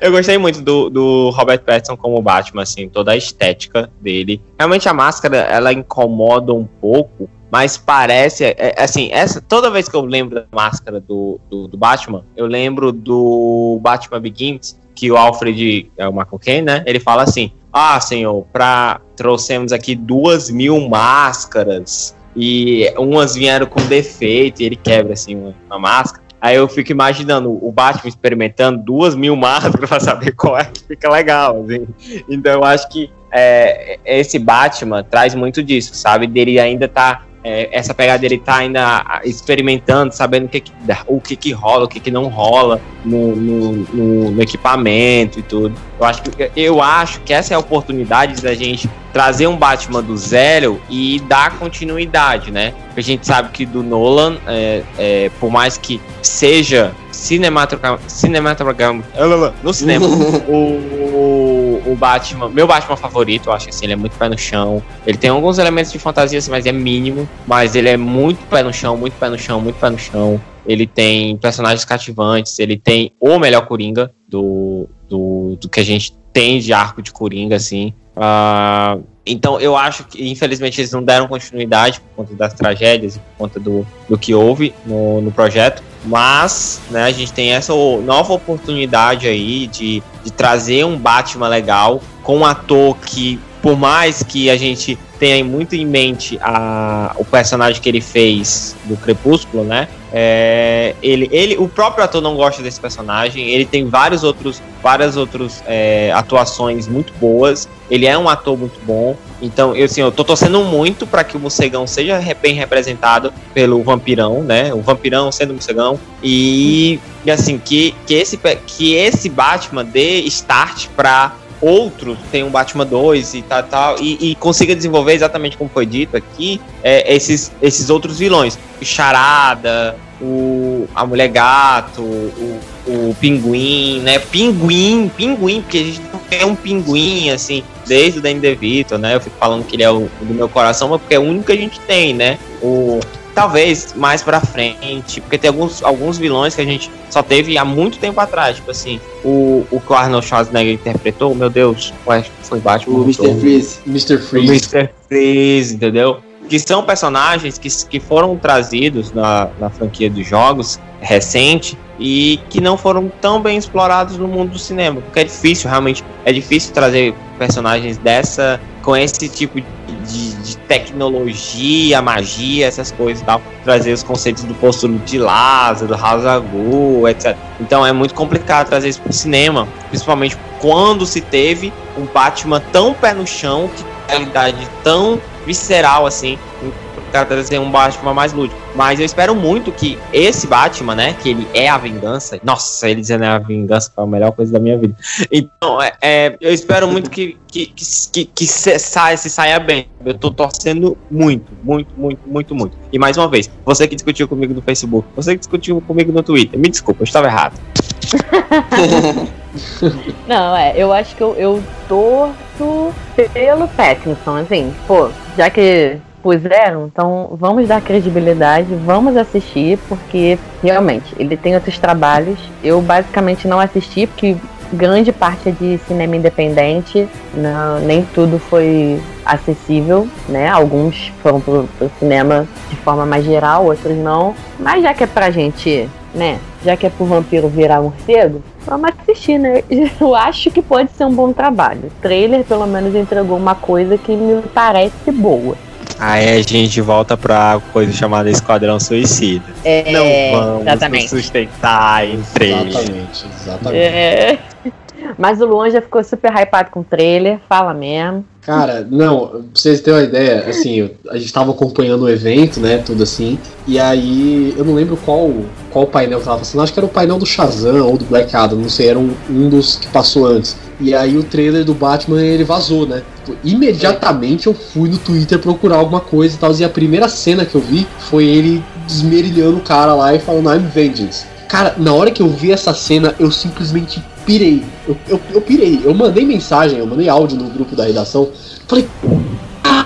Eu gostei muito do, do Robert Pattinson como Batman, assim, toda a estética dele. Realmente a máscara, ela incomoda um pouco, mas parece, é, é, assim, essa, toda vez que eu lembro da máscara do, do, do Batman, eu lembro do Batman Begins, que o Alfred, é o Michael Caine, né, ele fala assim, ah, senhor, pra, trouxemos aqui duas mil máscaras, e umas vieram com defeito, e ele quebra, assim, uma, uma máscara. Aí eu fico imaginando o Batman experimentando duas mil máscaras pra saber qual é que fica legal. Assim. Então eu acho que é, esse Batman traz muito disso, sabe? Dele ainda tá. É, essa pegada dele tá ainda experimentando, sabendo o que, que o que, que rola, o que, que não rola no, no, no- no equipamento e tudo. Eu acho, que, eu acho que essa é a oportunidade da gente trazer um Batman do zero e dar continuidade, né? Porque a gente sabe que do Nolan, é, é, por mais que seja cinematográfico, cinematográfico no cinema, o, o Batman, meu Batman favorito, eu acho que assim, ele é muito pé no chão. Ele tem alguns elementos de fantasia, assim, mas é mínimo. Mas ele é muito pé no chão, muito pé no chão, muito pé no chão. Ele tem personagens cativantes, ele tem o melhor Coringa do, do, do que a gente tem de arco de Coringa, assim. Ah, então eu acho que, infelizmente, eles não deram continuidade por conta das tragédias e por conta do, do que houve no, no projeto. Mas né, a gente tem essa nova oportunidade aí de, de trazer um Batman legal com um ator que, por mais que a gente tenha muito em mente a, o personagem que ele fez do Crepúsculo, né? É, ele, ele, o próprio ator não gosta desse personagem. Ele tem vários outros, várias outras é, atuações muito boas. Ele é um ator muito bom. Então, eu, assim, eu tô torcendo muito para que o morcegão seja bem representado pelo vampirão, né? O vampirão sendo o morcegão. E, e assim, que, que, esse, que esse Batman dê start para outros, tem um Batman 2 e tal, tal e, e consiga desenvolver exatamente como foi dito aqui, é, esses, esses outros vilões. O Charada, o, a Mulher Gato, o, o Pinguim, né? Pinguim, Pinguim, porque a gente não tem um pinguim, assim, desde o Danny DeVito, né? Eu fico falando que ele é o do meu coração, mas porque é o único que a gente tem, né? O, talvez mais pra frente, porque tem alguns, alguns vilões que a gente só teve há muito tempo atrás. Tipo assim, o, o que o Arnold Schwarzenegger interpretou, meu Deus, ué, foi Batman. O Mr. Freeze. Mr. O Freeze. Mr. Freeze, entendeu? Que são personagens que, que foram trazidos na, na franquia dos jogos recente e que não foram tão bem explorados no mundo do cinema. Porque é difícil, realmente, é difícil trazer personagens dessa, com esse tipo de, de tecnologia, magia, essas coisas tal. Trazer os conceitos do posturo de Lázaro, Agu, etc. Então é muito complicado trazer isso pro cinema, principalmente quando se teve um Batman tão pé no chão, que realidade tão visceral assim, para trazer um Batman mais lúdico. Mas eu espero muito que esse Batman, né, que ele é a vingança, nossa, ele dizendo é a vingança foi a melhor coisa da minha vida. Então, é, é, eu espero muito que, que, que, que, que se, saia, se saia bem. Eu tô torcendo muito, muito, muito, muito, muito. E mais uma vez, você que discutiu comigo no Facebook, você que discutiu comigo no Twitter, me desculpa, eu estava errado. Não, é, eu acho que eu, eu torço pelo Pattinson, assim, pô, já que puseram, então vamos dar credibilidade, vamos assistir, porque realmente ele tem outros trabalhos. Eu basicamente não assisti, porque grande parte é de cinema independente, não, nem tudo foi acessível, né? Alguns foram pro, pro cinema de forma mais geral, outros não. Mas já que é pra gente, né? Já que é pro vampiro virar morcego, vamos assistir, né? Eu acho que pode ser um bom trabalho. O trailer, pelo menos, entregou uma coisa que me parece boa. Aí a gente volta pra coisa chamada Esquadrão Suicida. É, Não vamos exatamente. nos sustentar em trailer. Exatamente, exatamente. É. Mas o Luan já ficou super hypado com o trailer, fala mesmo. Cara, não, pra vocês terem uma ideia, assim, eu- a gente tava acompanhando o evento, né, tudo assim, e aí eu não lembro qual, qual painel que tava passando, acho que era o painel do Shazam ou do Black Adam, não sei, era um, um dos que passou antes. E aí o trailer do Batman, ele vazou, né? Tipo, Imediatamente eu fui no Twitter procurar alguma coisa e tal, e a primeira cena que eu vi foi ele desmerilhando o cara lá e falando I'm Vengeance. Cara, na hora que eu vi essa cena, eu simplesmente pirei. Eu, eu, eu pirei. Eu mandei mensagem, eu mandei áudio no grupo da redação. Falei, ah,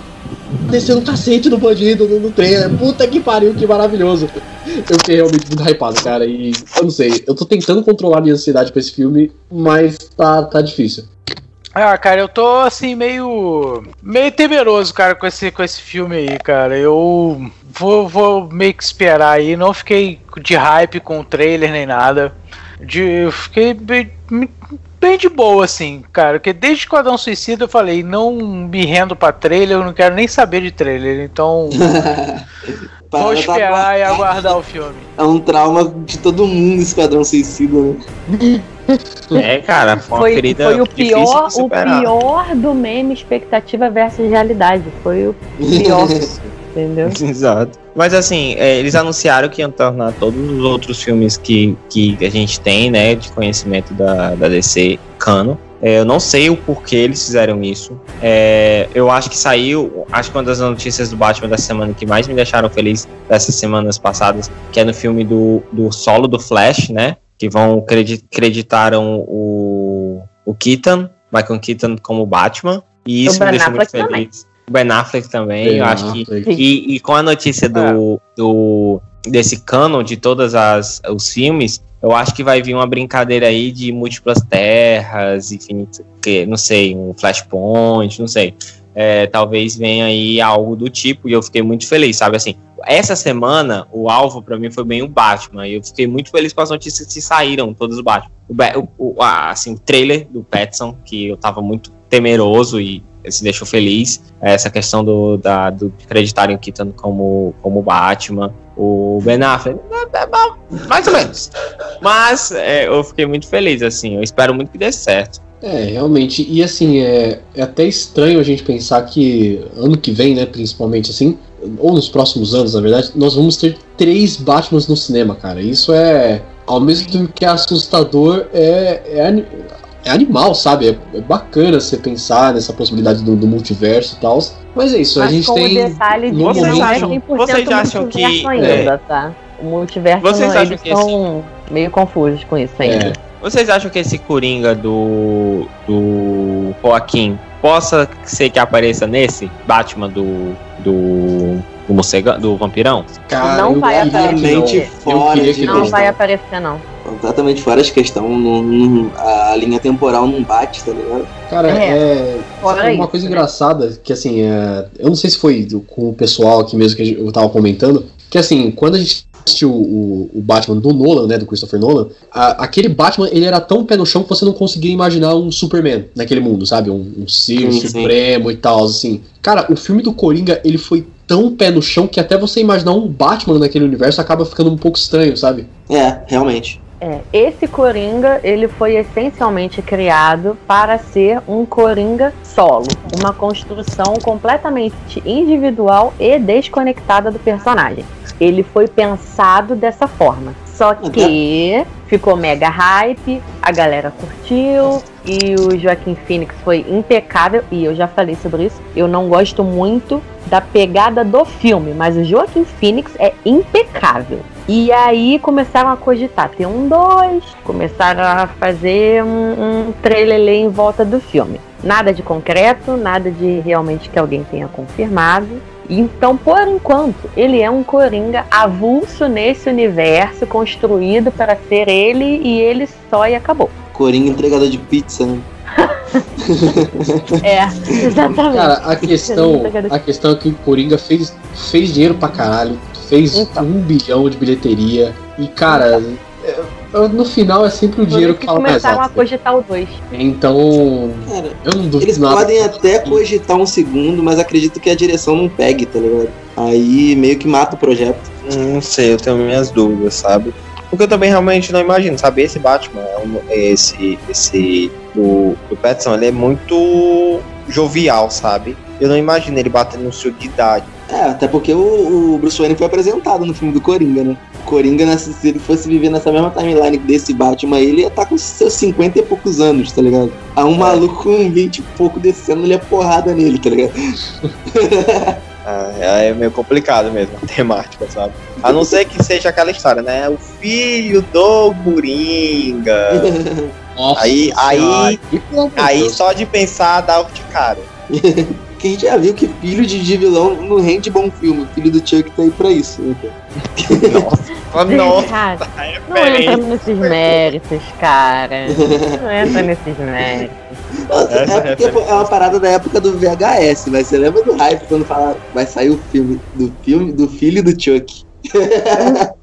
descendo um cacete no bandido no, no trailer. Puta que pariu, que maravilhoso. Eu fiquei realmente muito hypado, cara. E eu não sei, eu tô tentando controlar minha ansiedade pra esse filme, mas tá, tá difícil. Ah, cara, eu tô assim meio meio temeroso, cara, com esse com esse filme aí, cara. Eu vou, vou meio que esperar aí, não fiquei de hype com o trailer nem nada. De, eu fiquei bem, bem de boa assim, cara, porque desde que o Adão Suicida eu falei, não me rendo pra trailer, eu não quero nem saber de trailer. Então, vou Parada esperar e tá- aguardar o filme. É um trauma de todo mundo, Esquadrão Suicida, né? É, cara, foi uma Foi, ferida foi o pior, o pior do meme expectativa versus realidade. Foi o pior, entendeu? Exato. Mas assim, é, eles anunciaram que iam tornar todos os outros filmes que, que a gente tem, né, de conhecimento da, da DC cano. É, eu não sei o porquê eles fizeram isso. É, eu acho que saiu, acho que uma das notícias do Batman da semana que mais me deixaram feliz dessas semanas passadas, que é no filme do, do solo do Flash, né? Que vão credi- creditaram o, o Keaton, Michael Keaton como Batman. E isso me Ben deixou muito Affleck também. feliz. O Ben Affleck também, eu acho que e, e com a notícia do, do desse canon de todas as os filmes, eu acho que vai vir uma brincadeira aí de múltiplas terras, enfim, que não sei, um flashpoint, não sei. É, talvez venha aí algo do tipo e eu fiquei muito feliz, sabe assim. Essa semana o alvo pra mim foi bem o Batman. E eu fiquei muito feliz com as notícias que saíram, todos os Batman. O, o, assim, o trailer do Petson, que eu tava muito temeroso e se deixou feliz. Essa questão do, da, do acreditarem o Keaton como, como Batman. O Ben Affleck, é, é mais ou menos. Mas é, eu fiquei muito feliz, assim. Eu espero muito que dê certo. É, realmente. E assim, é, é até estranho a gente pensar que ano que vem, né, principalmente assim, ou nos próximos anos, na verdade, nós vamos ter três Batmans no cinema, cara. Isso é, ao mesmo tempo que é assustador, é, é, é animal, sabe? É, é bacana você pensar nessa possibilidade do, do multiverso e tal. Mas é isso, a Mas gente com tem. o detalhe de que não momento- é 100% vocês acham que- multiverso ainda, tá? O multiverso Vocês não, acham eles que assim, são meio confusos com isso ainda. É, Vocês acham que esse Coringa do, do Joaquim possa ser que apareça nesse Batman do, do do morcega, do vampirão. Cara, Não vai. Eu queria de que Não não. vai aparecer, não. Completamente fora de questão. não- não- a linha temporal não bate, tá ligado? Cara, É. é. Uma coisa né? engraçada, que assim, é, eu não sei se foi com o pessoal aqui mesmo que eu tava comentando, que assim, quando a gente assistiu o, o Batman do Nolan, né, do Christopher Nolan, a- aquele Batman, ele era tão pé no chão que você não conseguia imaginar um Superman naquele mundo, sabe? Um, um ser Sim, sim. supremo e tal, assim. Cara, o filme do Coringa, ele foi tão pé no chão que até você imaginar um Batman naquele universo acaba ficando um pouco estranho, sabe? É, realmente. É, esse Coringa, ele foi essencialmente criado para ser um Coringa solo, uma construção completamente individual e desconectada do personagem. Ele foi pensado dessa forma. Só que ficou mega hype, a galera curtiu e o Joaquim Phoenix foi impecável. E eu já falei sobre isso. Eu não gosto muito da pegada do filme, mas o Joaquim Phoenix é impecável. E aí começaram a cogitar ter um dois, começaram a fazer um, um trailer em volta do filme. Nada de concreto, nada de realmente que alguém tenha confirmado. Então, por enquanto, ele é um Coringa avulso nesse universo construído para ser ele e ele só e acabou. Coringa entregador de pizza, né? É, exatamente. Cara, a questão, a questão é que o Coringa fez, fez dinheiro pra caralho, fez Então. um bilhão de bilheteria. E, cara, é- no final é sempre o dinheiro que fala mais começaram a alto. cogitar o 2. Então, Cara, eu não duvido eles nada. podem até cogitar um segundo, mas acredito que a direção não pegue, tá ligado? Aí meio que mata o projeto. Não sei, eu tenho minhas dúvidas, sabe? Porque eu também realmente não imagino, sabe? Esse Batman, é esse, esse do, do Pattinson, ele é muito jovial, sabe? Eu não imagino ele batendo no seu de idade. É, até porque o, o Bruce Wayne foi apresentado no filme do Coringa, né? O Coringa, nessa- se ele fosse viver nessa mesma timeline desse Batman, ele ia estar com seus 50 e poucos anos, tá ligado? Aí um maluco com 20 e pouco descendo, ele é porrada nele, tá ligado? Ah, é meio complicado mesmo a temática, sabe? A não ser que seja aquela história, né? O filho do Coringa. Nossa Aí- aí- Aí só de pensar dá o de cara. que a gente já viu que filho de, de vilão não rende bom filme. O filho do Chuck tá aí pra isso. Né? Nossa, nossa, é não entra nesses méritos, cara. Não entra nesses méritos. É porque é uma parada da época do VHS, mas você lembra do hype quando fala vai sair o filme do filme do filho do Chuck?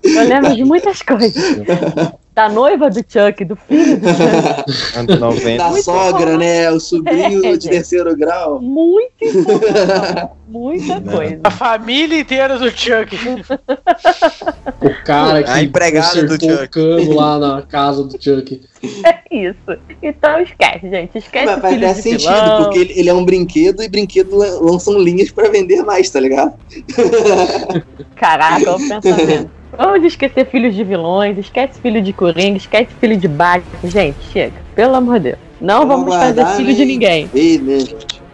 Eu lembro de muitas coisas. Da noiva do Chuck, do filho do Chuck. Anos 90. Da Muito sogra, bom. né? O sobrinho É, de terceiro grau. Muito. Muita coisa. A família inteira do Chuck. O cara que A empregada do Chuck. cano lá na casa do Chuck. É isso. Então esquece, gente. Esquece Mas o faz até sentido, vilão. porque ele, ele é um brinquedo e brinquedo lan- lançam linhas pra vender mais, tá ligado? Caraca, o pensamento. Vamos esquecer filhos de vilões, esquece filho de Coringa, esquece filho de Batman. Gente, chega. Pelo amor de Deus. Não Vamos vamos fazer filho de né? ninguém. Né?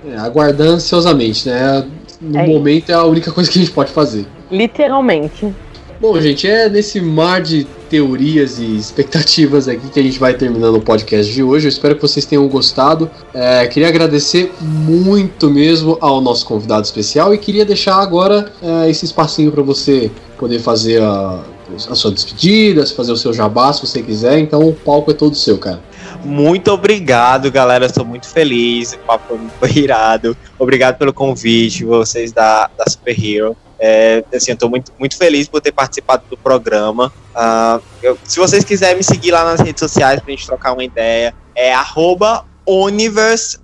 É, aguardando ansiosamente, né? No É momento é a única coisa que a gente pode fazer. Literalmente. Bom, gente, é nesse mar de teorias e expectativas aqui que a gente vai terminando o podcast de hoje. Eu espero que vocês tenham gostado. É, queria agradecer muito mesmo ao nosso convidado especial e queria deixar agora é, esse espacinho para você poder fazer a, a sua despedida, fazer o seu jabá se você quiser. Então o palco é todo seu, cara. Muito obrigado, galera. Eu sou muito feliz. O papo foi irado. Obrigado pelo convite, vocês da, da Super Hero. É, assim, eu tô muito, muito feliz por ter participado do programa. Ah, eu- se vocês quiserem me seguir lá nas redes sociais pra gente trocar uma ideia, é arroba Universe,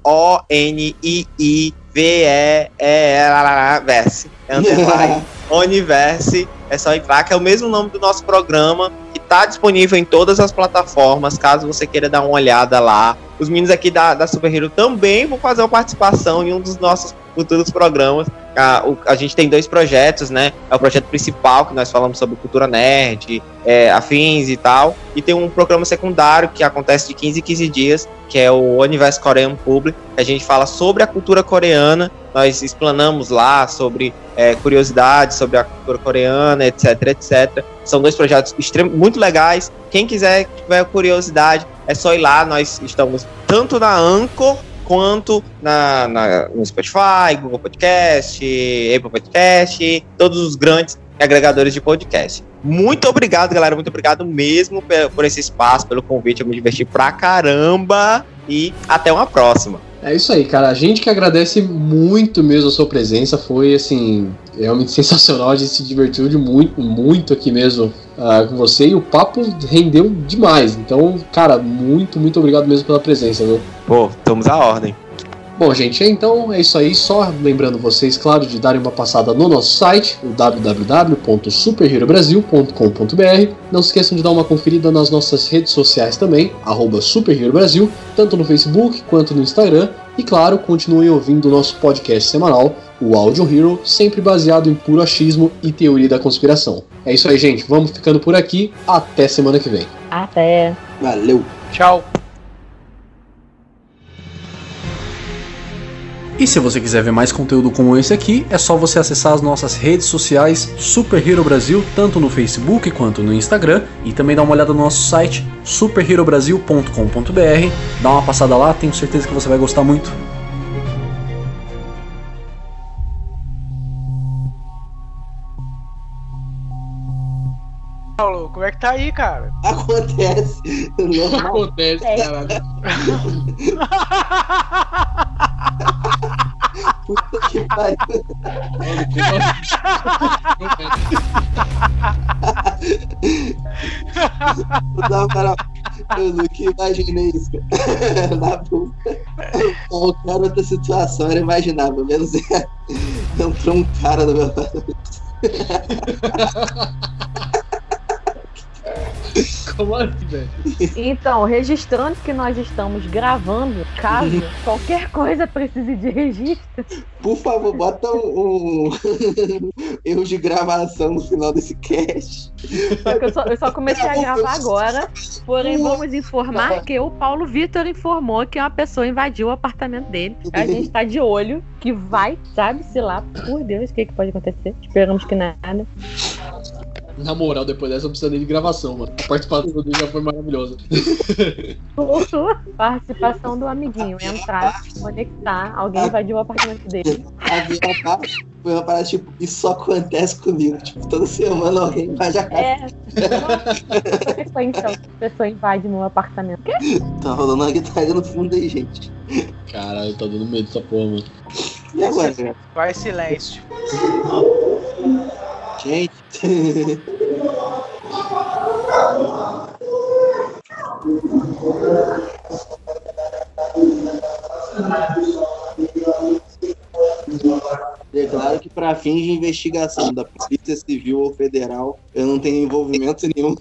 O-N-I-I-V-E-E-Verse. É underline. Universe, é só entrar, que é o mesmo nome do nosso programa, que tá disponível em todas as plataformas, caso você queira dar uma olhada lá. Os meninos aqui da, da Super Hero também vão fazer uma participação em um dos nossos futuros programas. A, o- a gente tem dois projetos, né? É o projeto principal, que nós falamos sobre cultura nerd, é, afins e tal. E tem um programa secundário que acontece de 15 em 15 dias, que é o Universo Korean Public, que a gente fala sobre a cultura coreana. Nós explanamos lá sobre é, curiosidades sobre a cultura coreana, etc, etc. São dois projetos muito legais. Quem quiser, tiver curiosidade, é só ir lá. Nós estamos tanto na Anchor quanto na, na- no Spotify, Google Podcast, Apple Podcast, todos os grandes agregadores de podcast. Muito obrigado, galera. Muito obrigado mesmo pe- por esse espaço, pelo convite. Eu me diverti pra caramba. E até uma próxima. É isso aí, cara. A gente que agradece muito mesmo a sua presença. Foi, assim, realmente sensacional. A gente se divertiu de muito, muito aqui mesmo ah, com você. E o papo rendeu demais. Então, cara, muito, muito obrigado mesmo pela presença, viu? Pô, estamos à ordem. Bom, gente, então é isso aí. Só lembrando vocês, claro, de darem uma passada no nosso site, o www.superherobrasil.com.br. Não se esqueçam de dar uma conferida nas nossas redes sociais também, arroba Super Hero Brasil, tanto no Facebook quanto no Instagram. E claro, continuem ouvindo o nosso podcast semanal, o Audio Hero, sempre baseado em puro achismo e teoria da conspiração. É isso aí, gente. Vamos ficando por aqui. Até semana que vem. Até. Valeu. Tchau. E se você quiser ver mais conteúdo como esse aqui, é só você acessar as nossas redes sociais Super Hero Brasil, tanto no Facebook quanto no Instagram, e também dar uma olhada no nosso site superherobrasil.com.br. Dá uma passada lá, tenho certeza que você vai gostar muito. Paulo, como é que tá aí, cara? Acontece. Normal. Acontece, É. caralho. Puta que pariu. Não, cara, eu nunca imaginei isso, cara. Na boa. Qualquer outra situação era imaginável, menos. Entrou um cara no meu lado. Como assim, velho? Então, registrando que nós estamos gravando, caso qualquer coisa precise de registro, Por favor, bota um, um erro de gravação no final desse cast. só que eu só, eu só comecei a gravar agora. Porém, vamos informar que o Paulo Vitor informou que uma pessoa invadiu o apartamento dele. A gente tá de olho, que vai, sabe-se lá, por Deus, o que, que pode acontecer. Esperamos que nada. Na moral, depois dessa eu preciso de gravação, mano. A participação dele já foi maravilhosa. Participação do amiguinho. Entrar, conectar, alguém invadiu o apartamento dele. Havia uma parte- Foi uma parada tipo, isso só acontece comigo. Tipo, toda semana alguém invade a casa. É. Foi então. A pessoa invade meu apartamento. Quê? Tá rolando uma guitarra no fundo aí, gente. Caralho, tá dando medo dessa porra, mano. E agora? Vai silêncio. Gente. Declaro que para fins de investigação da Polícia Civil ou Federal, eu não tenho envolvimento nenhum.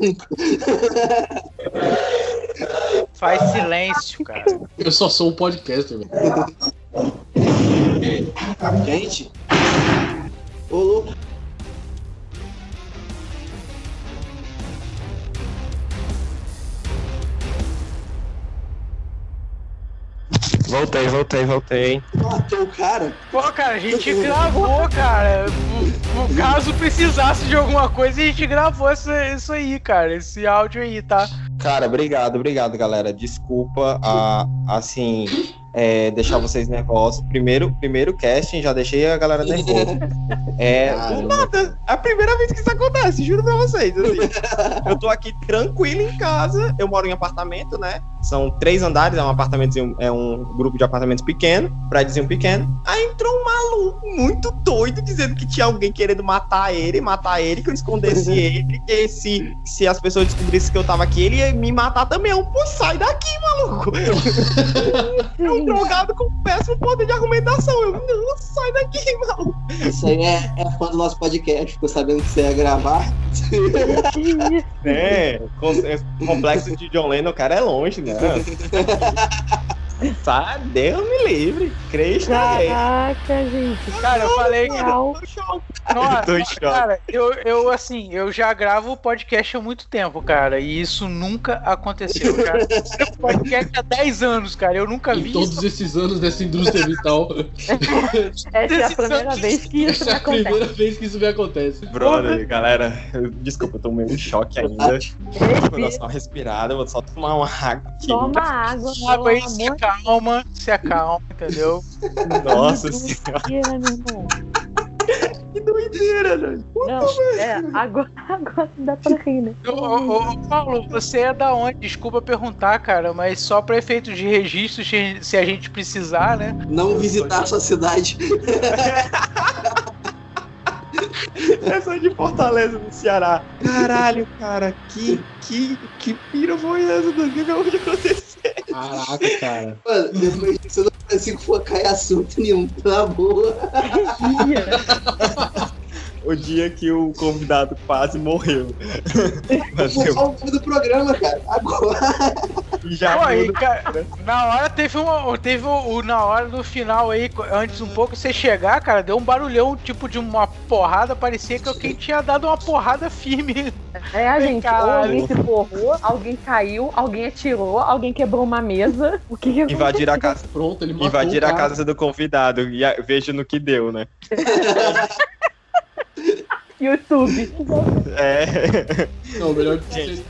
Faz silêncio, cara. Eu só sou um podcaster, velho. Gente. Ô, louco. Voltei, voltei, voltei. Matou o cara. Pô, cara, a gente gravou, cara. No, no caso precisasse de alguma coisa, a gente gravou essa- isso aí, cara. Esse áudio aí, tá? Cara, obrigado, obrigado, galera. Desculpa, a, assim, é, deixar vocês nervosos. Primeiro, primeiro casting, já deixei a galera nervosa. É, Caramba. nada. É a primeira vez que isso acontece, juro pra vocês. assim. eu tô aqui tranquilo em casa. Eu moro em apartamento, né? São três andares, é um apartamento, é um grupo de apartamentos pequeno, prédiozinho pequeno. Aí entrou um maluco muito doido dizendo que tinha alguém querendo matar ele, matar ele, que eu escondesse ele, que se, se as pessoas descobrissem que eu tava aqui, ele ia me matar também. Eu, pô, sai daqui, maluco. É um drogado com péssimo poder de argumentação. Eu, não, sai daqui, maluco. Isso aí é, é fã do nosso podcast. Ficou sabendo que você ia gravar. É, é, complexo de John Lennon, o cara é longe, né? Tá, Deus me livre. Cristo é. Caraca, gente. Cara, eu falei que. Nossa, Tô em choque. cara, eu, eu assim, eu já gravo podcast há muito tempo, cara, e isso nunca aconteceu. Eu já gravo podcast há 10 anos, cara, eu nunca vi Em todos isso. esses anos dessa indústria vital, Essa é a primeira vez que isso essa é a acontece. primeira vez que isso me acontece. Brother, galera, eu- desculpa, eu tô meio em choque ainda. Vou dar só uma respirada, vou só tomar uma água aqui. toma água, Água pelo amor de acalma, se acalma, entendeu? Nossa senhora. Mentira, meu irmão. Que doideira, né? Não, é, agora, agora dá pra rir, né? Ô, ô, ô, Paulo, você é da onde? Desculpa perguntar, cara, mas só pra efeito de registro, se se a gente precisar, né? Não visitar sua cidade. É só de Fortaleza, no Ceará. Caralho, cara, que, que, que pira foi essa? O que acabou de acontecer? Caraca, cara. Mano, depois disso eu não consigo focar em assunto nenhum, na boa. O dia que o convidado quase morreu. Mas eu o nome do programa, cara. Agora. já Pô, aí, cara, na hora teve um. Teve o, na hora no final aí, antes um pouco você chegar, cara, deu um barulhão, tipo de uma porrada, parecia que alguém tinha dado uma porrada firme. É, a gente, ou Caralho. alguém se forrou, alguém caiu, alguém atirou, alguém quebrou uma mesa. O que que Invadir a casa. Pronto, ele matou Invadir a casa do convidado e a- vejo no que deu, né? YouTube. É. Não, melhor de Gente.